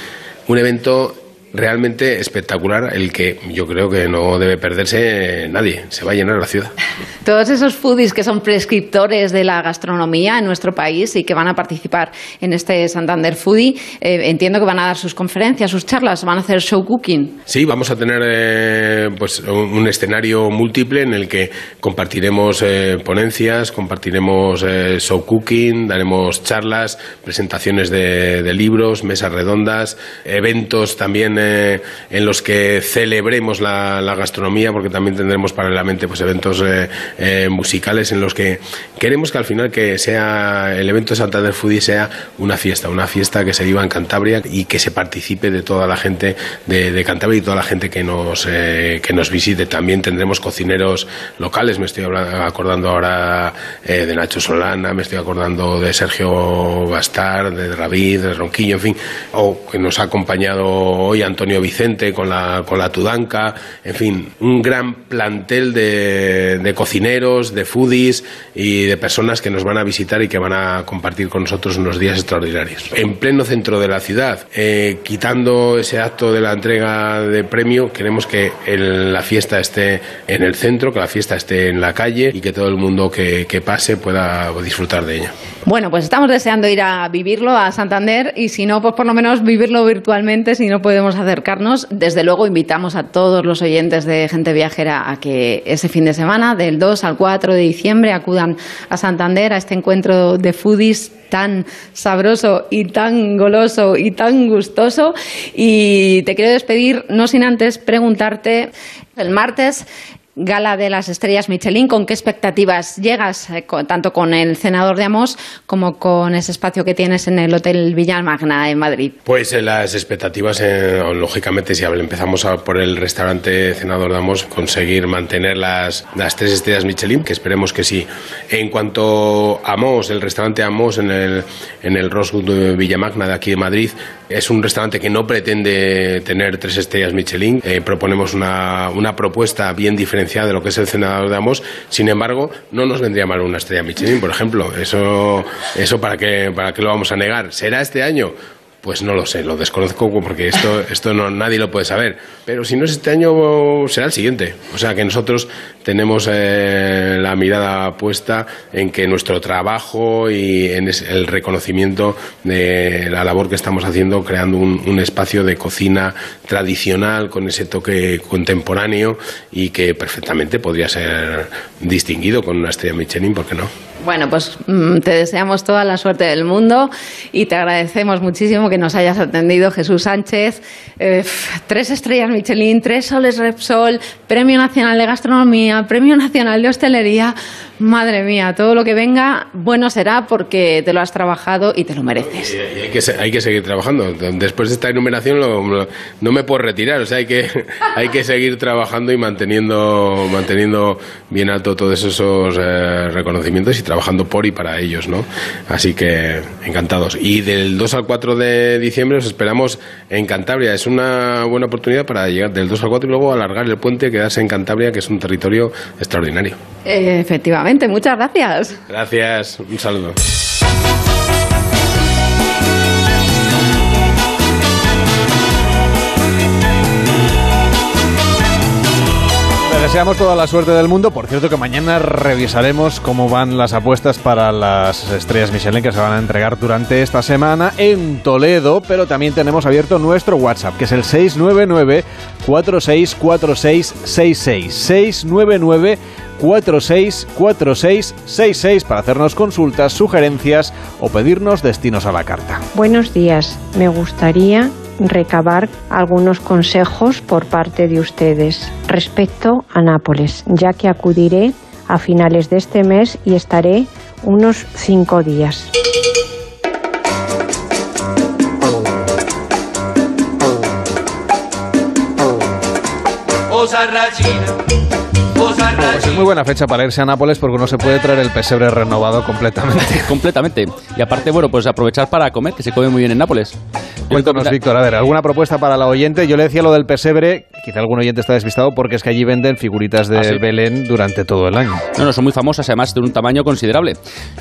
un evento realmente espectacular el que yo creo que no debe perderse nadie. Se va a llenar la ciudad. *laughs* Todos esos foodies que son prescriptores de la gastronomía en nuestro país y que van a participar en este Santander Foodie, eh, entiendo que van a dar sus conferencias, sus charlas, van a hacer show cooking. Sí, vamos a tener eh, pues un escenario múltiple en el que compartiremos eh, ponencias, compartiremos show cooking, daremos charlas, presentaciones de, de libros, mesas redondas, eventos también eh, en los que celebremos la, gastronomía, porque también tendremos paralelamente pues, eventos eh, eh, musicales en los que queremos que al final que sea el evento de Santander Foodie sea una fiesta, una fiesta que se viva en Cantabria y que se participe de toda la gente de, Cantabria y toda la gente que nos, que nos visite. También tendremos cocineros locales, me estoy acordando ahora de Nacho Solana, me estoy acordando de Sergio Bastar, de David, de Ronquillo, en fin, o que nos ha acompañado hoy Antonio Vicente con la, con la Tudanca, en fin, un gran plantel de, cocineros, de foodies y de personas que nos van a visitar y que van a compartir con nosotros unos días extraordinarios. En pleno centro de la ciudad, eh, quitando ese acto de la entrega de premio, queremos que la fiesta esté en el centro, que la fiesta esté en la calle y que todo el mundo que, que pase pueda disfrutar de ella. Bueno, pues estamos deseando ir a vivirlo a Santander y si no, pues por lo menos vivirlo virtualmente si no podemos acercarnos. Desde luego invitamos a todos los oyentes de Gente Viajera a que ese fin de semana, del 2 al 4 de diciembre, acudan a Santander a este encuentro de foodies tan sabroso y tan goloso y tan gustoso. Y te quiero despedir, no sin antes preguntarte, el martes Gala de las Estrellas Michelin, ¿con qué expectativas llegas, eh, tanto con el Senador de Amos como con ese espacio que tienes en el Hotel Villamagna en Madrid? Pues eh, las expectativas, eh, lógicamente, si empezamos por el restaurante Senador de Amos, conseguir mantener las, las tres estrellas Michelin, que esperemos que sí. En cuanto a Amos, el restaurante Amos en el, en el Rosewood Villamagna de aquí de Madrid, es un restaurante que no pretende tener tres estrellas Michelin. proponemos una, una propuesta bien diferenciada de lo que es el cenador de Amos. Sin embargo, no nos vendría mal una estrella Michelin, por ejemplo. Eso, eso para qué, para qué lo vamos a negar. ¿Será este año? Pues no lo sé, lo desconozco porque esto, *laughs* esto no, nadie lo puede saber. Pero si no es este año, será el siguiente. O sea que nosotros tenemos eh, la mirada puesta en que nuestro trabajo y en el reconocimiento de la labor que estamos haciendo, creando un, un espacio de cocina tradicional con ese toque contemporáneo y que perfectamente podría ser distinguido con una estrella Michelin, ¿por qué no? Bueno, pues mm, te deseamos toda la suerte del mundo y te agradecemos muchísimo que nos hayas atendido, Jesús Sánchez. Eh, tres estrellas Michelin, tres soles Repsol, Premio Nacional de Gastronomía, Premio Nacional de Hostelería. Madre mía, todo lo que venga, bueno será porque te lo has trabajado y te lo mereces. Y hay, que, hay que seguir trabajando. Después de esta enumeración no me puedo retirar. O sea, hay que, *laughs* hay que seguir trabajando y manteniendo, manteniendo bien alto todos esos eh, reconocimientos y trabajando por y para ellos, ¿no? Así que encantados. Y del 2 al 4 de diciembre os esperamos en Cantabria. Es una buena oportunidad para llegar del 2 al 4 y luego alargar el puente, quedarse en Cantabria, que es un territorio extraordinario. efectivamente muchas gracias. Gracias, un saludo. Deseamos toda la suerte del mundo. Por cierto, que mañana revisaremos cómo van las apuestas para las estrellas Michelin que se van a entregar durante esta semana en Toledo. Pero también tenemos abierto nuestro WhatsApp, que es el 699 464666 699 464666 para hacernos consultas, sugerencias o pedirnos destinos a la carta. Buenos días, me gustaría recabar algunos consejos por parte de ustedes respecto a Nápoles, ya que acudiré a finales de este mes y estaré unos cinco días. Pues es muy buena fecha para irse a Nápoles porque uno se puede traer el pesebre renovado completamente. *laughs* completamente. Y aparte, bueno, pues aprovechar para comer, que se come muy bien en Nápoles. Cuéntanos, Víctor, a ver, ¿alguna propuesta para la oyente? Yo le decía lo del pesebre, quizá algún oyente está despistado porque es que allí venden figuritas de ah, Belén durante todo el año. No, no, son muy famosas, además de un tamaño considerable.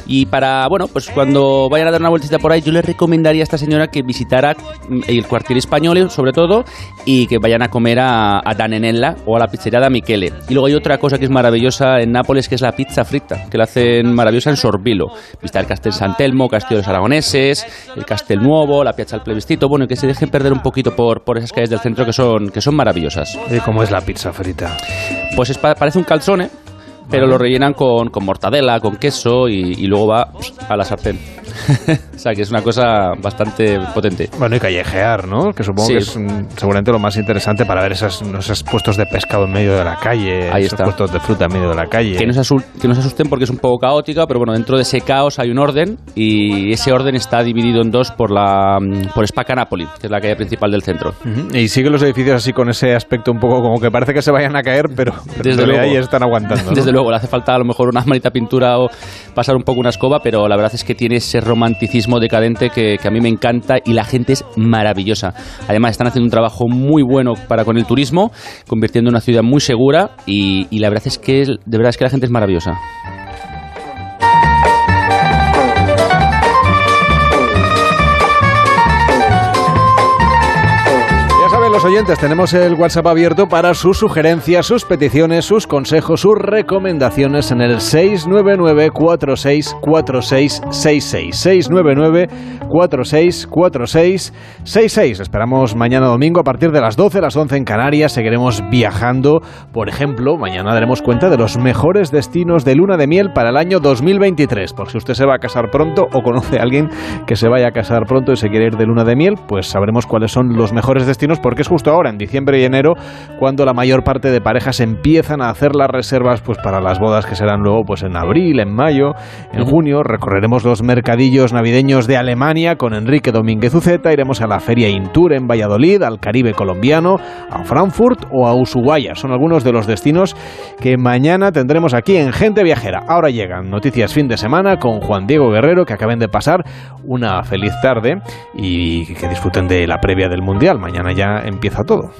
Y para, bueno, pues cuando vayan a dar una vueltita por ahí, yo le recomendaría a esta señora que visitara mm, el cuartier español, sobre todo, y que vayan a comer a, a Danenella o a la pizzería da Michele. Y luego hay otra cosa que es maravillosa en Nápoles, que es la pizza frita, que la hacen maravillosa en Sorbilo. Vista el Castel Santelmo, Castillo de los Aragoneses, el Castel Nuevo, la Piazza del Plebiscito, bueno, que se dejen perder un poquito por, por esas calles del centro que son, que son maravillosas. ¿Y cómo es la pizza frita? Pues es, parece un calzone, pero lo rellenan con, con mortadela, con queso y, y luego va a la sartén. *laughs* o sea, que es una cosa bastante potente. Bueno, y callejear, ¿no? Que supongo que es seguramente lo más interesante para ver esas, esos puestos de pescado en medio de la calle, Ahí esos puestos de fruta en medio de la calle. Que no, se que no se asusten porque es un poco caótica, pero bueno, dentro de ese caos hay un orden y ese orden está dividido en dos por la por Spaca Napoli, que es la calle principal del centro. Y siguen los edificios así con ese aspecto un poco como que parece que se vayan a caer, pero, desde luego ahí están aguantando. *laughs* Desde luego, le hace falta a lo mejor una *laughs* manita pintura o pasar un poco una escoba, pero la verdad es que tiene ese romanticismo decadente que, a mí me encanta y la gente es maravillosa. Además, están haciendo un trabajo muy bueno para con el turismo, convirtiendo una ciudad muy segura y, y la verdad es que de verdad es que la gente es maravillosa. Los oyentes, tenemos el WhatsApp abierto para sus sugerencias, sus peticiones, sus consejos, sus recomendaciones en el 699-464666. 699-464666. Esperamos mañana domingo a partir de las 12, las 11 en Canarias. Seguiremos viajando. Por ejemplo, mañana daremos cuenta de los mejores destinos de luna de miel para el año 2023. Por si usted se va a casar pronto o conoce a alguien que se vaya a casar pronto y se quiere ir de luna de miel, pues sabremos cuáles son los mejores destinos porque es justo ahora, en diciembre y enero, cuando la mayor parte de parejas empiezan a hacer las reservas pues para las bodas que serán luego pues en abril, en mayo, en junio. Recorreremos los mercadillos navideños de Alemania con Enrique Domínguez Uceta, iremos a la Feria Intur en Valladolid, al Caribe colombiano, a Frankfurt o a Ushuaia. Son algunos de los destinos que mañana tendremos aquí en Gente Viajera. Ahora llegan noticias fin de semana con Juan Diego Guerrero que acaben de pasar una feliz tarde y que disfruten de la previa del Mundial. Mañana ya empieza todo.